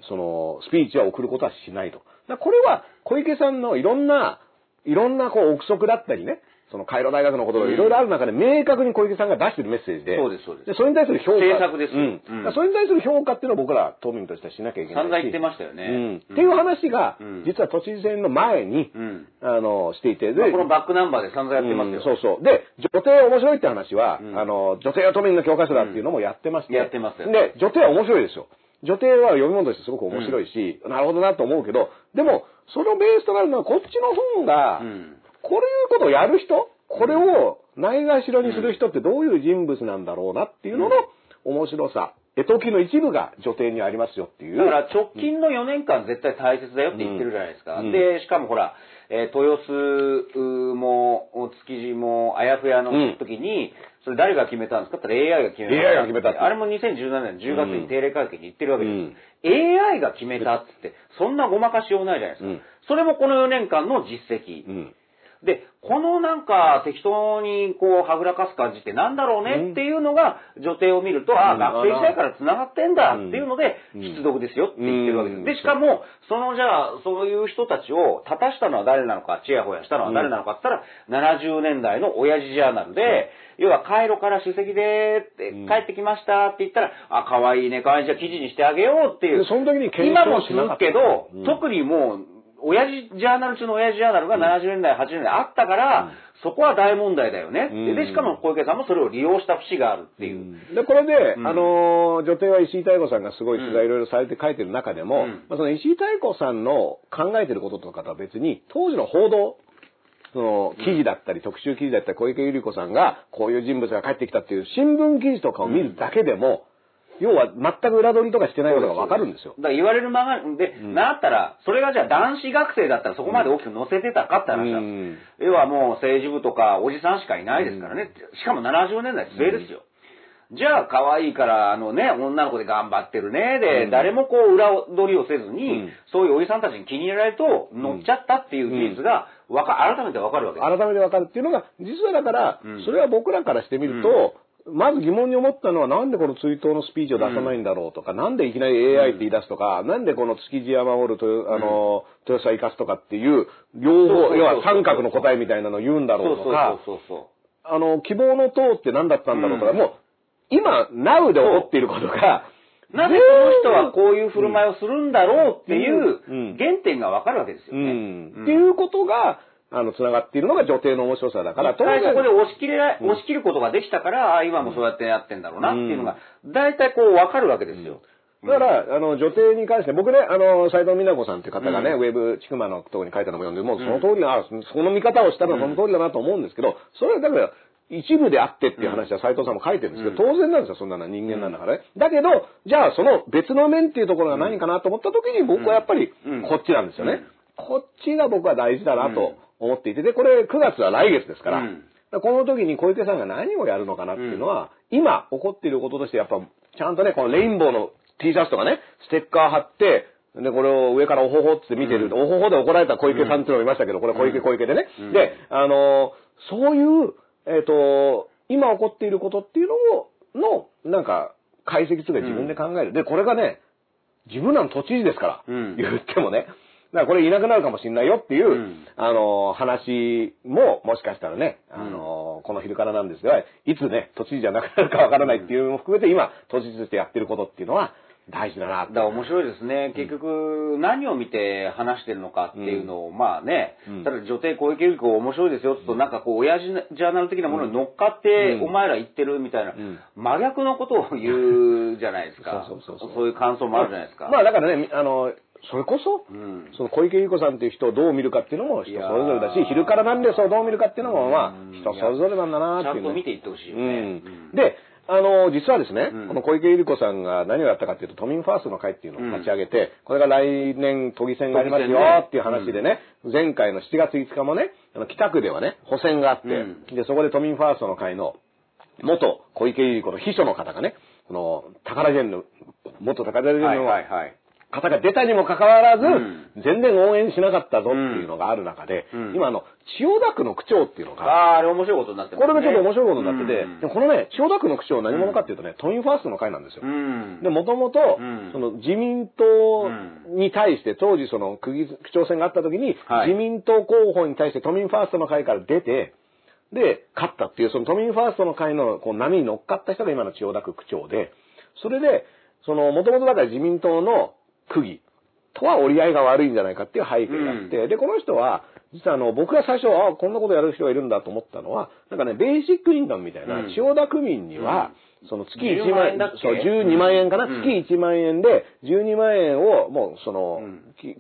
その、スピーチは送ることはしないと。これは小池さんのいろんな、いろんなこう憶測だったりね、そのカイロ大学のことがいろいろある中で明確に小池さんが出してるメッセージで、そうですそうですでそれに対する評価。政策ですようんそれに対する評価っていうのを僕ら島民としてはしなきゃいけないし。散々言ってましたよね。うん。っていう話が、うん実は都知事選の前に、うん。あの、していて、で、まあこのバックナンバーで散々やってますよ。うんそうそう。で、女帝面白いって話は、うんあの、女帝は都民の教科書だっていうのもやってまして、やってますよで、女帝は面白いですよ。女帝は読み物としてすごく面白いし、なるほどなと思うけど、でも、そのベースとなるのはこっちの方が、うん。こういうことをやる人？これをないがしろにする人ってどういう人物なんだろうなっていうのの面白さ、絵解きの一部が女帝にありますよっていう。だから直近の4年間絶対大切だよって言ってるじゃないですか。うんで、しかもほら、えー豊洲も、築地も、あやふやの時に、それ誰が決めたんですか？って言ったら AI が決めた。AI が決めたってあれも2017年10月に定例会見に言ってるわけです。うん AI が決めたっつって、そんなごまかしようないじゃないですか。うんそれもこの4年間の実績。うん。で、このなんか適当にこうはぐらかす感じってなんだろうねっていうのが女帝を見ると、ああ、うん。学生時代から繋がってんだっていうので、うん。必読ですよって言ってるわけです。うん。で、しかも、そのじゃあ、そういう人たちを立たしたのは誰なのか、ちやほやしたのは誰なのかって言ったら、70年代の親父ジャーナルで、要はカイロから首席でってうん。帰ってきましたって言ったら、あ、可愛いね、可愛いじゃあ記事にしてあげようっていう。で。その時に検今もするけど、うん。特にもう、親父ジャーナル中の親父ジャーナルが70年代、80年代あったから、そこは大問題だよね。うん。で、しかも小池さんもそれを利用した節があるっていう。で、これで、うん。あのー、女帝は石井妙子さんがすごい取材いろいろされて書いてる中でも、うん。まあ、その石井妙子さんの考えてることとかとは別に、当時の報道、その記事だったり、特集記事だったり、小池百合子さんがこういう人物が帰ってきたっていう新聞記事とかを見るだけでも、要は全く裏取りとかしてないことがわかるんですよ。だから言われるままで、んなったら、それがじゃあ男子学生だったらそこまで大きく載せてたかって話なんですうん要はもう政治部とかおじさんしかいないですからね。しかも70年代末ですよ。じゃあ可愛いから、あのね、女の子で頑張ってるね。で、うん誰もこう裏取りをせずに、うんそういうおじさんたちに気に入られると乗っちゃったっていう事実が、わか、改めてわかるわけです。改めてわかるっていうのが、実はだからうん、それは僕らからしてみると、まず疑問に思ったのは、なんでこの追悼のスピーチを出さないんだろうとか、なんでいきなり AI って言い出すとか、なんでこの築地山守ると、あの、豊洲生かすとかっていう、両方、要は三角の答えみたいなのを言うんだろうとか、あの、希望の党って何だったんだろうとか、うん。もう、今、Now で起こっていることが、なぜこの人はこういう振る舞いをするんだろうっていううん。原点がわかるわけですようね。ん、っていうことが、あの、繋がっているのが女帝の面白さだから、一回そこで押し切れら、うん。押し切ることができたから、あ今もそうやってやってんだろうなっていうのが、大体こう分かるわけですよ。だから、あの、女帝に関して、僕ね、あの、斎藤美奈子さんっていう方がね、うん。ウェブ、ちくまのところに書いたのも読んで、もうその通りな、あその見方をしたらその通りだなと思うんですけど、それはだから、一部であってっていう話は斎藤さんも書いてるんですけど、当然なんですよ、そんなのは人間なんだからね。だけど、じゃあその別の面っていうところが何かなと思った時に、僕はやっぱりうん、こっちなんですよね。こっちが僕は大事だなと思っていて、で、これ9月は来月ですから、うんだからこの時に小池さんが何をやるのかなっていうのは、今起こっていることとしてやっぱちゃんとね、このレインボーの T シャツとかね、ステッカー貼って、で、これを上からおほほって見てる、おほほで怒られた小池さんっていうのがいましたけど、これ小池小池でね。うんで、あのーそういう、えっ、と、今起こっていることっていうのを、の、なんか、解析というか自分で考える。で、これがね、自分らの都知事ですから、うん言ってもね。だからこれいなくなるかもしれないよっていう、うん。あの、話も、もしかしたらね、あの、この昼からなんですが、いつね、都知事じゃなくなるかわからないっていうのも含めて、今、都知事としてやってることっていうのは、大事だなだから面白いですね。結局、何を見て話してるのかっていうのを、まあね、うん。ただ女帝小池百合子面白いですよって言うと、なんかこう、親父ジャーナル的なものに乗っかって、うん。お前ら言ってるみたいな、ん。真逆のことを言うじゃないですか。そうそうそうそう。そういう感想もあるじゃないですか。まあだからね、みあの、それこそ、うん。その小池百合子さんっていう人をどう見るかっていうのも人それぞれだし昼からなんでそうどう見るかっていうのも、まあうん、人それぞれなんだなっていう、ね。ちゃんと見ていってほしいよね。うん。で、あの、実はですね、うん。この小池百合子さんが何をやったかっていうと、都民ファーストの会っていうのを立ち上げて、これが来年都議選がありますよっていう話でね、前回の7月5日もね、あの北区ではね、補選があって、うん。で、そこで都民ファーストの会の元小池百合子の秘書の方がね、この、宝ジェンヌ、元宝ジェンヌはいのはいはい。方が出たにもかかわらず、ん。全然応援しなかったぞっていうのがある中で、うん。今あの、千代田区の区長っていうのが、ああ、あれ面白いことになってますね。これがちょっと面白いことになってて、うん。でもこのね、千代田区の区長何者かっていうとね、都民ファーストの会なんですよ。うん。で、もともとうん、その自民党に対して、当時その区議区長選があった時に、はい。自民党候補に対して都民ファーストの会から出て、で、勝ったっていう、その都民ファーストの会のこう波に乗っかった人が今の千代田区区長で、それで、その、もともとだから自民党の区議。とは折り合いが悪いんじゃないかっていう背景があって、で、この人は、実はあの、僕が最初、あこんなことやる人がいるんだと思ったのは、なんかね、ベーシックインカムみたいな、うん。千代田区民には、その月1 10万万円そう、12万円かな、うん。月1万円で、12万円を、もう、その、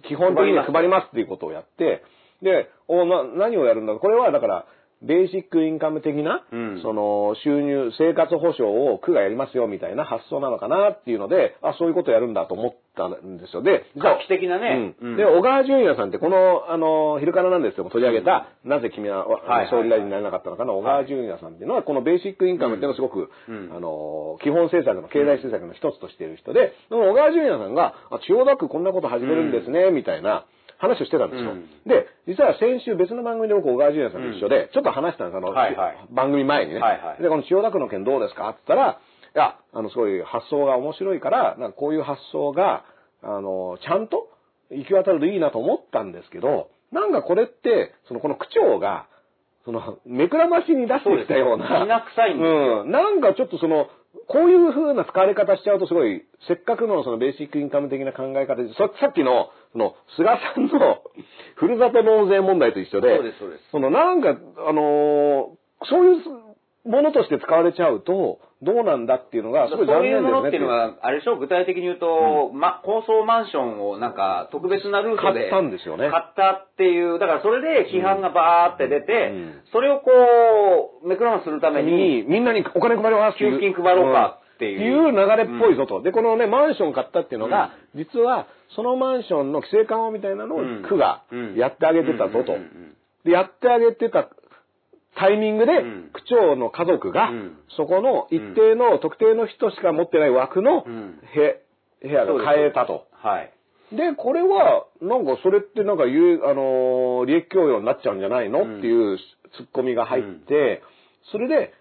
基本的に配りますっていうことをやって、で、おな何をやるんだ？これは、だから、ベーシックインカム的な、うん。その、収入、生活保障を区がやりますよみたいな発想なのかなっていうので、あ、そういうことやるんだと思ったんですよ。で、画期的なね。うん。うん。で、小川淳也さんって、この、あの、昼からなんですけども取り上げた、なぜ君は、はいはい総理大臣になれなかったのかの小川淳也さんっていうのは、このベーシックインカムっていうのをすごく、うん。あの、基本政策の、経済政策の一つとしている人で、でも小川淳也さんが、あ、千代田区こんなこと始めるんですね、みたいな話をしてたんですよ。うんで、実は先週別の番組で僕、小川淳也さんと一緒で、ちょっと話したんです、あの、はいはい番組前にね。はいはいで、この千代田区の件どうですか？って言ったら、いや、あの、すごい発想が面白いから、なんかこういう発想が、あの、ちゃんと行き渡るといいなと思ったんですけど、なんかこれって、その、この区長が、その、目くらましに出してきたような。きな臭いんですよ。うん。なんかちょっとその、こういう風な使われ方しちゃうとすごい、せっかくのそのベーシックインカム的な考え方で、ささっきの、その、菅さんの ふるさと納税問題と一緒で、そうですそうです。そのなんか、あのーそういうものとして使われちゃうと、どうなんだっていうのが、すごいそういう。残念ですね。ものっていうのは、あれでしょ、具体的に言うと、ま、高層マンションをなんか特別なルートで買ったんですよね。買ったっていう、だからそれで批判がバーって出て、うん。それをこう、目くらまするために、に、みんなにお金配ります給付金配ろうかっていう。流れっぽいぞと。で、このね、マンション買ったっていうのが、実は、そのマンションの規制緩和みたいなのをうん。区がうんやってあげてたぞと。で、やってあげてたタイミングでん、区長の家族がうん、そこの一定の特定の人しか持ってない枠のうん。部部屋が買えたと。はい。で、これは、なんかそれってなんか言う、あのー利益供与になっちゃうんじゃないの、うん。っていうツッコミが入って、それで、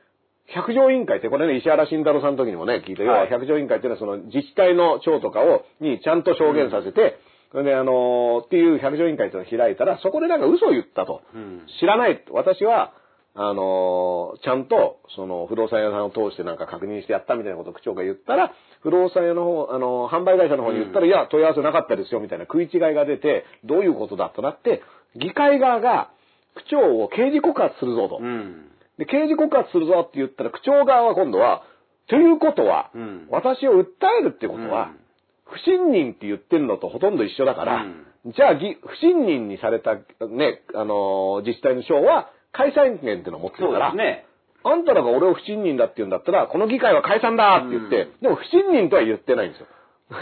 百条委員会って、これね、石原慎太郎さんの時にもね、聞いたよ、はい百条委員会っていうのはその自治体の長とかを、にちゃんと証言させて、それであのーっていう百条委員会っていうのを開いたら、そこでなんか嘘を言ったと。うん知らない。私は、あのーちゃんと、その、不動産屋さんを通してなんか確認してやったみたいなことを区長が言ったら、不動産屋の方、あのー販売会社の方に言ったら、いや、問い合わせなかったですよ、みたいな食い違いが出て、どういうことだとなって、議会側が、区長を刑事告発するぞと。うん。で、刑事告発するぞって言ったら、区長側は今度は、ということは、うん私を訴えるってことは、うん不信任って言ってるのとほとんど一緒だから、じゃあ、ぎ不信任にされた、ね、あのー自治体の省は、解散権っていうのを持ってるから、ね。あんたらが俺を不信任だって言うんだったら、この議会は解散だって言って、でも不信任とは言ってないんですよ。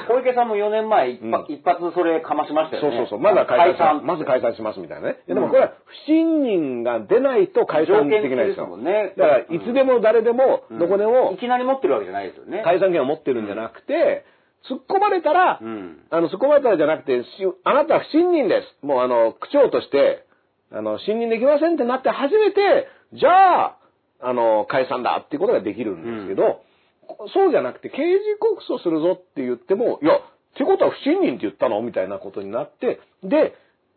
小池さんも4年前一,、うん一発それかましましたよね。そうそうそう。まずは解散しまず解散。散しますみたいなね。でもこれは不信任が出ないと解散できないですよ。もんねだから、いつでも誰でも、どこでもいきなり持ってるわけじゃないですよね。解散権を持ってるんじゃなくて、突っ込まれたら、うんあの、突っ込まれたらじゃなくて、しあなたは不信任です。もうあの、区長として、あの、信任できませんってなって初めて、じゃあ、あの、解散だっていうことができるんですけど、そうじゃなくて、刑事告訴するぞって言っても、いや、ってことは不信任って言ったのみたいなことになって、で、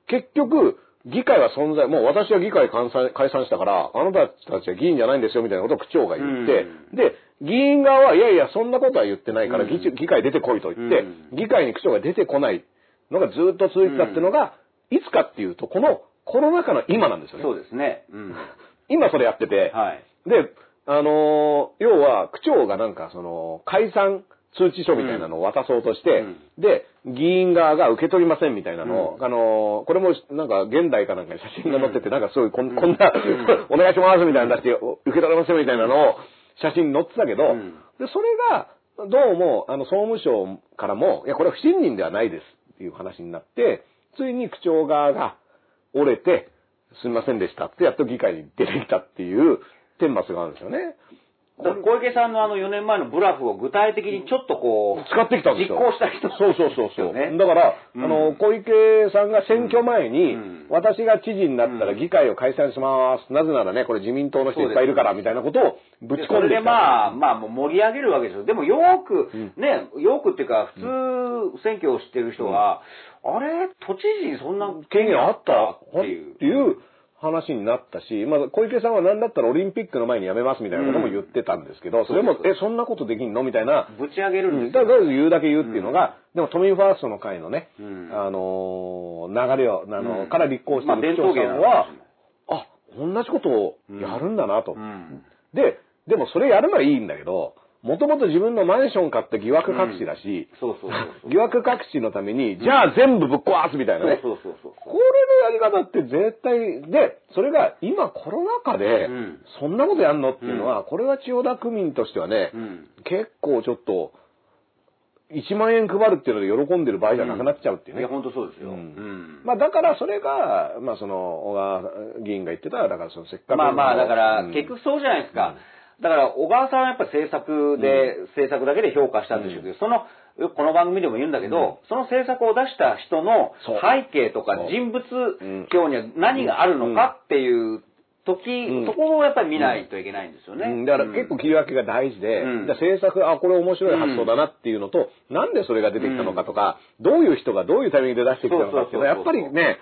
結局、議会は存在、もう私は議会解散解散したから、あなたたちは議員じゃないんですよみたいなことを区長が言って、で、議員側は、いやいや、そんなことは言ってないから、議議会出てこいと言って、う議会に区長が出てこないのがずっと続いてたっていうのが、いつかっていうと、このコロナ禍の今なんですよね。そうですね。うん。今それやってて、はい。で、あのー要は、区長がなんか、その、解散通知書みたいなのを渡そうとして、うん。で、議員側が受け取りませんみたいなのを、あのーこれもなんか現代かなんかに写真が載ってて、なんかすごいこんこんな、お願いしますみたいなの出して、お受け取れませんみたいなのを写真に載ってたけど、うん。で、それが、どうも、あの、総務省からも、いや、これは不信任ではないですっていう話になって、ついに区長側が折れて、すみませんでしたって、やっと議会に出てきたっていう顛末があるんですよね。小池さんのあの4年前のブラフを具体的にちょっとこう、使ってきたんですよ。実行した人そうそうそうそう。ねだから、うんあの、小池さんが選挙前に、うん私が知事になったら議会を解散します。なぜならね、これ自民党の人いっぱいいるから、みたいなことをぶちでそれで込んできた。まあ、まあ、もう盛り上げるわけですよ。でもよく、ね、よくっていうか、普通、選挙を知ってる人は、あれ、都知事にそんな権限あった？っていう。話になったし、まあ、小池さんは何だったらオリンピックの前に辞めますみたいなことも言ってたんですけど、それも、え、そんなことできんのみたいな。ぶち上げるんうんですよ。だからとりあえず言うだけ言うっていうのが、でも都民ファーストの会のね、うんあのー流れを、あのうんから立候補してまある区長さんはですよ、あ、同じことをやるんだなと。うん。で、でもそれやるのはいいんだけど、もともと自分のマンション買った疑惑隠しだし、そうそうそうそう。疑惑隠しのために、じゃあ全部ぶっ壊すみたいなね。そうそうそうこれのやり方って絶対、で、それが今コロナ禍でうん、そんなことやんのっていうのは、これは千代田区民としてはね、うん結構ちょっと、1万円配るっていうので喜んでる場合じゃなくなっちゃうっていうね。いや、本当そうですよ。ううんん。まあだからそれが、まあその、小川議員が言ってた、だからそのせっかくの。まあまあ、だから、うん結局そうじゃないですか。だから、小川さんはやっぱ政策で、政策だけで評価したんでしょうけど、その、よくこの番組でも言うんだけど、その制作を出した人の背景とか人物ん今日には何があるのかっていう時、うん。そこをやっぱり見ないといけないんですよね。うん。だから結構切り分けが大事で、うん。制作、あ、これ面白い発想だなっていうのと、なんでそれが出てきたのかとか、どういう人がどういうタイミングで出してきたのかっていうのは、やっぱりね、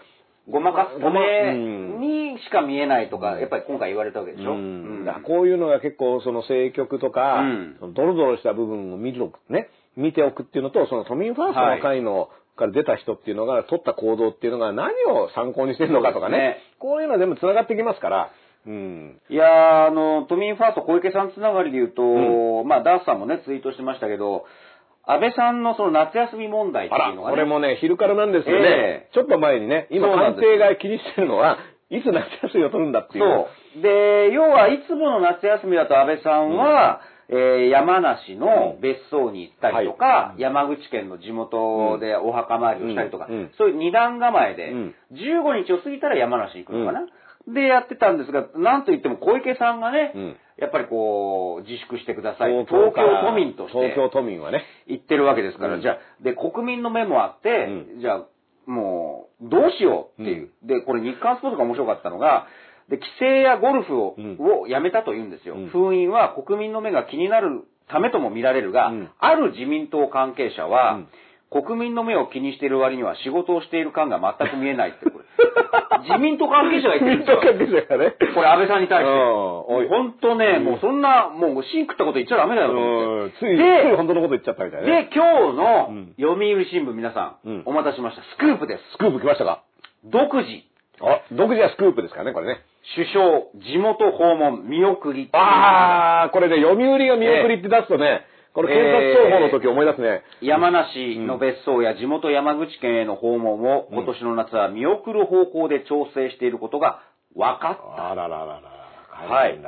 ごまかすためうん。にしか見えないとか、やっぱり今回言われたわけでしょ？うん。だからこういうのが結構その政局とか、うん。ドロドロした部分を見るね、見ておくっていうのと、その都民ファーストの会の、から出た人っていうのが取った行動っていうのが何を参考にしてるのかとかね、ね。こういうのは全部繋がってきますから、うん。いやー、あの、都民ファースト小池さんつながりで言うと、まあ、ダースさんもね、ツイートしてましたけど、安倍さんのその夏休み問題っていうのが、ね、これもね、昼からなんですよね、ええ。ちょっと前にね、今官邸が気にしてるのは、いつ夏休みを取るんだっていう。そう。で、要はいつもの夏休みだと安倍さんは、えー山梨の別荘に行ったりとか、山口県の地元でお墓参りをしたりとか、うん。うん。そういう二段構えで、うん。15日を過ぎたら山梨に行くのかな、でやってたんですが、なんといっても小池さんがね、うんやっぱりこう、自粛してください。東京都民として。東京都民はね。言ってるわけですから、うんじゃあ、で、国民の目もあって、うじゃあ、もう、どうしようっていう。で、これ日刊スポーツが面白かったのが、で、規制やゴルフを,、うんをやめたと言うんですよ。うん封印は国民の目が気になるためとも見られるが、うんある自民党関係者は、うん国民の目を気にしている割には仕事をしている感が全く見えないって、これ。自民党関係者が言ってるんですよ。関係者がね。これ安倍さんに対して。本当ね、もうそんな、もうシンクったこと言っちゃダメだよと思って。うんつい、つでい本当のこと言っちゃったみたいなね。で、今日のうん読売新聞皆さん、うんお待たせしました。スクープです。スクープ来ましたか？独自、あ、独自はスクープですからね、これね。首相、地元訪問、見送り。あー、これね、読売が見送りって出すとね、これ検察庁法の時思い出すね。山梨の別荘や地元山口県への訪問を今年の夏は見送る方向で調整していることが分かった。あららららら。はい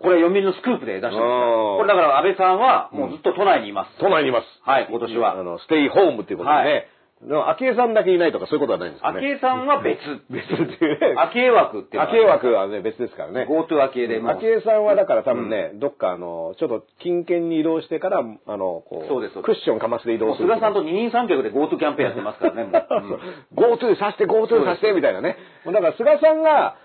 これ読売のスクープで出してます。うんこれだから安倍さんはもうずっと都内にいます。都内にいます。はい今年はあの、ステイホームっていうことでね。はいでも、昭恵さんだけいないとかそういうことはないんですかね。昭恵さんは別。別っていうね。昭恵枠っていうのが昭恵枠はね、別ですからね。GoTo 昭恵でもう昭恵さんはだから多分ね、どっかあの、ちょっと近県に移動してから、あの、こう、そうですそうですクッションかますで移動する。菅さんと二人三脚で GoTo キャンペーンやってますからね、もう。うん GoTo させて、GoTo させて、みたいなね。だから菅さんが、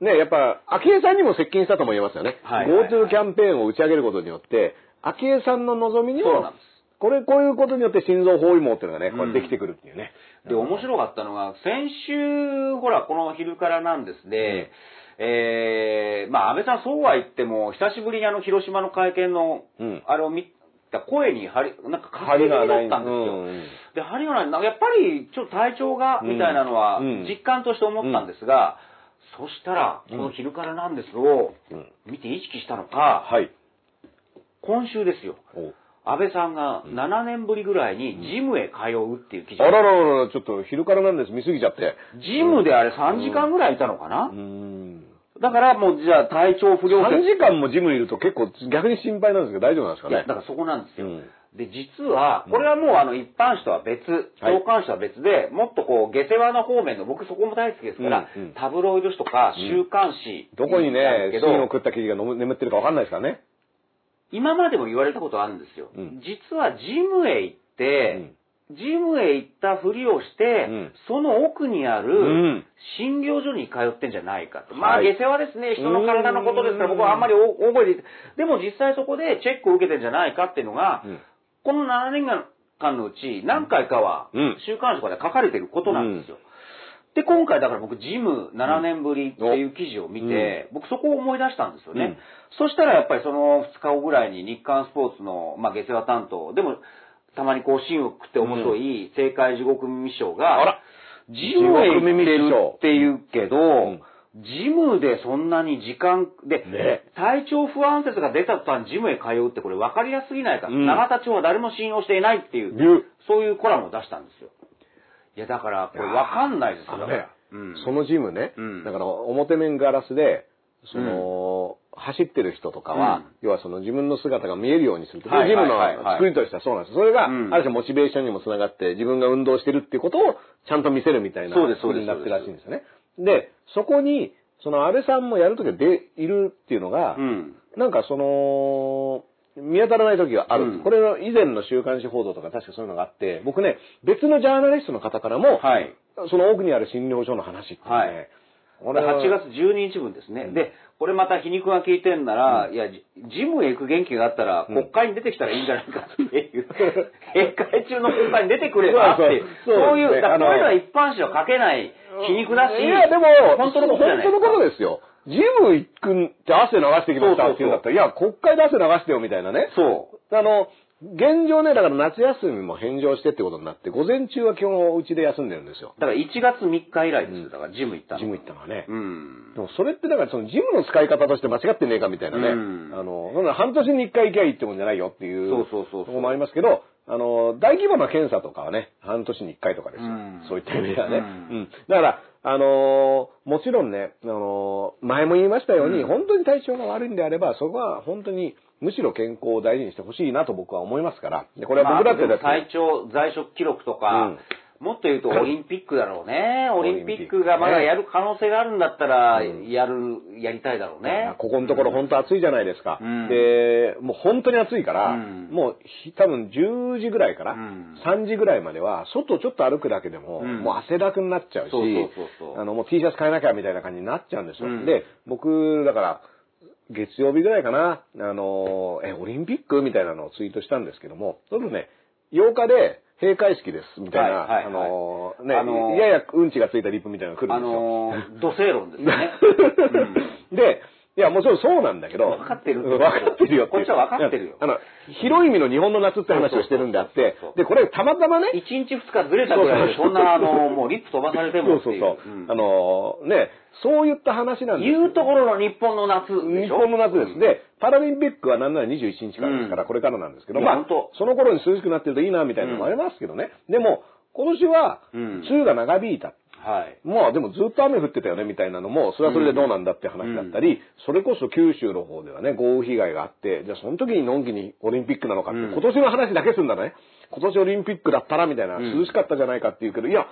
ね、やっぱ、昭恵さんにも接近したとも言えますよね。はいはいはい GoTo キャンペーンを打ち上げることによって、昭恵さんの望みにもそうなんです、これ、こういうことによって心臓包囲網っていうのがね、これできてくるっていうね。で、面白かったのが、先週、ほら、この昼からなんですで、えー、まあ、安倍さんそうは言っても、久しぶりにあの、広島の会見の、うん。あれを見た声に張り、なんか張りがだったんですよ。うんで、張りがない。なんかやっぱり、ちょっと体調が、みたいなのはうん、実感として思ったんですが、そしたら、この昼からなんですをうん。見て意識したのか、はい。今週ですよ。お安倍さんが7年ぶりぐらいにジムへ通うっていう記事。あらららら、ちょっと昼からなんです、見すぎちゃって。ジムであれ3時間ぐらいいたのかな、うん。だからもうじゃあ体調不良3時間もジムにいると結構逆に心配なんですけど大丈夫なんですかね？だからそこなんですよ。うん。で、実は、これはもうあの一般紙とは別、はい。投函紙とは別で、もっとこう、下世話な方面の、僕そこも大好きですから、うんうん。タブロイド紙とか週刊誌どこにね、芯を食った記事が眠ってるかわかんないですからね。今までも言われたことあるんですよ。うん。実はジムへ行って、ジムへ行ったふりをして、うん。その奥にあうるん。診療所に通ってんじゃないかと。まあ、はい下世話ですね。人の体のことですから、僕はあんまり大大声ででも実際そこでチェックを受けてんじゃないかっていうのが、うん。この7年間のうち何回かはうん。週刊誌とかで書かれてることなんですよ。で、今回だから僕、ジム7年ぶりっていう記事を見て、僕そこを思い出したんですよね。うん。そしたらやっぱりその2日後ぐらいに日刊スポーツの、まあ、下世話担当、でも、たまにこう、芯を食って面白い、正解地獄耳賞が、ジムへ行ってるって言うけど、んジムでそんなに時間、で、ね。体調不安説が出た途端ジムへ通うってこれ分かりやすすぎないか。うん。永田町は誰も信用していないっていう、そういうコラムを出したんですよ。いや、だから、これ分かんないですよ。ね、うんそのジムね、うんだから表面ガラスで、その、走ってる人とかは、うん要はその自分の姿が見えるようにするって。はいジムの作りとしてはそうなんです。それが、うんある種モチベーションにもつながって、自分が運動してるっていうことをちゃんと見せるみたいなそうですそうです風になってるらしいんですよね。で、そこに、その安倍さんもやるときはでいるっていうのが、うん。なんかその、見当たらない時がある。うん。これの以前の週刊誌報道とか確かそういうのがあって、僕ね、別のジャーナリストの方からも、はい。その奥にある診療所の話っていうね、はい。これは8月12日分ですね。で、これまた皮肉が効いてんなら、いや、ジジムへ行く元気があったら、うん。国会に出てきたらいいんじゃないかっていう、閉会中の国会に出てくればっていう、そう。いう、だからこういうのは一般紙は書けない皮肉だし、いや、でも、本当のことですよ。ジム行くんって汗流してきましたって言うんだったら、いや、国会で汗流してよみたいなね。そう。あの、現状ね、だから夏休みも返上してってことになって、午前中は基本うちで休んでるんですよ。だから1月3日以来ですよ。だからジム行ったの。ジム行ったのはね。うん。でもそれってだからそのジムの使い方として間違ってねえかみたいなね。うんあの、半年に一回行きゃいいってもんじゃないよっていう。そうそうそうそうとこもありますけど、あの、大規模な検査とかはね、半年に一回とかですよ。うんそういった意味ではね。ううんん。だから、あのーもちろんね、あのー前も言いましたように、うん本当に体調が悪いんであれば、そこは本当に、むしろ健康を大事にしてほしいなと僕は思いますから。でこれは僕だってだって、まあ体調、在職記録とか、もっと言うとオリンピックだろうね。オリンピックがまだやる可能性があるんだったら、うん。やる、やりたいだろうね。ここのところ本当暑いじゃないですか。うん。で、もう本当に暑いから、うん。もうひ多分10時ぐらいからうん。3時ぐらいまでは、外ちょっと歩くだけでも、うん。もう汗だくになっちゃうし、あの、もう T シャツ買えなきゃみたいな感じになっちゃうんですよ。うん。で、僕、だから、月曜日ぐらいかな、あの、え、オリンピックみたいなのをツイートしたんですけども、そのね、8日で閉会式です、みたいな、はいはいはいあの、ね、あのややうんちがついたリップみたいなのが来るあんですよ。のー、土星論ですよね。で、いや、もちろんそうなんだけど。分かってる分かってるよこっちは分かってるよ。あの、広い意味の日本の夏って話をしてるんであってで、これたまたまね、1日2日ずれたぐらいで、そんな、あの、もうリップ飛ばされても。そうそうそう。うん。あの、ね、そういった話なんですよ。言うところの日本の夏でしょ？日本の夏です。で、パラリンピックはなんなら21日からですから、うん。これからなんですけど、まあその頃に涼しくなってるといいな、みたいなのもありますけどね。でも、今年は、うん。梅雨が長引いた。はい。まあでもずっと雨降ってたよねみたいなのも、それはそれでどうなんだって話だったり、それこそ九州の方ではね、豪雨被害があって、じゃあその時にのんきにオリンピックなのかって、うん今年の話だけすんだね。今年オリンピックだったらみたいな、うん涼しかったじゃないかって言うけど、いや、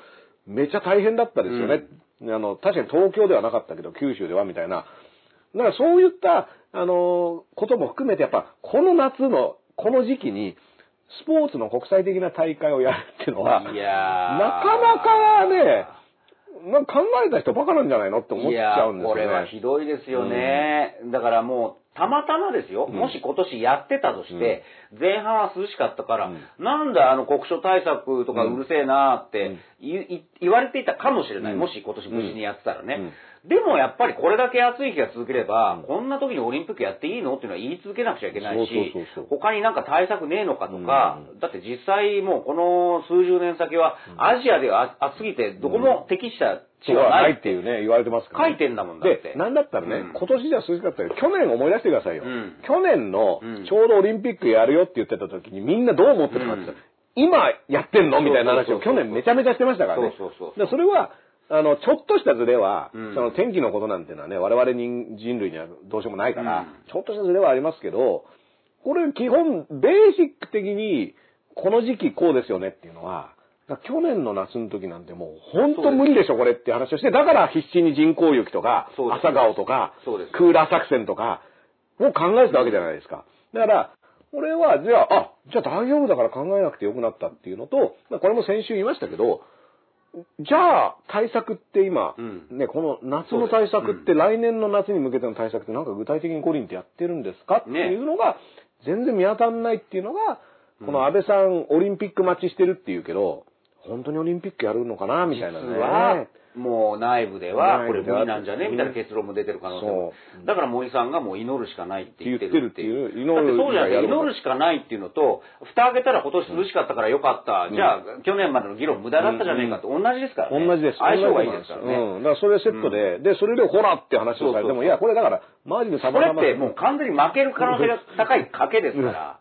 めちゃ大変だったですよね。あの、確かに東京ではなかったけど、九州ではみたいな。だからそういった、あの、ことも含めて、やっぱ、この夏の、この時期に、スポーツの国際的な大会をやるっていうのは、なかなかね、なんか考えた人バカなんじゃないのって思っちゃうんですよね。いや、これはひどいですよね。だからもう、たまたまですよ。うんもし今年やってたとして、前半は涼しかったから、うんなんだあの国書対策とかうんうるせえなーってうん言われていたかもしれない。うんもし今年無事にやってたらね。うんでもやっぱりこれだけ暑い日が続ければ、うんこんな時にオリンピックやっていいの？っていうのは言い続けなくちゃいけないし他になんか対策ねえのかとか、うん。だって実際もうこの数十年先は、アジアでは暑すぎてどこも適した地はない。いっていうね、言われてますから、書いてんだもんだって。で、なんだったらね、うん。今年じゃ涼しかったけど、去年思い出してくださいよ。うん。去年のうん、ちょうどオリンピックやるよって言ってた時に、みんなどう思ってたかって今やってんの？みたいな話を去年めちゃめちゃしてましたからね。そうそうそう。でそれは、あの、ちょっとしたズレは、うん。その天気のことなんていうのはね、我々人人類にはどうしようもないから、うん。ちょっとしたズレはありますけど、これ基本、ベーシック的に、この時期こうですよねっていうのは、去年の夏の時なんてもう本当無理でしょこれって話をして、だから必死に人工雪とか朝顔とかクーラー作戦とかを考えてたわけじゃないですか。だから、これは、じゃあ、あ、じゃあ大丈夫だから考えなくてよくなったっていうのと、まあこれも先週言いましたけど、じゃあ対策って今、うん。ね、この夏の対策って来年の夏に向けての対策ってなんか具体的に五輪ってやってるんですか？っていうのが全然見当たらないっていうのが、この安倍さんオリンピック待ちしてるっていうけど、本当にオリンピックやるのかなみたいなね。実は、もう内部では、これ無理なんじゃねみたいな結論も出てる可能性もそ。だから森さんがもう祈るしかないって言ってるっていう。言ってるっていうだってそうじゃない祈る祈るしかないっていうのと、蓋開けたら今年涼しかったからよかった。じゃあ、去年までの議論無駄だったじゃねえかって同じですからね。同じです。相性がいいですからね。うん。だからそれセットで、で、それでほらって話をされても、いや、これだから、マジでたこれ。ってもう完全に負ける可能性が高い賭けですから。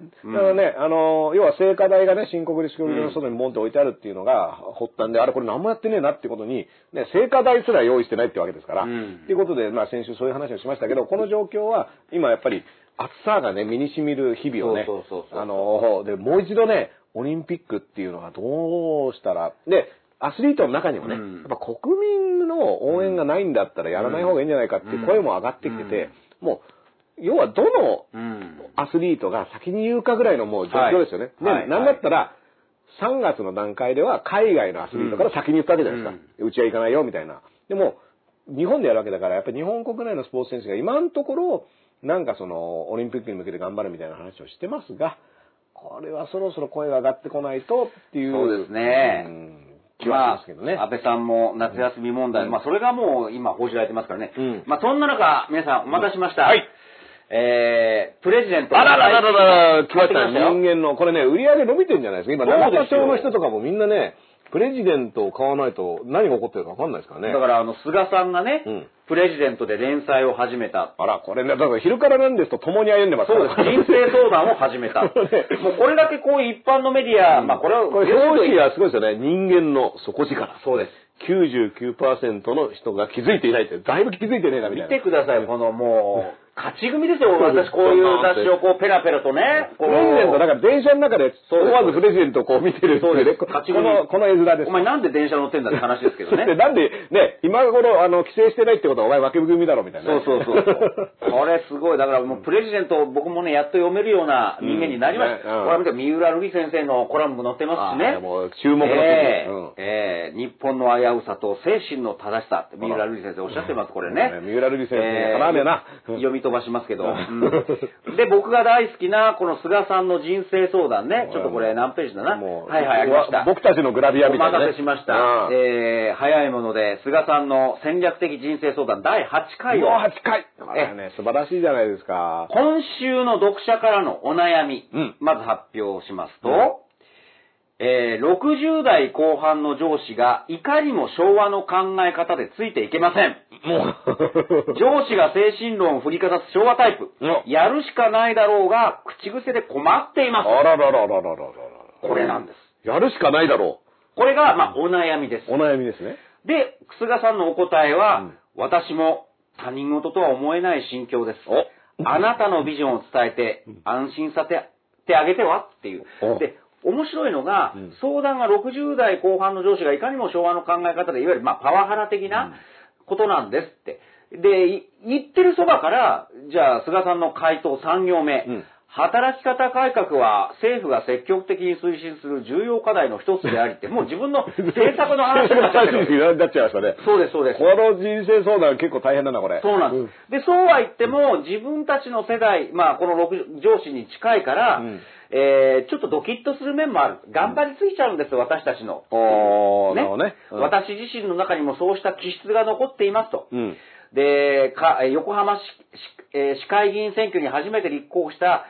だからね、あの、要は聖火台がね、新国立競技場の外にボンって置いてあるっていうのが発端で、あれこれ何もやってねえなってことに、ね、聖火台すら用意してないってわけですから。うん。っていうことで、まあ先週そういう話をしましたけど、この状況は、今やっぱり暑さがね、身に染みる日々をねあの、で、もう一度ね、オリンピックっていうのがどうしたら、で、アスリートの中にもね、うん。やっぱ国民の応援がないんだったらやらない方がいいんじゃないかっていう声も上がってきてて、もう、要はどのうん。アスリートが先に言うかぐらいのもう状況ですよね。はいはいで、なんだったら、3月の段階では海外のアスリートから先に言ったわけじゃないですか。うちは行かないよ、みたいな。でも、日本でやるわけだから、やっぱり日本国内のスポーツ選手が今のところ、なんかその、オリンピックに向けて頑張るみたいな話をしてますが、これはそろそろ声が上がってこないとっていう。そうですねうん気はしますけどね。まあ、安倍さんも夏休み問題、うんまあそれがもう今報じられてますからね。うんまあそんな中、皆さんお待たせしました。はい。えー、プレジデント。あららららら、来ました人間の、これね、売り上げ伸びてんじゃないですか？今、長田町の人とかもみんなね、プレジデントを買わないと何が起こってるか分かんないですからね。だからあの、菅さんがね、うんプレジデントで連載を始めた。あら、これね、だから昼からなんですと共に歩んでますそうです。人生相談を始めた。もうこれだけこう一般のメディア、まあこれは、これ表紙がすごいですよね。人間の底力。そうです。99%の人が気づいていないって、だいぶ気づいてねえな、みたいな。見てください、このもう、勝ち組ですよ、私こういう雑誌をこうペラペラとね。プレジデント、だから電車の中で、思わずプレジデントをこう見てるっていうね、こ勝ち組の、この絵面です。お前なんで電車乗ってんだって話ですけどでね。なんで、ね、今頃、あの、規制してないってことはお前負け組だろ、みたいなそね。うそうそう。これすごい。だからもうプレジデント僕もね、やっと読めるような人間になりました。これ見て三浦瑠麗先生のコラムも載ってますしね。あもう注目のええ日本の危うさと精神の正しさって三浦瑠麗先生おっしゃってます、これね。三浦瑠麗先生ええ絡めなうん読み飛ばしますけど。うんうんで、僕が大好きなこの菅さんの人生相談ね。ちょっとこれ何ページだな？はいはい、ありました。僕たちのグラビアおみたいな、ね。待たせしました。うんえー、早いもので、菅さんの戦略的人生相談第8回をもう、8回。これね、素晴らしいじゃないですか。今週の読者からのお悩み、うんまず発表しますと、うんえー60代後半の上司がいかにも昭和の考え方でついていけません。もう。上司が精神論を振りかざす昭和タイプ。うんやるしかないだろうが、口癖で困っています。あらららららららら。これなんです。やるしかないだろこれが、まあ、お悩みですう。。お悩みですね。で、菅さんのお答えは、うん私も他人事とは思えない心境です。おあなたのビジョンを伝えて安心させてあげてはっていうお。で、面白いのが、うん相談が60代後半の上司がいかにも昭和の考え方で、いわゆるまあパワハラ的なことなんですって。で、言ってるそばから、じゃあ菅さんの回答3行目。うん働き方改革は政府が積極的に推進する重要課題の一つでありって、もう自分の 政策の話になっちゃってるっちゃいましたね。そうです、そうです。この人生相談結構大変だな、これ。そうなんです。で、そうは言っても、自分たちの世代、まあ、この6上司に近いから、うんえーちょっとドキッとする面もある。頑張りすぎちゃうんです、私たちの。おー、なるほどね。うん私自身の中にもそうした気質が残っていますと。うん。で、かえー横浜市市えー市会議員選挙に初めて立候補した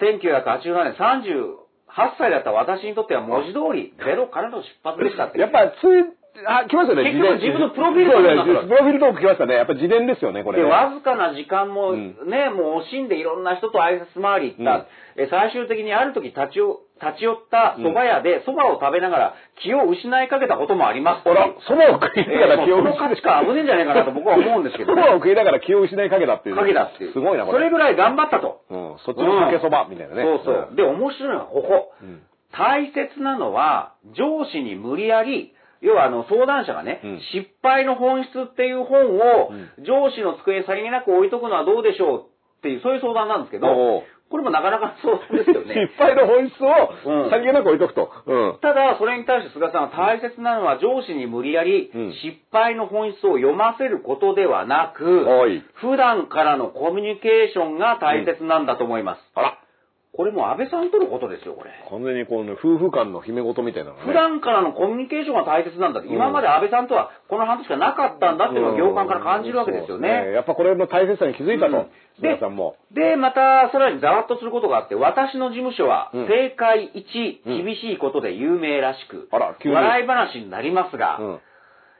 1987年38歳だった私にとっては文字通りゼロからの出発でしたって。やっぱ、つい、あ、来ましたね、結局自分のプロフィールトークねプロフィールトーク来ましたね。やっぱ自伝ですよね、これで、ね。わずかな時間もうんね、もう惜しんでいろんな人と挨拶回り行った。え最終的にある時立ちよ立ち寄った蕎麦屋で蕎麦を食べながら気を失いかけたこともあります。ほら、そばを食いながら気をえーもうその価値観危ねえんじゃないかなと僕は思うんですけどね。そばを食いながら気を失いかけたっていう。かけたっていう。すごいな、これ。それぐらい頑張ったと。うん。そっちのかけそば、みたいなね。そうそう。で、面白いのはここ。うん大切なのは、上司に無理やり、要はあの相談者がね、うん失敗の本質っていう本をう上司の机にさりげなく置いとくのはどうでしょうっていう、そういう相談なんですけどこれもなかなか相談ですよね。失敗の本質うんを、さりげなく置いとくと。うん。ただ、それに対して菅さんは大切なのは上司に無理やりうん失敗の本質を読ませることではなく、おい。普段からのコミュニケーションが大切なんだと思います。あら。これもう安倍さんとのことですよ、これ。完全にこの夫婦間の秘め事みたいなのね。普段からのコミュニケーションが大切なんだって、うん今まで安倍さんとはこの半年しかなかったんだっていうのを業界から感じるわけですよそうねね。やっぱこれの大切さに気づいたとうん。皆さんも。で、また、さらにざわっとすることがあって、私の事務所はうん、正解1、うん厳しいことで有名らしく、あら急に笑い話になりますが、うん。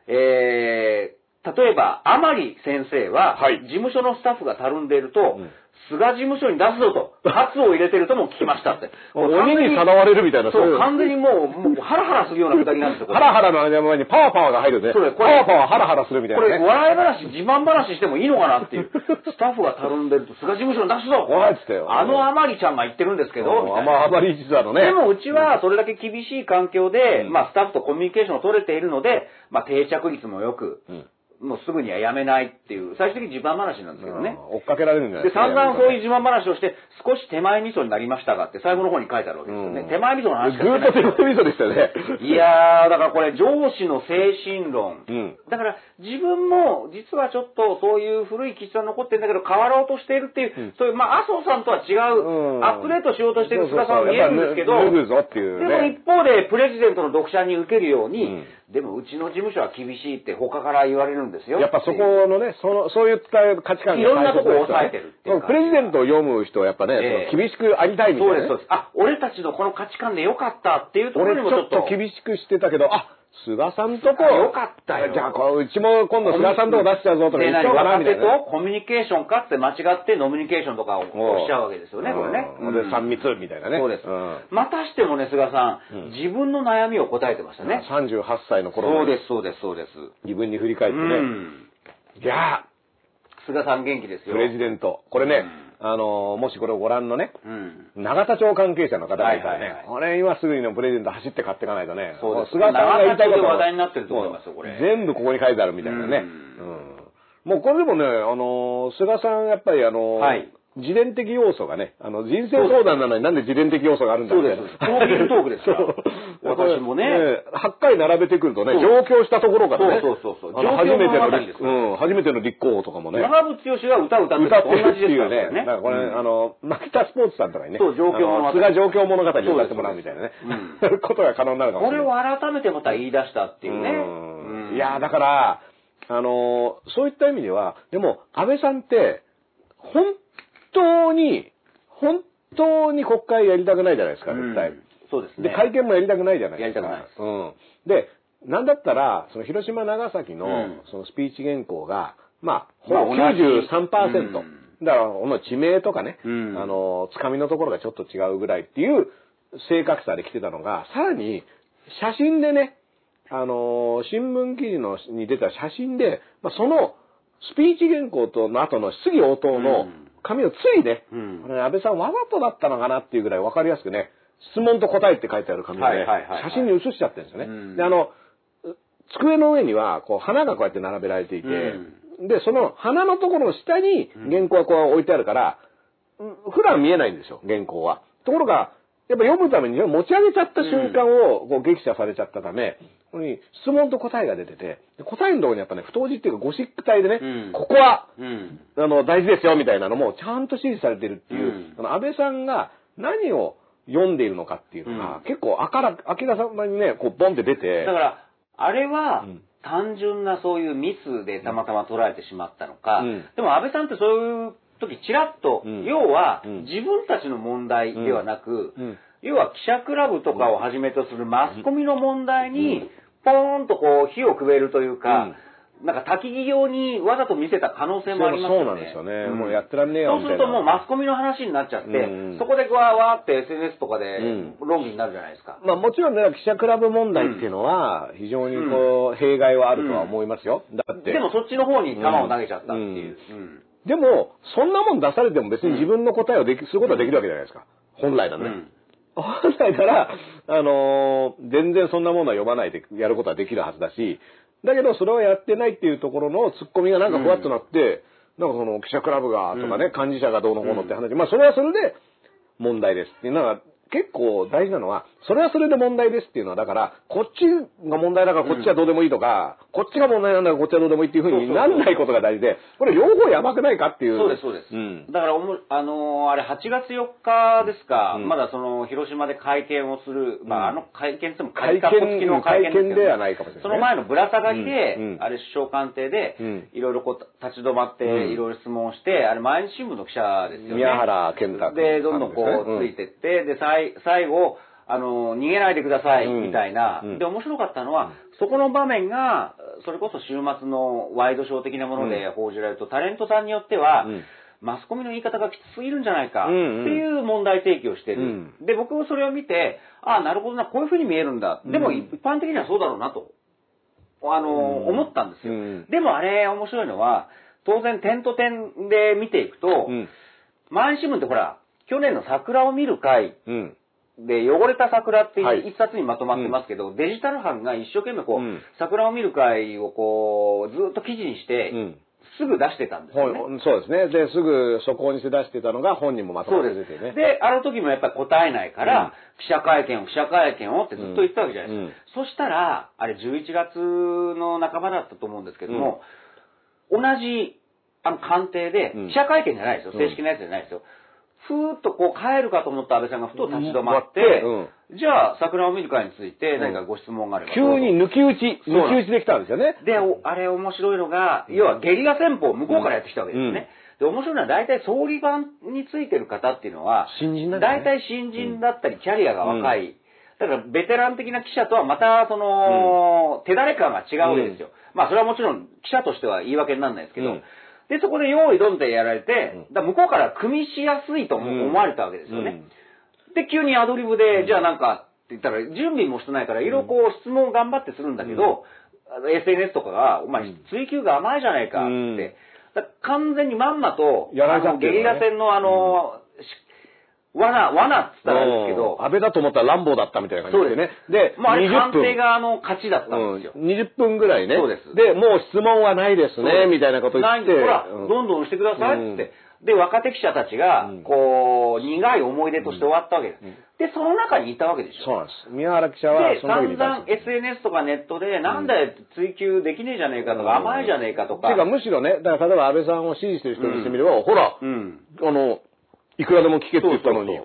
えー、例えば、甘利先生は、はい事務所のスタッフがたるんでいると、うん菅事務所に出すぞと、喝を入れてるとも聞きましたって。鬼にさらわれるみたいな、そう、完全にもう、もうハラハラするようなくだりなんですよ。これハラハラの前にパワーパワーが入るね。そうこれパワーパワーハラハラするみたいこれ、なね。笑い話、自慢話してもいいのかなっていう。スタッフがたるんでると、菅事務所に出すぞおいっつってよあのあまりちゃんが言ってるんですけど、あまあまり実はのね。でもうちはそれだけ厳しい環境で、うんまあスタッフとコミュニケーションを取れているので、まあ定着率も良く、うんもうすぐにはやめないっていう、最終的に自慢話なんですけどね。うん追っかけられるんじゃないで、ですか。散々そういうう。自慢話をして、少し手前味噌になりましたがって最後の方に書いてあるわけですよね。うん手前味噌の話ずっと手前味噌でしたよね。いやー、だからこれ上司の精神論。うん。だから自分も実はちょっとそういう古い基質が残ってるんだけど変わろうとしているっていう、うんそういう、まあ麻生さんとは違う、うんアップデートしようとしてる菅さんは見えるんですけど、でね。も一方でプレジデントの読者に受けるように、うんでもうちの事務所は厳しいって他から言われるんですよ。やっぱそこのね、その、そういった価値観がいろんなとこを抑えてるっていうプレジデントを読む人はやっぱね、ええその厳しくありたいみたいな、ね。そうです、そうです。あ、俺たちのこの価値観でよかったっていうところ俺ちょっにもちょっと。と厳しくしてたけど、あ、菅さんとこ。あよかったよじゃあ、こううちも今度菅さんとこ出しちゃうぞとかで言っちゃおうかな若手みたいなね。とコミュニケーションかって間違ってノミニケーションとかをしちゃうわけですよね、これね。うんで、3密みたいなね。そうですん。またしてもね、菅さん、うん自分の悩みを答えてましたね。38歳の頃そうです、そうです、そうです。自分に振り返ってね。うん。いや菅さん元気ですー、よ。プレジデント。これね、あのー、もしこれをご覧のね、うん。永田町関係者の方がいたらね、はいはいはい。これ今すぐにのプレゼント走って買っていかないとね、そうです。菅さんが言いたいこと話題になってると思いますよこれ。全部ここに書いてあるみたいなね。ううん。もうこれでもね、あのー菅さんやっぱりあのーはい自伝的要素がね、あの、人生相談なのになんで自伝的要素があるんだそうですプロフィールトークですからそう私もね8回並べてくるとね、上京したところからね。そうそうそう初めてのうん、初めての立候補とかもね。長渕剛が歌を歌って同じです。からね。だからこれ、うんあの、マキタスポーツさんとかにね。そう状況物語菅状況物語を歌ってもらうみたいなねそうで。ことが可能になるかもしれこれない。を改めてまた言い出したっていうね。うんうんいや、だから、あの、そういった意味では、でも、安倍さんって、本当に、本当に国会やりたくないじゃないですか、絶対。うんそうですね。で、会見もやりたくないじゃないですか。やりたくないですうん。で、なんだったら、その広島、長崎の、うんそのスピーチ原稿が、まあ、まあほぼ同じ93%。うんだから、この地名とかね、うんあの、つかみのところがちょっと違うぐらいっていう正確さで来てたのが、さらに、写真でね、あの、新聞記事のに出た写真で、まあ、その、スピーチ原稿との後の質疑応答のうん紙をついね、うん。これ安倍さんわざとだったのかなっていうぐらい分かりやすくね、質問と答えって書いてある紙をねはいはいはいはい。写真に写しちゃってるんですよね。うん。で、あの、机の上には、こう、花がこうやって並べられていて、で、その花のところの下に原稿がこう置いてあるから、うん普段見えないんですよ、原稿は。ところが、やっぱ読むために持ち上げちゃった瞬間をこう激写されちゃったため、ここに質問と答えが出てて、で答えのところにやっぱね、太字っていうかゴシック体でね、うん。ここはうん。あの、大事ですよ、みたいなのも、ちゃんと指示されてるっていう、うん。その安倍さんが何を読んでいるのかっていうのが、うん。結構あから、明らかにね、こう、ボンって出て、だから、あれはうん、単純なそういうミスでたまたま捉えてしまったのか、うん。でも安倍さんってそういう時ちらっと、うん。要は、うん。自分たちの問題ではなく、うん。要は記者クラブとかをはじめとするマスコミの問題に、うんポーンとこう火をくべるというか、なんか焚き木用にわざと見せた可能性もありますよね。そうなんですよねもうやってらんねえよそうするともうマスコミの話になっちゃって、うんそこでわーわーって SNS とかでうん論議になるじゃないですか。まあもちろんね、記者クラブ問題っていうのは、非常にこう、弊害はあるとは思いますよ。だって。でもそっちの方に球を投げちゃったっていう。うんでも、そんなもん出されても別に自分の答えをでき、することはできるわけじゃないですか。本来なのね。うん本来なら、あのー全然そんなものは読まないでやることはできるはずだし、だけどそれをやってないっていうところのツッコミがなんかふわっとなって、なんかその記者クラブがとかね、幹事社がどうのこうのって話、まあそれはそれで問題ですっていうのが結構大事なのは、それはそれで問題ですっていうのは、だから、こっちが問題だからこっちはどうでもいいとか、こっちが問題なんだからこっちはどうでもいいっていうふうにならないことが大事で、これ両方やばくないかっていう。そうです、そうです。ん。だからおも、あのーあれ8月4日ですか、うん。まだその、広島で会見をする、まあ、あの会見っても会見付きの会見ですけど会見ではないかもしれないね。その前のぶら下がりで、うん。うん。あれ首相官邸でうん、いろいろこう、立ち止まって、うん。いろいろ質問して、あれ毎日新聞の記者ですよね。宮原健太君で、どんどんこう、ついてって、で、さい最後、あの、逃げないでください、うん。みたいな、うん。で、面白かったのは、そこの場面が、それこそ週末のワイドショー的なもので報じられると、タレントさんによっては、うん。マスコミの言い方がきつすぎるんじゃないか、ってうん。うんいう問題提起をしてる。で、僕もそれを見て、ああ、なるほどな、こういうふうに見えるんだ。でも、うん一般的にはそうだろうなと、あの、うん。思ったんですよ。うん。でもあれ、面白いのは、当然点と点で見ていくと、うん。毎日新聞ってほら、去年の桜を見る会うん。で、汚れた桜ってはいいう一冊にまとまってますけど、デジタル班が一生懸命こう、うん桜を見る会をこう、ずっと記事にして、うんすぐ出してたんですよね。本そうですね。で、すぐ速攻にして出してたのが本人もまとそうですまって出てね。で、あの時もやっぱり答えないから、うん記者会見を、記者会見をってずっと言ったわけじゃないですか。うんそしたら、あれ11月の半ばだったと思うんですけども、同じ、あの官邸でうん、記者会見じゃないですよ。うん正式なやつじゃないですよ。ふーっとこう帰るかと思った安倍さんがふと立ち止まって、うんじゃあ桜を見る会について何かご質問があれば。急に抜き打ち、抜き打ちできたんですよね。で、おあれ面白いのが、要はゲリラ戦法を向こうからやってきたわけですね。で、面白いのは大体総理番についてる方っていうのは、新人だね大体新人だったり、キャリアが若い。だから、ベテラン的な記者とはまた、その、手だれ感が違うわけですよ。まあ、それはもちろん、記者としては言い訳にならないですけど、うんで、そこで用意どんでやられて、うん。だ向こうから組みしやすいと思われたわけですよね。で、急にアドリブで、じゃあなんかって言ったら、準備もしてないから、いろいろこう質問を頑張ってするんだけど、SNS とかが、お前、追求が甘いじゃないかって。完全にまんまと、やられちゃってね。リラ戦のあの、し罠、罠っつったらあれですけどうん、安倍だと思ったら乱暴だったみたいな感じでね。で、もうあれ20分。官邸側の勝ちだったんですよ。うん、20分ぐらいね。そうですで、もう質問はないですね、みたいなこと言って。ないんでほら、うんどんどんしてくださいって。で、若手記者たちがうん、こう、苦い思い出として終わったわけです。で、その中にいたわけでしょ。そうなんです。宮原記者はで、散々 SNS とかネットで、なんだよ、追求できねえじゃねえかとか、甘いじゃねえかとか。ていうか、むしろね、だから例えば安倍さんを支持してる人にしてみれば、ほら、うん。あの、いくらでも聞けって言ったのに。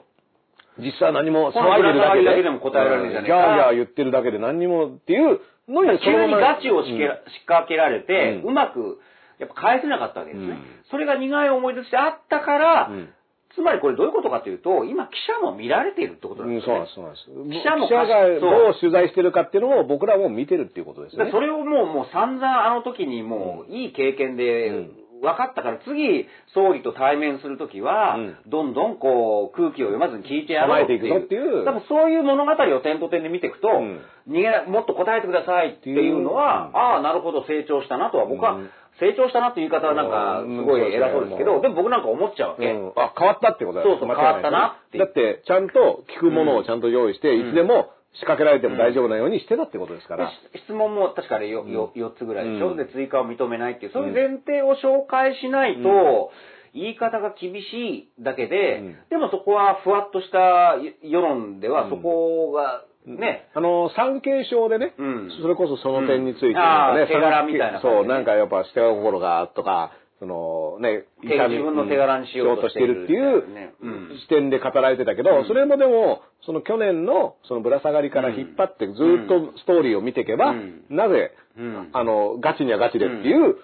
実際何も騒いでるだけで、けでも答えられるじゃねえか。ギャーギャー言ってるだけで何にもっていうのに、急にガチを仕うん。掛けられて、うん。うまく、やっぱ返せなかったわけですね。うん。それが苦い思い出としてあったから、うん。つまりこれどういうことかというと、今記者も見られているってことなんうん、ですよね。そうなんです、そうなんです。記者も記者がどう取材してるかっていうのを僕らも見てるっていうことですね。でそれをもう、もう散々あの時にもういい経験でうん分かったから、次、総理と対面するときは、うん。どんどんこう、空気を読まずに聞いてやろうっていう。いていう。多分そういう物語を点と点で見ていくと、ん。逃げなもっと答えてくださいっていうのは、うん。ああ、なるほど、成長したなとは、僕は、うん。成長したなっていう言い方はなんか、うん。すごい偉そうですけど、でも僕なんか思っちゃうわけ。うん。あ、変わったってことだよそうそう変わったなってだって、ちゃんと聞くものをちゃんと用意して、うん。いつでも仕掛けられても大丈夫なようにしてたってことですかでら。質問も確かによ、よ4つぐらいでしょ、うん。で、追加を認めないっていう、そういう前提を紹介しないと、言い方が厳しいだけで、うん。でもそこはふわっとした世論では、うん。そこがね、あの、産経省でね、うん。それこそその点について、うんなんかねあー手柄みたいなそう、なんかやっぱ下心がとか、そのね、手自分の手柄にしようとしてるっていう視点で語られてたけど、うん。それもでも、その去年のそのぶら下がりから引っ張ってずっとストーリーを見ていけば、うん。なぜ、うん。あの、ガチにはガチでっていう、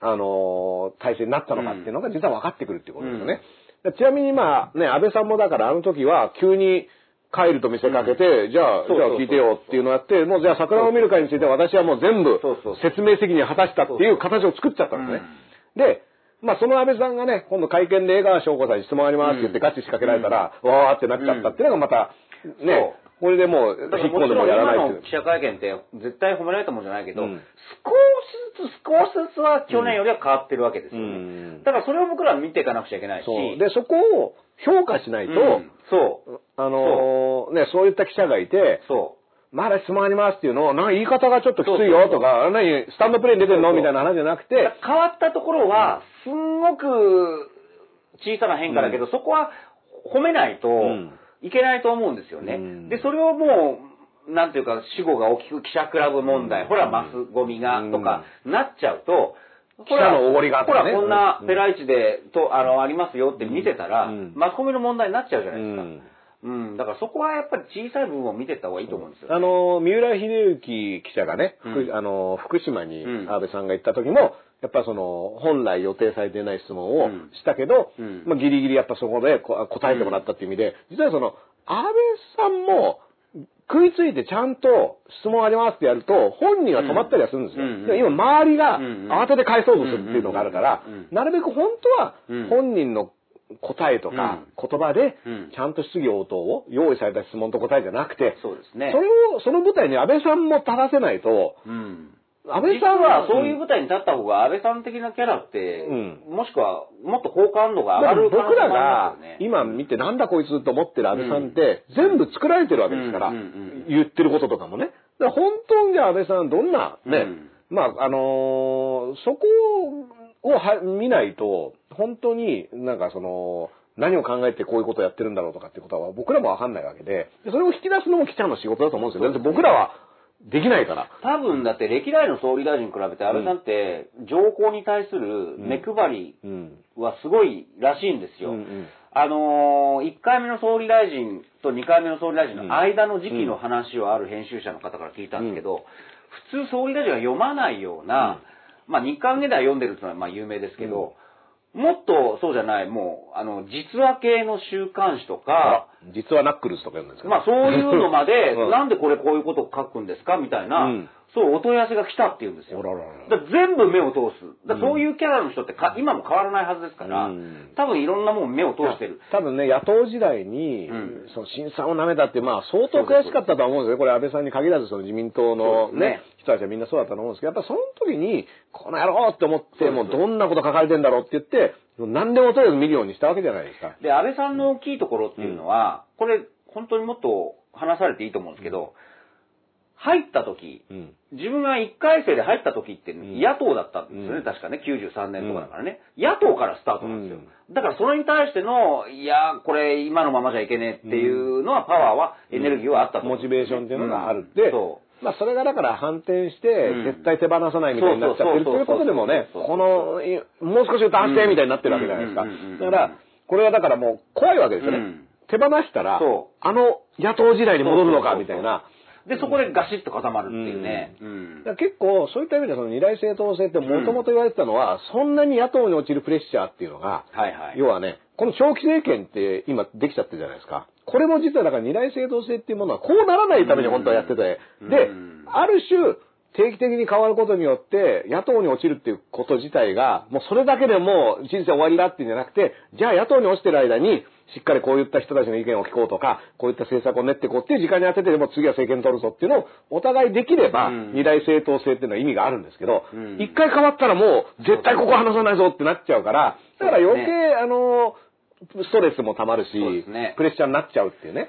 あの、体制になったのかっていうのが実は分かってくるっていうことですよね。ちなみに今、ね、安倍さんもだからあの時は急に帰ると見せかけて、じゃあ、じゃあ聞いてよっていうのをやって、もうじゃあ桜を見る会については私はもう全部説明責任を果たしたっていう形を作っちゃったんですね。で、まあその安倍さんがね、今度会見で江川翔子さんに質問ありますって言ってガチ仕掛けられたら、わーってなっちゃったっていうのがまた、ね、これでもう引っ込んでもやらないっていうの記。者会見って絶対褒められたもんじゃないけど、うん少しずつ少しずつは去年よりは変わってるわけですよね。うんだからそれを僕らは見ていかなくちゃいけないし。で、そこを評価しないと、うんそう。あのーね、そういった記者がいて、そう。まだ質問ありますっていうのを、なんか言い方がちょっときついよとか、何、スタンドプレーに出てんの？みたいな話じゃなくて、変わったところは、すんごく小さな変化だけど、そこは褒めないとん。いけないと思うんですよね。うん。で、それをもう、なんていうか、死後が大きく記者クラブ問題、ほら、マスゴミが、とか、なっちゃうと、記者のおごりがとほからねこんなうん。ペライチで、と、あの、ありますよって見てたら、うん。マスコミの問題になっちゃうじゃうないですか。ん。うん、だからそこはやっぱり小さい部分を見てった方がいいと思うんですよ。あの、三浦秀幸記者がね、福うん。あの福島にうん。安倍さんが行った時も、やっぱその、本来予定されていない質問をうん。したけど、うん。まあ、ギリギリやっぱそこでこ答えてもらったっていう意味で、実はその、安倍さんも、食いついてちゃんと質問ありますってやると、本人は止まったりはするんですよ。うん。うん。で今、周りがうん。うん。慌てて返そうとするっていうのがあるからうん。うん。うん、なるべく本当はうん。本人の答えとか言葉でうん、ちゃんと質疑応答を用意された質問と答えじゃなくて、そうですね。それを、その舞台に安倍さんも立たせないと、うん。安倍さん実はそういう舞台に立った方が安倍さん的なキャラって、うもしくはもっと好感度が上がる可能僕らが。今見てなんだこいつと思ってる安倍さんって全部作られてるわけですから言ってることとかもね。本当にじゃあ安倍さんどんなね、うんまああのーそこをは見ないと本当になんかその何を考えてこういうことをやってるんだろうとかっていうことは僕らもわかんないわけで、でそれを引き出すのも記者の仕事だと思うんですよ。だって僕らはできないから。多分だって歴代の総理大臣に比べて安倍さんって上皇に対する目配りうん。はすごいらしいんですよ。うんうんあのー、1回目の総理大臣と2回目の総理大臣の間の時期の話をある編集者の方から聞いたんですけど、普通総理大臣が読まないような、まあ日刊ゲでは読んでるっていうのはまあ有名ですけど、もっとそうじゃない、もう、あの、実話系の週刊誌とか、実はナックルズとか言うんですけど。まあそういうのまで、うんなんでこれこういうことを書くんですかみたいな、うんそうお問い合わせが来たっていうんですよ。あららら全部目を通す。だそういうキャラの人ってか今も変わらないはずですから、うん多分いろんなもん目を通してる。多分ね、野党時代に、うんその審査を舐めたって、まあ相当悔しかったとは思うんですよ。これ安倍さんに限らず、その自民党のねね、人たちはみんなそうだったと思うんですけど、やっぱその時に、この野郎って思って、もうどんなこと書かれてんだろうって言って、何でもとりあえず見るようにしたわけじゃないですか。で、安倍さんの大きいところっていうのは、これ本当にもっと話されていいと思うんですけど、入った時、うん。自分が1回生で入った時ってん。野党だったんですよね、うん。確かね、93年とかだからね。野党からスタートなんですよ。うだからそれに対しての、いや、これ今のままじゃいけねえっていうのは、パワーは、エネルギーはあったと。思うモチベーションっていうのがあるうん。って、そまあそれがだから反転してうん、絶対手放さないみたいになっちゃってるっていうことでもね、この、いもう少し歌わせてみたいになってるわけじゃないですか。うんうんうんうんだから、これはだからもう怖いわけですよね。うん手放したらそ、あの野党時代に戻るのかみたいな。う。で、そこでガシッと固まるっていうね。結構そういった意味でその二大政党制ってもともと言われてたのは、そんなに野党に落ちるプレッシャーっていうのが、はいはい。要はね、この長期政権って今できちゃってるじゃないですか。これも実はだから二大政党制っていうものはこうならないために本当はやってて、うん。でうん、ある種、定期的に変わることによって、野党に落ちるっていうこと自体が、もうそれだけでもう人生終わりだっていうんじゃなくて、じゃあ野党に落ちてる間に、しっかりこういった人たちの意見を聞こうとか、こういった政策を練っていこうっていう時間に当ててでも次は政権取るぞっていうのをお互いできれば、うん。二大政党制っていうのは意味があるんですけどうん、一、回変わったらもう絶対ここ離さないぞってなっちゃうから、だから余計、あの、ストレスも溜まるし、ねプレッシャーになっちゃうっていうね。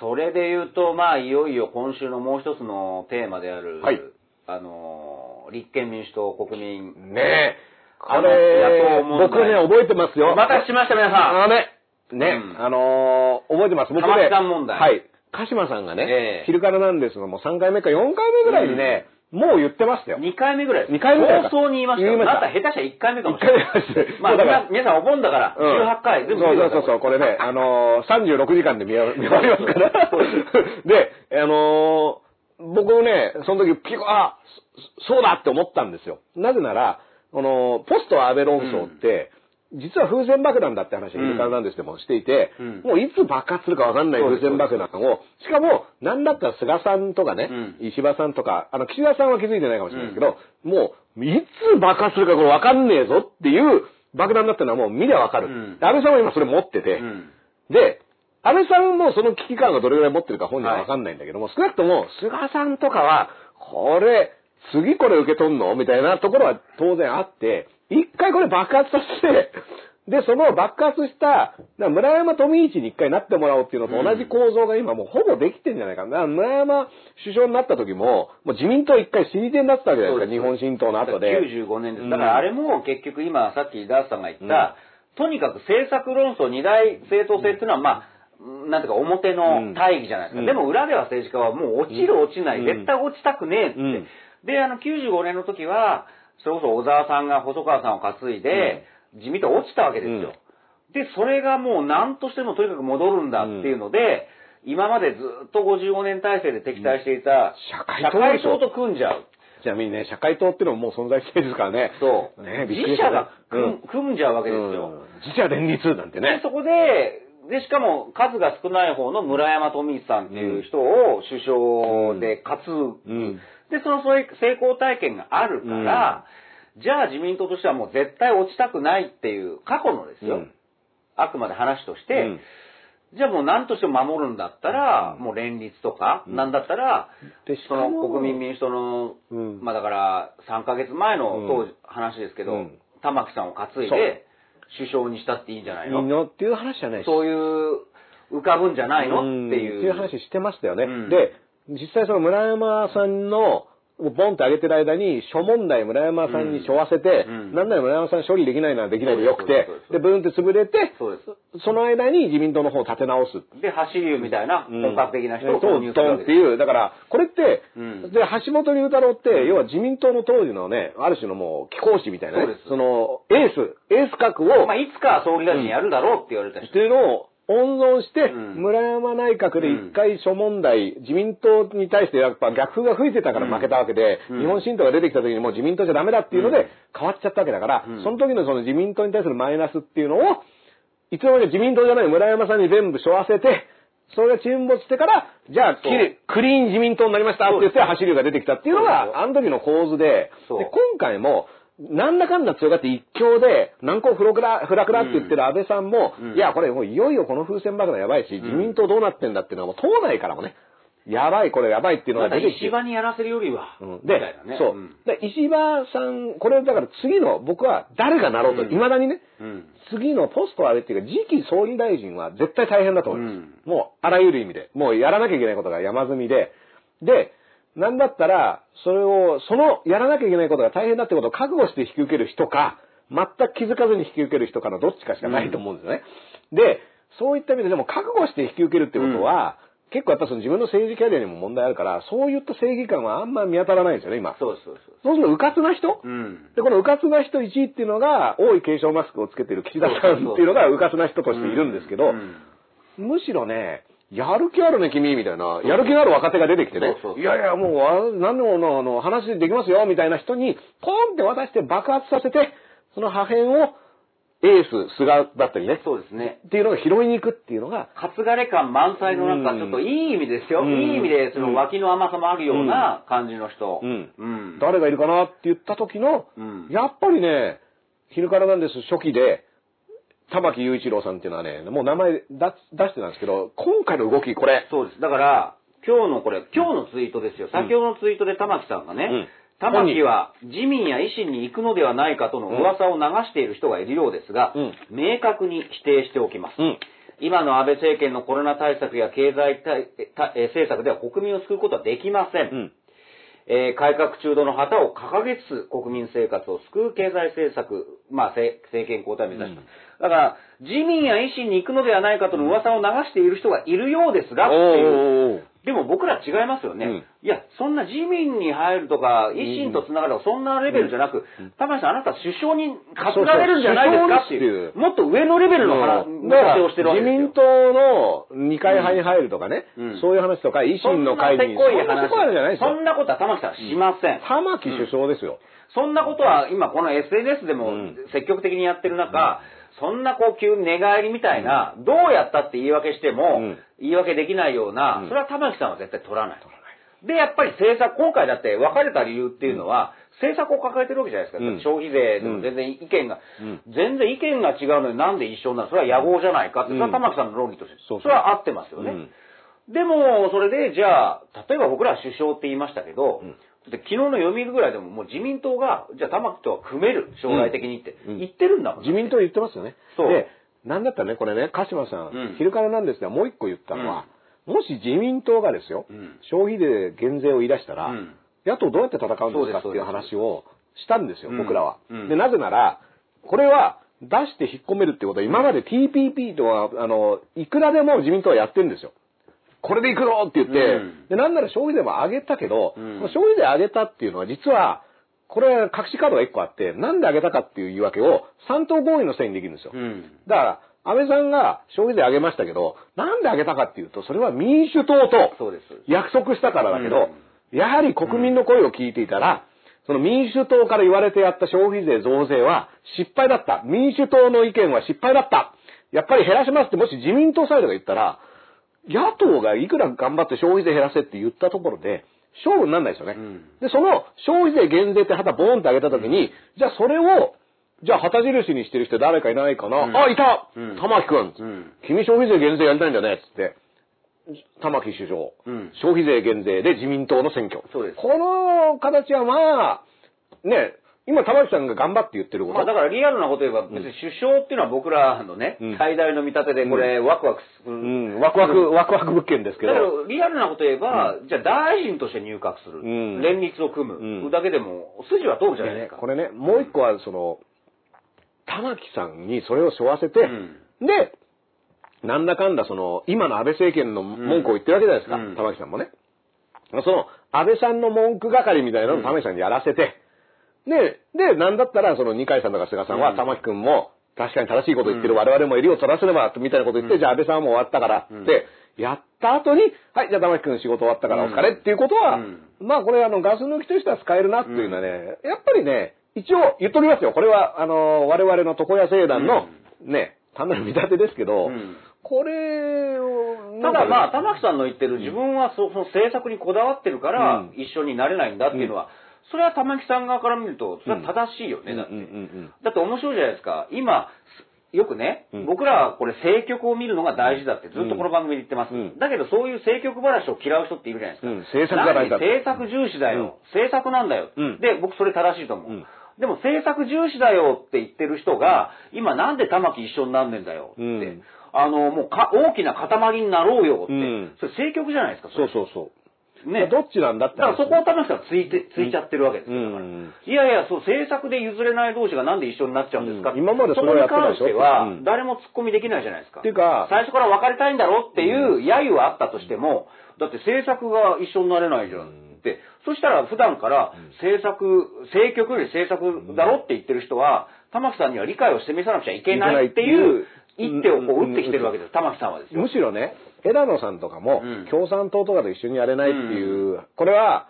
それで言うと、まあ、いよいよ今週のもう一つのテーマである、はいあの、立憲民主党国民。ねえ。こあのれ僕ね、覚えてますよ。お待たせしました、皆さん。あのね、ね、うんあのー覚えてます。僕玉ね、はい。鹿島さんがね、ええ昼からなんですが、もう3回目か4回目ぐらいにね、もう言ってましたよ。2回目ぐらいです。二回目ぐらいか放送に言いましたよ。言いました下手したら1回目かも1しれない。回目。まあ、そうだから皆皆さんお盆だから、うん18回全部そう見てくださいそうそうそう、これね、あのー、36時間で見終わりますから。で、あのー僕ね、その時、ピコ、あ、そそうだって思ったんですよ。なぜなら、この、ポスト安倍論争って、実は風船爆弾だって話をうん。イルカなんですでもしていて、うん。もういつ爆発するかわかんない風船爆弾を、しかも、なんだったら菅さんとかね、うん。石破さんとか、あの、岸田さんは気づいてないかもしれないですけど、もう、いつ爆発するかこれわかんねえぞっていう爆弾だったのはもう見りゃわかる。うん。安倍さんは今それ持ってて、うん。で、安倍さんもその危機感がどれぐらい持ってるか本人はわかんないんだけども、少なくとも菅さんとかは、これ、次これ受け取んの？みたいなところは当然あって、一回これ爆発させて、で、その爆発した、村山富一に一回なってもらおうっていうのと同じ構造が今もうほぼできてんじゃないかな。村山首相になった時も、もう自民党一回死に手になってたわけじゃないですか、日本新党の後で。95年です。だからあれも結局今さっきダースさんが言った、とにかく政策論争二大政党制っていうのはまあ、なんていうか表の大義じゃないですか。うんでも裏では政治家はもう落ちる落ちない、うん絶対落ちたくねえって。うんで、あの95年の時は、それこそ小沢さんが細川さんを担いで、自民党落ちたわけですよ。で、それがもう何としてもとにかく戻るんだっていうので、今までずっと55年体制で敵対していた社会社党と組んじゃう。ちなみにね、社会党っていうのももう存在してるんですからね。そう。ね自社が組,、うん組んじゃうわけですよ。うん自社連立なんてね。で、そこで、で、しかも数が少ない方の村山富一さんっていう人を首相で担う。うんで、そのそういう成功体験があるから、じゃあ自民党としてはもう絶対落ちたくないっていう過去のですよ。うん。あくまで話として、うん。じゃあもう何としても守るんだったら、うん。もう連立とか、なんだったら、その国民民主党の、うん。まあだから3ヶ月前のうん。当時、話ですけど、うん。玉木さんを担いで首相にしたっていいんじゃないいいの？のっていう話じゃないし。そういう浮かぶんじゃないの？っていう。っていう話してましたよね。うん。で、実際その村山さんの、ボンって上げてる間に、諸問題村山さんに背負わせて、うんなんなら村山さん処理できないならできないでよくてでブーンって潰れて、その間に自民党の方を立て直す。で、走りみたいな本格的な人を投入するわけです。ドンっていう。だから、これって、うんで、橋本龍太郎って、要は自民党の当時のね、ある種のもう、貴公子みたいなね、その、エース、エース格を、まあ、いつかは総理大臣やるだろうって言われた人。っていうのを温存して、うん。村山内閣で一回諸問題、自民党に対してやっぱ逆風が吹いてたから負けたわけで、うん。日本新党が出てきた時にもう自民党じゃダメだっていうのうん。で変わっちゃったわけだから、うん。その時のその自民党に対するマイナスっていうのを、いつの間にか自民党じゃない村山さんに全部背負わせて、それが沈没してから、じゃあ、きれクリーン自民党になりましたって言って走りが出てきたっていうのが、あの時の構図で、で、今回も、なんだかんだ強がって一強で、難攻不落ら、不落だって言ってる安倍さんも、うんいや、これもういよいよこの風船爆弾やばいし、自民党どうなってんだっていうのはもう党内からもね、やばい、これやばいっていうのが出てきて石。場にやらせるよりは、うんでね。そう、んで石破さん、これだから次の、僕は誰がなろうと、うんいまだにね、うん。次のポスト安倍っていうか、次期総理大臣は絶対大変だと思います。もう、あらゆる意味で。もうやらなきゃいけないことが山積みで。で、なんだったら、それを、そのやらなきゃいけないことが大変だってことを覚悟して引き受ける人か、全く気づかずに引き受ける人かのどっちかしかないと思うんですよね。で、そういった意味ででも覚悟して引き受けるってことは、結構やっぱその自分の政治キャリアにも問題あるから、そういった正義感はあんま見当たらないんですよね、今。そうそうです。そうすると、うかつな人、うん。で、このうかつな人1位っていうのが、多い継承マスクをつけてる岸田さんっていうのがうかつな人としているんですけど、うんむしろね、やる気あるね、君、みたいな、やる気のある若手が出てきてね。そうそう、そう。いやいや、もうあ、何でもの、あの、話できますよ、みたいな人に、ポンって渡して爆発させて、その破片を、エース、菅だったりね、そうですね。っていうのが拾いに行くっていうのが、担がれ感満載のなんかうん。ちょっといい意味ですよ。うん。いい意味でその脇の甘さもあるような感じの人。うん。うん。誰がいるかなって言った時の、うん。やっぱりね、昼からなんです初期で、玉木雄一郎さんっていうのはね、もう名前出出してたんですけど、今回の動き、これ、そうです。だから、今日のこれ、今日のツイートですよ。先ほどのツイートで玉木さんがね、うん玉木は自民や維新に行くのではないかとの噂を流している人がいるようですが、うん明確に否定しておきます。うん今の安倍政権のコロナ対策や経済政策では国民を救うことはできません。うんえー改革中道の旗を掲げつつ国民生活を救う経済政策、まあ、政政権交代を目指します。だから、自民や維新に行くのではないかとの噂を流している人がいるようですが、っていう。でも僕ら違いますよね。うん。いや、そんな自民に入るとか、維新とつながるとか、そんなレベルじゃなく、高橋さん、あなた首相に担がれるんじゃないですかっていう、もっと上のレベルの話、をしてるわけですよ。自民党の二階派に入るとかね、うん。そういう話とか、維新の会に、そんなせこいそんな話せこい話じゃないですよ。そんなことは玉木さんはしません。玉木首相ですよ。そんなことは今この SNS でもうん。積極的にやってる中、そんなこう急に寝返りみたいな、どうやったって言い訳しても、うん。言い訳できないような、うん。それは玉木さんは絶対取らない。で、やっぱり政策、今回だって別れた理由っていうのは、政策を抱えてるわけじゃないですか。うん。消費税でも全然意見が、うん。全然意見が違うのになんで一緒なのそれは野合じゃないかって、それは玉木さんの論理として、そうそれは合ってますよね。うん。でも、それで、じゃあ、例えば僕らは首相って言いましたけど、うんだって昨日の読売ぐらいでももう自民党が、じゃあ玉木とは組める、将来的にって。うん。言ってるんだもん。自民党言ってますよね。そう。で、なんだったらね、これね、鹿島さん、うん。昼からなんですが、もう一個言ったのは、もし自民党がですよ、うん。消費税減税を言い出したら、うん。野党どうやって戦うんですかっていう話をしたんですよ、うん。僕らは、うん。で、なぜなら、これは出して引っ込めるってことは、今まで TPP とは、あの、いくらでも自民党はやってるんですよ。これでいくぞって言って、うんで、なんなら消費税も上げたけど、うん消費税上げたっていうのは実は、これ隠しカードが一個あって、なんで上げたかっていう言い訳を三党合意のせいにできるんですよ。うん。だから、安倍さんが消費税上げましたけど、なんで上げたかっていうと、それは民主党と。約束したからだけど、やはり国民の声を聞いていたら、その民主党から言われてやった消費税増税は失敗だった。民主党の意見は失敗だった。やっぱり減らしますってもし自民党サイドが言ったら、野党がいくら頑張って消費税減らせって言ったところで、勝負にならないですよね。うん。で、その消費税減税って旗ボーンって上げたときに、じゃあそれをじゃあ旗印にしてる人誰かいないかな、うん。あ、いた、うん。玉木くん,、うん。君消費税減税やりたいんだよね、つって。玉木首相、うん。消費税減税で自民党の選挙。そうです。この形はまあ、ね、今玉木さんが頑張って言ってること？まあだからリアルなこと言えば、別に首相っていうのは僕らのね、うん最大の見立てでこれ、ワクワクする。うん、ワクワク、ワクワク物件ですけど。だけど、リアルなこと言えば、じゃあ大臣として入閣する。ん連立を組む。うんだけでも、筋は通るじゃないですか。これね、もう一個は、その、玉木さんにそれを背負わせて、うんで、なんだかんだその、今の安倍政権の文句を言ってるわけじゃないですか、うん玉木さんもね。その、安倍さんの文句係みたいなのをうん玉木さんにやらせて、で、で、なんだったら、その二階さんとか菅さんは、うん。玉木くんも、確かに正しいこと言ってる、我々も襟を取らせれば、みたいなこと言って、うんじゃあ安倍さんはもう終わったから、うん。で、やった後に、はい、じゃあ玉木くん仕事終わったからお疲れっていうことは、うん。まあこれあのガス抜きとしては使えるなっていうのはね、やっぱりね、一応言っとりますよ。これは、あの、我々の床屋聖団の、ね、単なる見立てですけど、うん。これを、ただまあ、あ、玉木さんの言ってる自分はそその政策にこだわってるからうん。一緒になれないんだっていうのは、それは玉木さん側から見ると、それは正しいよね、だって。うんうんうんだって面白いじゃないですか。今、よくね、うん僕らはこれ政局を見るのが大事だってずっとこの番組で言ってます。うんだけどそういう政局話を嫌う人っているじゃないですか。うん政策が大事だって何？政策重視だよ。政策なんだよ。うんで、僕それ正しいと思う。うんでも政策重視だよって言ってる人が、今なんで玉木一緒になんねんだよって。うんあの、もうか大きな塊になろうよって。うんそれ政局じゃないですか、そうそうそう。ね。どっちなんだって話だからそこを玉木さんついて、ついちゃってるわけですよ。だからうんいやいや、そう、政策で譲れない同士がなんで一緒になっちゃうんですか、うん今までそれをやってたでしょそこに関してはう、ん誰も突っ込みできないじゃないですか。っていうか最初から別れたいんだろっていう揶揄はあったとしても、だって政策が一緒になれないじゃんって。そしたら普段から政策、政局より政策だろって言ってる人は、玉木さんには理解を示さなくちゃいけないっていう一手をこう打ってきてるわけです。玉木さんはですよ。むしろね、枝野さんとかもうん、共産党とかと一緒にやれないっていう、これは、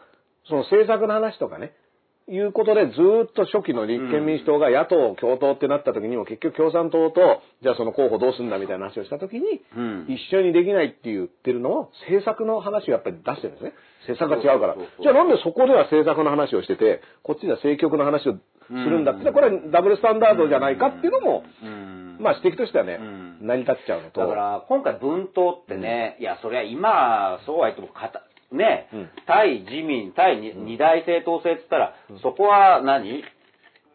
その政策の話とかね、いうことでずーっと初期の立憲民主党が野党共闘ってなった時にも結局共産党と、じゃあその候補どうすんだみたいな話をした時に、うん。一緒にできないって言ってるのを政策の話をやっぱり出してるんですね。政策が違うから。じゃあなんでそこでは政策の話をしてて、こっちでは政局の話をするんだって、これはダブルスタンダードじゃないかっていうのも、うんまあ指摘としてはね、うん。成り立っちゃうのと。だから、今回文党ってね、いや、そりゃ今、そうは言っても、かたね、うん。対自民、対に二大政党制って言ったら、そこは何？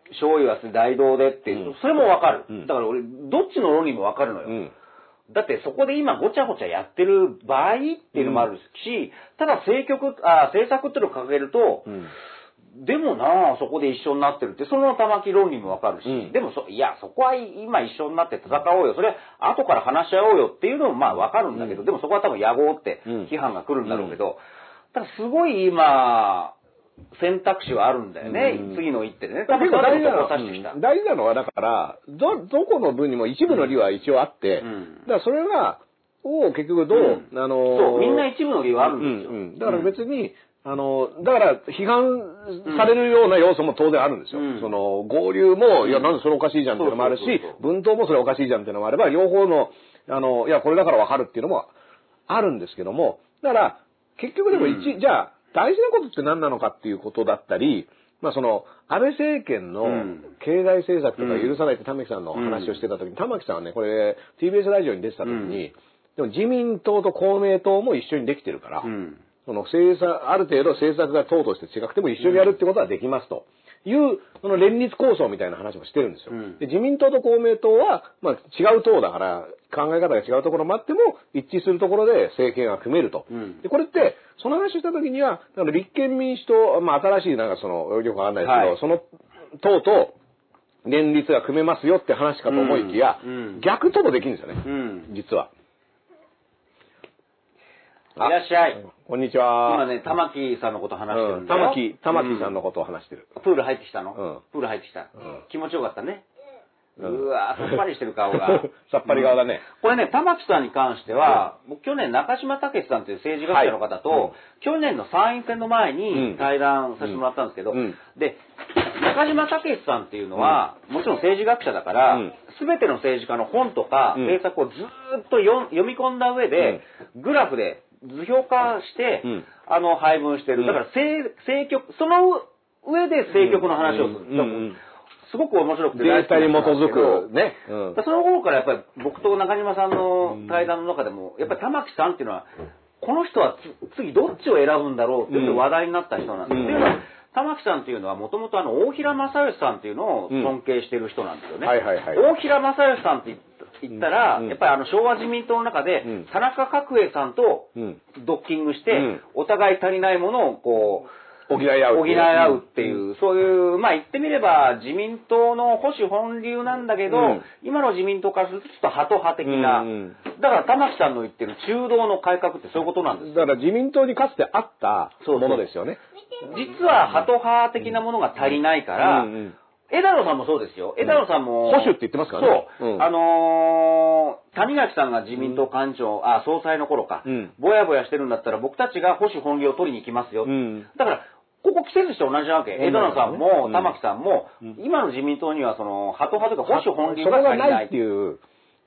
醤油は大道でっていう、うん。それもわかる。うん。だから俺、どっちの論理もわかるのよ。うん。だってそこで今ごちゃごちゃやってる場合っていうのもあるし、ただ政局、あ政策っていうのを掲げると、うんでもなあ、そこで一緒になってるって、その玉木論理もわかるし、うんでもそ、いや、そこは今一緒になって戦おうよ。それ後から話し合おうよっていうのもまあわかるんだけど、うんでもそこは多分野合ってうん批判が来るんだろうけど、ただすごい今、選択肢はあるんだよね。うん次の一手でね。だから結構大事なのを指してきた。うん大事なのは、だから、ど、どこの分にも一部の利は一応あって、うんだからそれが、を結局どう、うんあのーそう、みんな一部の理由はあるんですよ。だから別に、あの、だから批判されるような要素も当然あるんですよ。うん。その、合流も、いや、なんでそれおかしいじゃんっていうのもあるし文頭もそれおかしいじゃんっていうのもあれば、両方の、あの、いや、これだからわかるっていうのもあるんですけども、だから、結局でも一、うん。じゃあ、大事なことって何なのかっていうことだったり、まあその、安倍政権のうん。経済政策とか許さないって玉木さんの話をしてた時に、玉木さんはね、これ、TBS ラジオに出てた時に、でも自民党と公明党も一緒にできてるから、うん。その政策、ある程度政策が党として違くても一緒にやるってことはできますと。いう、その連立構想みたいな話もしてるんですよ。うんで自民党と公明党は、まあ違う党だから、考え方が違うところもあっても、一致するところで政権が組めると。うんで、これって、その話をした時には、だから立憲民主党、まあ新しいなんかその、よくわかんないですけど、はいその党と連立が組めますよって話かと思いきや、うんうん逆ともできるんですよね。うん。実は。いらっしゃい。こんにちは。今ね、玉木さんのこと話してるうんん、だよ。玉木、玉木さんのことを話してる。プール入ってきたの、うんプール入ってきた？うん気持ちよかったね。ううんわさっぱりしてる顔が。さっぱり顔だね。これね、玉木さんに関しては、僕去年中島武さんという政治学者の方と、去年の参院選の前うんに対談させてもらったんですけど、うんで、中島武さんっていうのは、もちろん政治学者だからうん、すべ、ての政治家の本とかうん政策をずーっと読読み込んだ上で、グラフで図表化して、うんあの、配分してる。だから政、政局、その上で政局の話をする。うんうんすごく面白くてデータに基づく、ね。うんその頃からやっぱり僕と中島さんの対談の中でも、やっぱり玉木さんっていうのは、この人はつ次どっちを選ぶんだろうっていう話題になった人なんです。うんっていうのは、玉木さんっていうのはもともとあの、大平正義さんっていうのを尊敬してる人なんですよね。はいはいはい大平正義さんって言ったら、うん。やっぱりあの昭和自民党の中で、うん。田中角栄さんとうん。ドッキングして、うん。お互い足りないものをこう、補い合う。補い合うっていう、そういう、まあ言ってみれば自民党の保守本流なんだけど、うん。今の自民党からするとちょっとハト派的な、うん。うん。だから玉木さんの言ってる中道の改革ってそういうことなんですだから自民党にかつてあったものですよね。実はハト派的なものが足りないから、うん。うん枝野さんもそうですよ。枝野さんも。保守って言ってますからねそう。うんあのー谷垣さんが自民党幹事長、あ、総裁の頃か、うんぼやぼやしてるんだったら僕たちが保守本流を取りに行きますよ。うんだから、ここ季節して同じなわけ。うん枝野さんも、うん玉木さんも、うん今の自民党にはその、ハト派とか保守本流そが足りないれがないって。いう。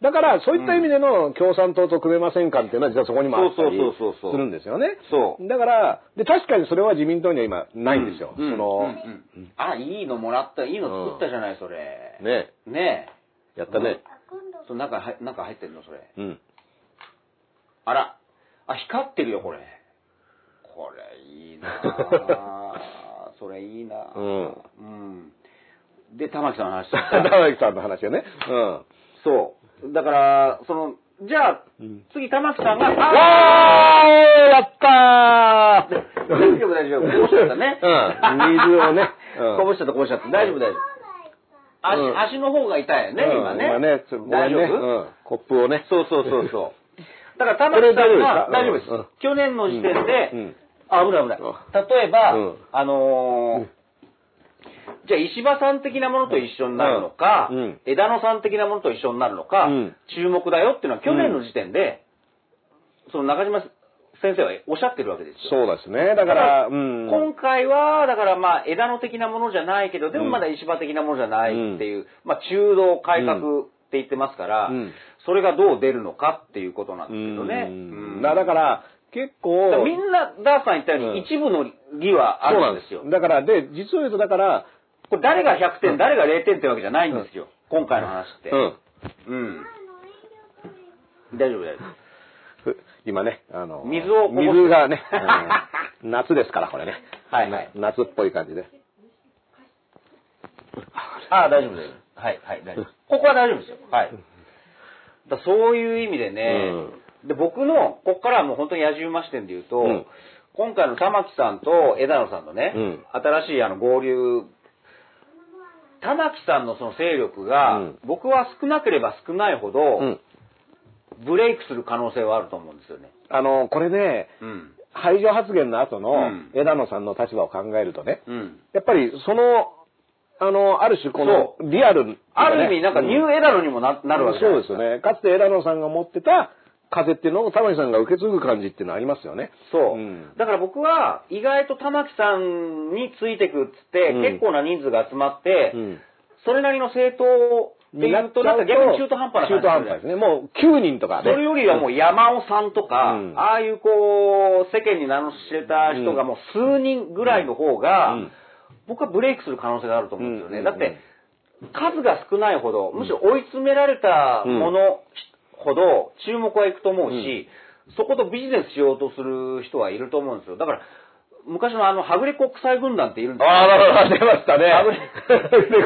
だから、そういった意味での共産党と組めませんかっていうのは実はそこにもあったりそうそうそうそうするんですよね。そう。だから、で、確かにそれは自民党には今ないんですよ。うんその、あ、いいのもらった、いいの作ったじゃない、それ。ね、ねやったね。え。そう、中は、中入ってるの、それ。うん。あら。あ、光ってるよ、これ。これ、いいなぁ それいいなぁうんうん。で、玉木さんの話。玉木さんの話よね。うん。そう。だから、その、じゃあ、うん次玉木さんが、わーやったー大丈夫大丈夫。こぼしちゃったね。うん水をねうんこぼしちゃったこぼしちゃった。大丈夫大丈夫。足、うん足の方が痛いよね、うん今ね。今ね、ね。大丈夫、うん。コップをね。そうそうそうそう。だから玉木さんが、大丈夫です。去年の時点で、うんあ、危ない危ないうん。例えば、うんあのーうんじゃあ石破さん的なものと一緒になるのか、うんうん枝野さん的なものと一緒になるのか、うん注目だよっていうのは去年の時点で、その中島先生はおっしゃってるわけですよ。そうですね。だから、うん。今回は、だからまあ、枝野的なものじゃないけど、でもまだ石破的なものじゃないっていう、まあ、中道改革って言ってますから、うんそれがどう出るのかっていうことなんですけどね。うんうんだだから、結構、みんな、ダースさん言ったように、うん一部の義はあそうなんんです。よ。だから、で、実を言うと、だから、これ誰が100点、誰が0点ってわけじゃないんですよ。今回の話って。うん。うん。大丈夫、大丈夫。ふ今ね、あの、水を水がね、うん夏ですから、これね。はい夏っぽい感じで。ああ、大丈夫、大丈夫。はい、はい、大丈夫。ここは大丈夫ですよ。はい。だそういう意味でね、で、僕の、ここからはもう本当に野獣馬視点で言うと、うん今回の玉木さんと枝野さんのね、うん新しいあの合流、玉木さんのその勢力が、うん僕は少なければ少ないほど、うん。ブレイクする可能性はあると思うんですよね。あの、これね、うん。排除発言の後のうん枝野さんの立場を考えるとね、うん。やっぱりその、あの、ある種このそリアル、ある意味、なんかニューエダノにもな,、なるわけじゃそうですよね。かつて枝野さんが持ってた風っていうのを玉木さんが受け継ぐ感じっていうのはありますよね。そう、うん。だから僕は意外と玉木さんについてくっつって、うん。結構な人数が集まって、うん。それなりの政党っていうと、なんか逆に中途半端な感じ中途半端ですね。もう9人とかね。それよりはもう山尾さんとか、うん。ああいうこう、世間に名の知れた人がもう数人ぐらいの方が、うん。僕はブレイクする可能性があると思うんですよね。うん。だって、数が少ないほど、むしろ追い詰められたものほど。注目はいくと思うし、そことビジネスしようとする人はいると思うんですよ。だから、昔のあの、はぐれ国際軍団っているんですよ。ああ、なるほど、出ましたね。はぐれ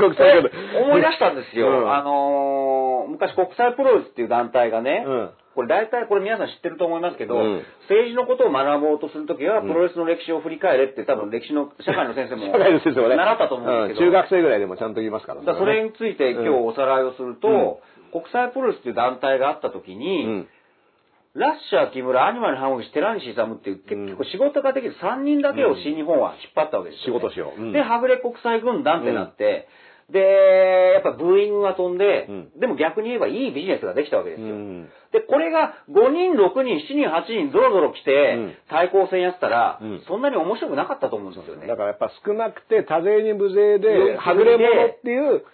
国際軍 思い出したんですよ。うん。あのー昔国際プロレスっていう団体がね、うん。これ大体これ皆さん知ってると思いますけど、うん。政治のことを学ぼうとするときは、プロレスの歴史を振り返れって多分歴史の、社会の先生も 社会の先生もね。習ったと思うんですけど、中学生ぐらいでもちゃんと言いますからだからそれについて今日おさらいをすると、うん国際プロレスっていう団体があったときに、うん。ラッシャー木村、アニマル浜口、寺西勇っていううん。結構仕事ができる3人だけを新日本は引っ張ったわけですよ、ね。仕事しよう。うん。で、はぐれ国際軍団ってなって、で、やっぱブーイングが飛んで、うん。でも逆に言えばいいビジネスができたわけですよ。うん。で、これが5人、6人、7人、8人ゾロゾロ来てうん、対抗戦やってたら、うん。そんなに面白くなかったと思うんですよね。だからやっぱ少なくて多勢に無勢うんで、はぐれ者っていう、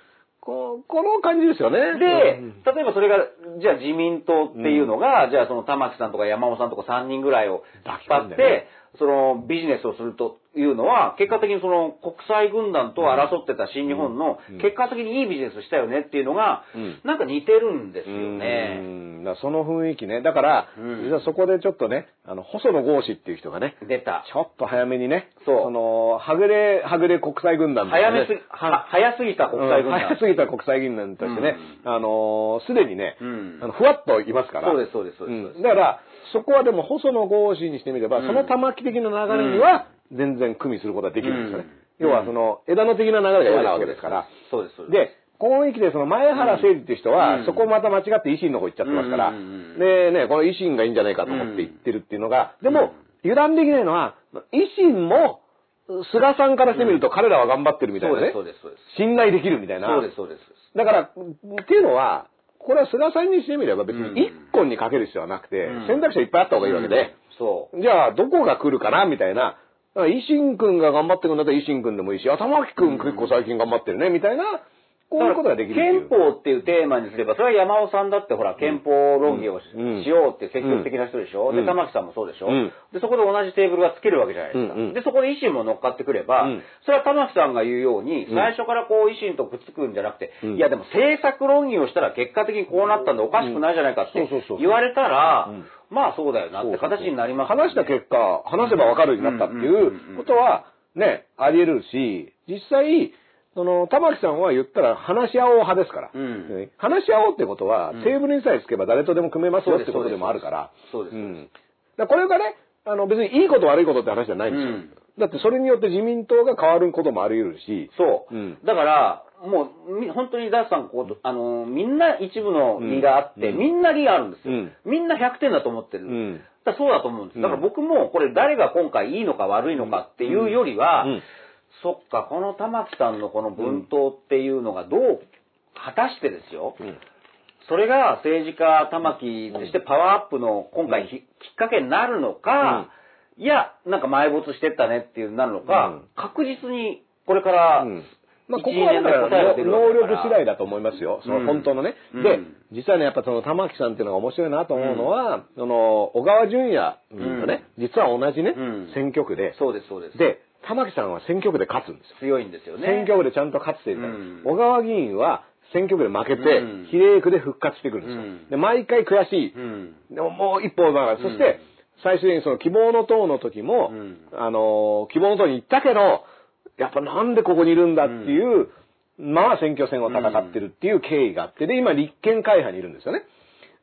こうこの感じですよね。でうん、例えばそれが、じゃあ自民党っていうのが、じゃあその玉木さんとか山尾さんとか3人ぐらいを引っ張って、そのビジネスをすると、いうのは、結果的にその国際軍団と争ってた新日本のうん、結果的にいいビジネスしたよねっていうのがうん、なんか似てるんですようね。ん。だその雰囲気ね。だから、うん。実はそこでちょっとね、あの、細野豪志っていう人がね、出た。ちょっと早めにね、そう。の、はぐれ、はぐれ国際軍団ね。早めすぎ、は早すぎた国際軍団。うん早すぎた国際軍団としてね、あのーすでにね、うん。あのふわっといますから。そうですそうですそうです。ん。だから、そこはでも細野豪志にしてみれば、うん。その玉木的な流れには、全然組みすることができるんですよね。うん要はその、枝野的な流れが嫌なわけですから。そうです、そうです。で、この域でその前原誠司っていう人は、うんそこをまた間違って維新の方行っちゃってますから、でね、この維新がいいんじゃないかと思って言ってるっていうのが、でも、油断できないのは、維新も、菅さんからしてみると彼らは頑張ってるみたいなね。そうです、そうです。信頼できるみたいな。そうです、そうです。だから、っていうのは、これは菅さんにしてみれば別うんに一個にかける必要はなくて、うん選択肢はいっぱいあった方がいいわけで、そう。じゃあどこが来るかなみたいな、だから維新君が頑張ってくんだったら維新君でもいいし、あ、玉木君結構最近頑張ってるね、みたいな、こういうことができる憲法っていうテーマにすれば、それは山尾さんだってほら、憲法論議をし,、うんようって積極的な人でしょ、うん。で、玉木さんもそうでしょ、うん。で、そこで同じテーブルがつけるわけじゃないですか。うんうん。で、そこで維新も乗っかってくれば、うん。それは玉木さんが言うように、うん最初からこう維新とくっつくんじゃなくて、うん。いやでも政策論議をしたら結果的にこうなったんでおかしくないじゃないかって言われたら、うんまあそうだよなって形になりますよね話した結果、話せばわかるようになったっていうことは、ね、あり得るし、実際、その、玉木さんは言ったら話し合おう派ですから。うんね話し合おうってことは、うんテーブルにさえつけば誰とでも組めますよってことでもあるから。そうです。うん。だこれがね、あの別にいいこと悪いことって話じゃないんですよ。うんだってそれによって自民党が変わることもあり得るし。そう。うんだから、もう、み本当にダースさん、こう、あの、みんな一部の利があって、うんみんな利があるんですよ。うんみんな100点だと思ってる。うん。だそうだと思うんです。だから僕も、これ誰が今回いいのか悪いのかっていうよりは、うんそっか、この玉木さんのこの文頭っていうのがどう、果たしてですよ、うんそれが政治家玉木としてパワーアップの今回ひ、きっかけになるのか、いや、なんか埋没してったねっていうなるのか、うん確実にこれから、うんまあ、一ここはだから能けだから力次第だと思いますよ。その本当のね。うんで、実はね、やっぱその玉木さんっていうのが面白いなと思うのは、その、小川淳也とね、実は同じね、うん選挙区で、そうです、そうです。で、玉木さんは選挙区で勝つんですよ。強いんですよね。選挙区でちゃんと勝っていた、うん小川議員は選挙区で負けて、うん比例区で復活してくるんですよ。うんで、毎回悔しい。うん。でももう一歩だから、そして、最終的にその希望の党の時も、うんあのー希望の党に行ったけど、やっぱなんでここにいるんだっていう、まあ選挙戦を戦ってるっていう経緯があって、で、今立憲会派にいるんですよね。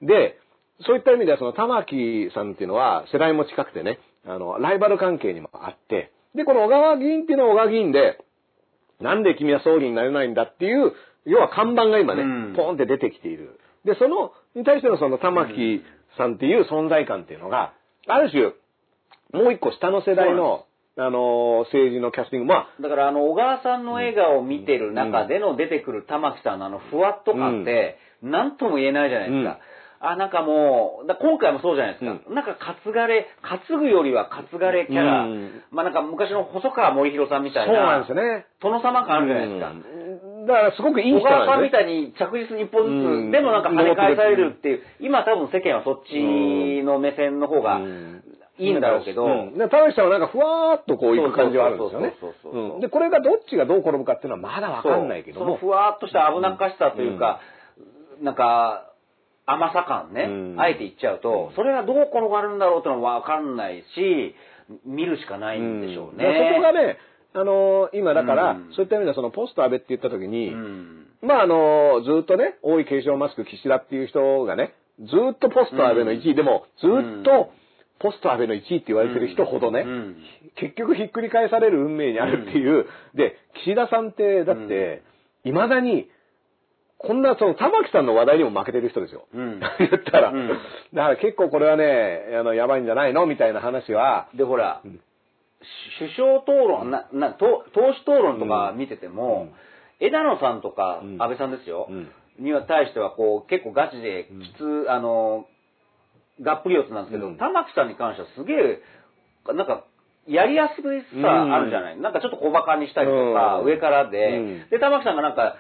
で、そういった意味ではその玉木さんっていうのは世代も近くてね、あの、ライバル関係にもあって、で、この小川議員っていうのは小川議員で、なんで君は総理になれないんだっていう、要は看板が今ね、うんポーンって出てきている。で、その、に対してのその玉木さんっていう存在感っていうのが、ある種、もう一個下の世代の、あの、政治のキャスティング、まあ、だから、あの、小川さんの笑顔を見てる中での出てくる玉木さんのあの、ふわっと感って、なんとも言えないじゃないですか。あ、なんかもう、だ今回もそうじゃないですか。なんか担がれ、担ぐよりは担がれキャラ、うん。まあなんか昔の細川森弘さんみたいな、そうなんですよね。殿様感あるじゃないですか。うんだからすごくいい小人川さんみ。たいに着実に一歩ずつ、うんでもなんか跳ね返されるっていう、今多分世間はそっちの目線の方がうんいいんだろうけど、うんで田口さんはなんかふわーっとこう行く感じはあるんですよねで、これがどっちがどう転ぶかっていうのはまだわかんないけども。ふわっとした危なっかしさというか、なんか、甘さ感ね、うんあえて言っちゃうと、それがどう転がるんだろうってのはわかんないし、見るしかないんでしょうね。だからそこがね、あのー今だから、うん。そういった意味ではそのポスト安倍って言った時に、うん。まああのーずっとね、大井継承マスク岸田っていう人がね、ずっとポスト安倍の1位、でもずっとポスト安倍の1位って言われてる人ほどね、うん。結局ひっくり返される運命にあるっていう、で、岸田さんって、だって、未だに、こんな、その、玉木さんの話題にも負けてる人ですよ。うん。言ったら。うん。だから結構これはね、あの、やばいんじゃないのみたいな話は、で、ほら、首相討論、な、な、党党首討論とか見てても、枝野さんとかうん。安倍さんですよ、うん。には対しては、こう、結構ガチで、きつ、あの、がっぷり四つなんですけど、うん。玉木さんに関してはすげえ、なんか、やりやすさあるじゃない、なんかちょっと小馬鹿にしたりとか、うん。上からで、うん。で、玉木さんがなんか、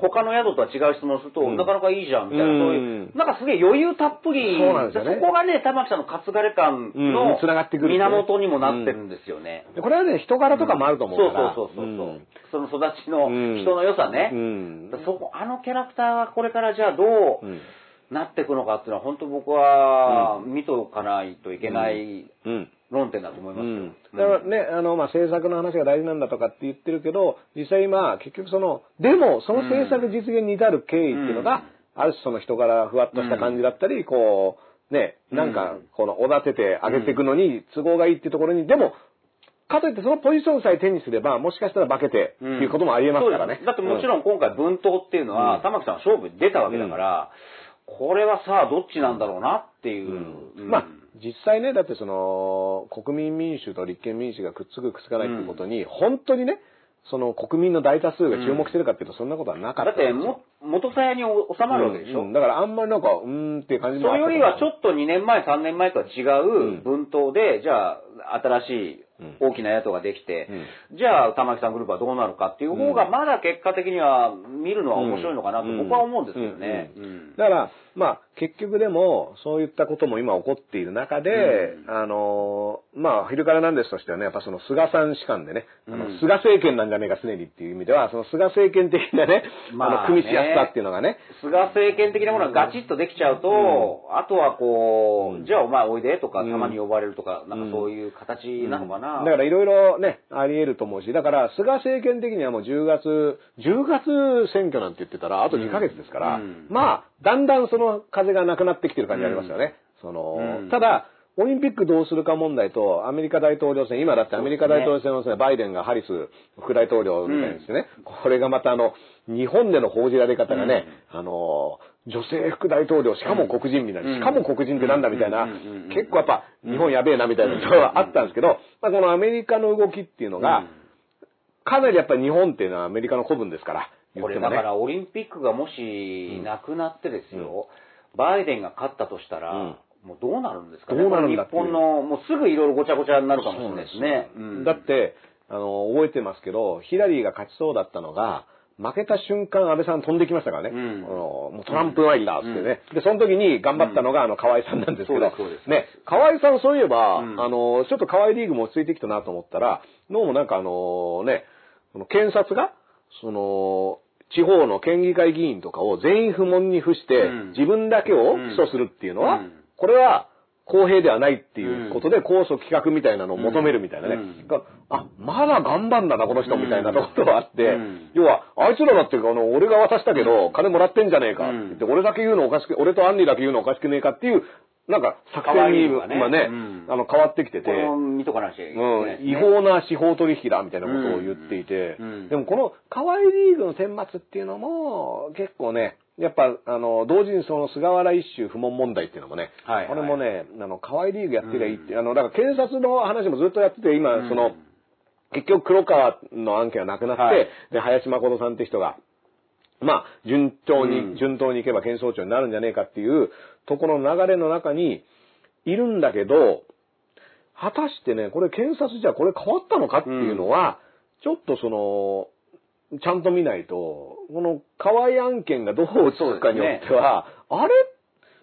他の宿とは違う質問すると、うん。なかなかいいじゃん、みたいな、うん。そういう、なんかすげえ余裕たっぷり、そうなんですよね。こがね、玉木さんの担がれ感うんの繋がってくる源にもなってるんですよね。でこれはね、人柄とかもあると思うから。そうそうそうそう。ん。その育ちのうん。人の良さね。うん。そこ、あのキャラクターがこれからじゃあどううん。なっていくのかっていうのは、本当僕は見とかないといけないうん。論点だと思いますよ。うん、だからね、あの、まあ、制作の話が大事なんだとかって言ってるけど、実際今、結局その、でも、その制作実現に至る経緯っていうのが、ある種その人柄ふわっとした感じだったり、こう、ね、なんか、この、おだてて上げていくのに都合がいいっていうところに、でも、かといってそのポジションさえ手にすれば、もしかしたら化けてっていうこともありえますからね。そうです。だってもちろん今回文頭っていうのは、うん。玉木さんは勝負に出たわけだから、これはさあどっちなんだろうなっていう。うん。まあ、実際ね、だってその、国民民主と立憲民主がくっつくくっつかないっていうことに、本当にね、その国民の大多数が注目してるかっていうと、そんなことはなかっただっても、元さやに収まるわけでしょ、うんだからあんまりなんか、うーんっていう感じそれよりはちょっっと2年前、3年前とは違う文頭で、じゃあ、新しい大きな野党ができて、じゃあ、玉木さんグループはどうなるかっていう方が、まだ結果的には見るのは面白いのかなと僕は思うんですけどね。うん。だから、まあ、結局でも、そういったことも今起こっている中で、あのー、まあ、昼からなんですとしてはね、やっぱその菅さん士官でね、あのうん。菅政権なんじゃねえか常にっていう意味では、その菅政権的なね、まああの、組みしやすさっていうのがね、菅政権的なものがガチッとできちゃうと、あとはこう、じゃあお前おいでとか、たまに呼ばれるとか、なんかそういう形なのかな。だからいろいろね、あり得ると思うし、だから菅政権的にはもう10月、10月選挙なんて言ってたら、あと2ヶ月ですから、うん。まあ、だんだんその風がなくなってきてる感じありますよね。その、うん。ただ、オリンピックどうするか問題と、アメリカ大統領選、今だってアメリカ大統領選のね、バイデンがハリス副大統領みたいにしてね、これがまたあの、日本での報じられ方がね、あの、女性副大統領、しかも黒人みたいな、うんしかも黒人ってなんだみたいなうん。うん。うん。うん、結構やっぱ日本やべえなみたいなのがあったんですけど、まあこのアメリカの動きっていうのが、かなりやっぱり日本っていうのはアメリカの古文ですから、言こ。れだからオリンピックがもしなくなってですよ、バイデンが勝ったとしたら、うん。もうどうなるんですかね？どうなるんだっていう。日本の、もうすぐいろいろごちゃごちゃになるかもしれないですね。うん。だって、あの、覚えてますけど、ヒラリーが勝ちそうだったのが、負けた瞬間、安倍さん飛んできましたからね。うん。あのもうトランプワイダーってね、で、その時に頑張ったのが、あの、河合さんなんですけど、ね、河合さんそういえば、うん。あの、ちょっと河合リーグも落ち着いてきたなと思ったら、どうもなんかあのね、この検察が、その、地方の県議会議員とかを全員不問に付して、うん。自分だけを起訴するっていうのは、うん。これは公平ではないっていうことで、控訴企画みたいなのを求めるみたいなね。あ、まだ頑張んだな、この人みたいなところがあって、うん。要は、あいつらだって、あの、俺が渡したけど、金もらってんじゃねえかってうん言って、俺だけ言うのおかしく、俺とアンリだけ言うのおかしくねえかっていう、なんか、作戦に、今ね、うん。あの、変わってきてて、見とかなきゃいけないですうん、ね。違法な司法取引だみたいなことを言っていて、うん。うん。でもこの河合リーグの選抜っていうのも結構ね、やっぱあの同時にその菅原一秀不問問題っていうのもね、はいはい。これもね、あの河合リーグやってりゃいいって、あのだから検察の話もずっとやってて、今その、うん結局黒川の案件はなくなって、はい。で林誠さんって人がまあ、順当に、うん。順当にいけば検察庁になるんじゃねえかっていうところの流れの中にいるんだけど、果たしてね、これ検察じゃこれ変わったのかっていうのは、ちょっとその、ちゃんと見ないと、この河合案件がどうつくかによっては、あれ？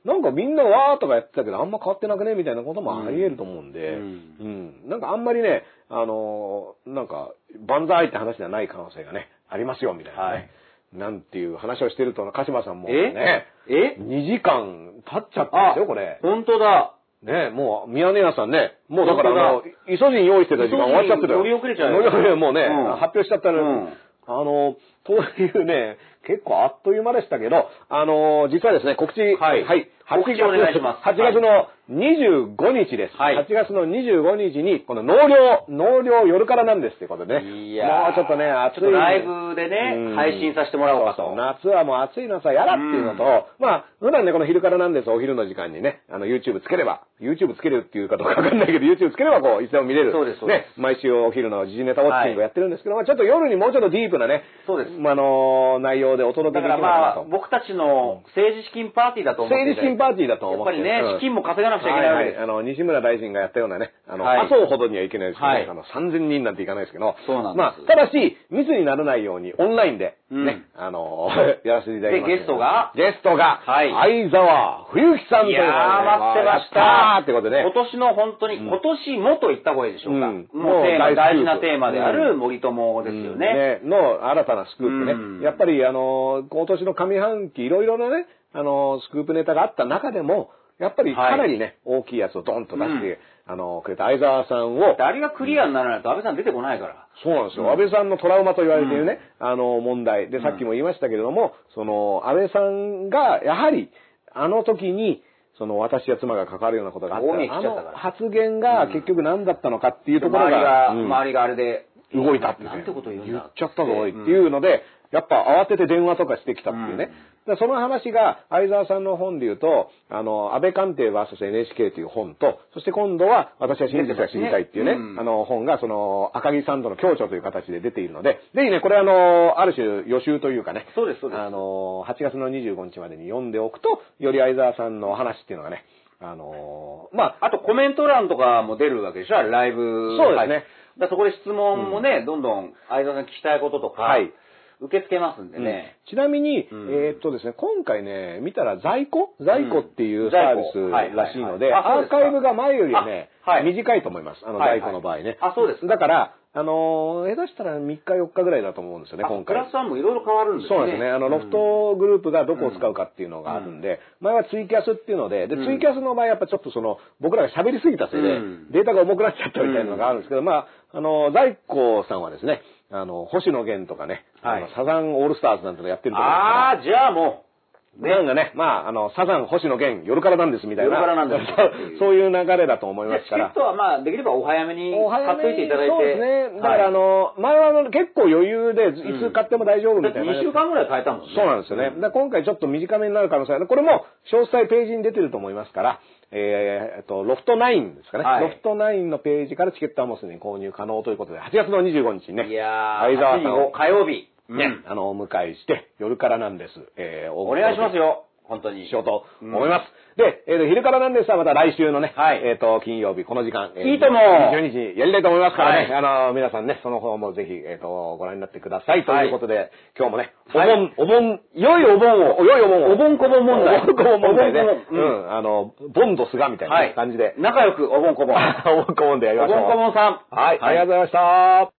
なんかみんなわーとかやってたけど、あんま変わってなくね？みたいなこともあり得ると思うんで、ううん。ん。なんかあんまりね、あのーなんか、万歳って話ではない可能性がね、ありますよ、みたいなね。はいなんていう話をしてると、鹿島さんもえね、え？2時間経っちゃったんですよ、これ。本当だ。ねもう、宮根屋さんね、もうだからあの本、イソジン用意してた時間終わっちゃってたよ。乗り遅れちゃうよ乗り遅れもうね、うん発表しちゃったの、うんあの、というね、結構あっという間でしたけど、あの、実はですね、告知、はい。告知お願いします。8月の25日です。はい。8月の25日に、この納涼、納涼夜からなんですってことでね。いやー。もうちょっとね、暑い。ちょっとライブでねうん。配信させてもらおうかと。そそ夏はもう暑いのさ、やだっていうのと、まあ、普段ね、この昼からなんです、お昼の時間にね、あの、YouTube つければ、YouTube つけるっていうかどうかわかんないけど、YouTube つければこう、いつでも見れる。そうですね、毎週お昼の時事ネタウォッチングをやってるんですけど、まあちょっと夜にもうちょっとディープなね、そうです。まああの、内容容でお届けできだからまあるかなと、。僕たちの政治資金パーティーだと思って政治資金パーティーだと思ってやっぱりね、うん。資金も稼がなくちゃいけないわけです。はいはい、あの、西村大臣がやったようなね、あの、はい。麻生ほどにはいけないですけどね、はい。あの、3000人なんていかないですけど、そうなんまあ、ただし、密にならないように、オンラインで、うん。ね、あの、やらせていただきます。でゲストが。ゲストが、はい。相沢冬樹さんということで。ね待ってました。やってことでね。今年の本当に、うん。今年もと言った方がいいでしょうか。うん。もう大事なテーマであうるん森友ですようん。ね。の新たなスクープね。うん。やっぱり、あの、今年の上半期、いろいろなね、あの、スクープネタがあった中でも、やっぱりはい。かなりね、大きいやつをドンと出して、うん。あの、くれた相沢さんを、あれがクリアにならないと安倍さん出てこないから。そうなんですよ。うん安倍さんのトラウマと言われているね、あの問題。で、さっきも言いましたけれども、その、安倍さんが、やはり、あの時に、その、私や妻が関わるようなことがあったあの発言が結局何だったのかっていうところ周りが、が、うん。周りがあれで、動いたって、ね、なんてこと言うんだ言っちゃったぞ、おいっていうので、やっぱ慌てて電話とかしてきたっていうね。でその話が、相沢さんの本で言うと、あの、安倍官邸 VSNHK という本と、そして今度は、私は真実が知りたいっていうね、うんあの、本が、その、赤木サンドの協調という形で出ているので、ぜひね、これあの、ある種予習というかね、そうです、そうです。あの、8月の25日までに読んでおくと、より相沢さんのお話っていうのがね、あの、まあ、あとコメント欄とかも出るわけでしょライブ。そうですね。だそこで質問もね、どんどん相沢さんに聞きたいこととか、はい受け付けますんでね。ちなみに、うん。えーっとですね、今回ね、見たら在庫？在庫っていうサービスらしいので、アーカイブが前よりはね、短いと思います。あの、在庫の場合ね。あそうですか。だから、あのー、下手したら3日4日ぐらいだと思うんですよね、あ今回。プラ。スワンもいろいろ変わるんですね。そうですね。あの、ロフトグループがどこを使うかっていうのがあるんで、前はツイキャスっていうので、で、うん。ツイキャスの場合やっぱちょっとその、僕らが喋りすぎたせいで、うん。データが重くなっちゃったみたいなのがあるんですけど、まあ、あの、在庫さんはですね、あの、星野源とかね、はいあのサザンオールスターズなんてのやってると思ああ、じゃあもう、なんかね、まあ、あの、サザン、星野源、夜からなんですみたいな。夜からなんですそう そういう流れだと思いますからチケッ。トはまあ、できればお早めに買っといていただいて。そうですね。だから、あの、前はあの結構余裕で、いつ買っても大丈夫みたいな。2週間ぐらい変えたもんね。そうなんですよね。だから今回ちょっと短めになる可能性ある。これも詳細ページに出てると思いますから、えー、えっと、ロフト9ですかね。はいロフト9のページからチケットはもうすでに購入可能ということで、8月の25日にね、いやー、相沢さんを8日曜日。ね、うんあの、お迎えして、夜からなんです。えー、おお願いしますよ。本当に。しようと思います。で、えーと、昼からなんですが、また来週のね、はいえっ、と、金曜日、この時間、えいいとも12日にやりたいと思いますからね、はいあの、皆さんね、その方もぜひ、えっ、と、ご覧になってください。とはいいうことで、今日もね、お盆、はいお盆、良いお盆を、良いお盆を、お盆こぼん問題お盆こぼん問題ね。ううんん、あの、ボンドスがみたいなはい感じで、仲良くお盆こぼん。お盆こぼんでやりましょう。お盆こぼんさん。はい、ありがとうございました。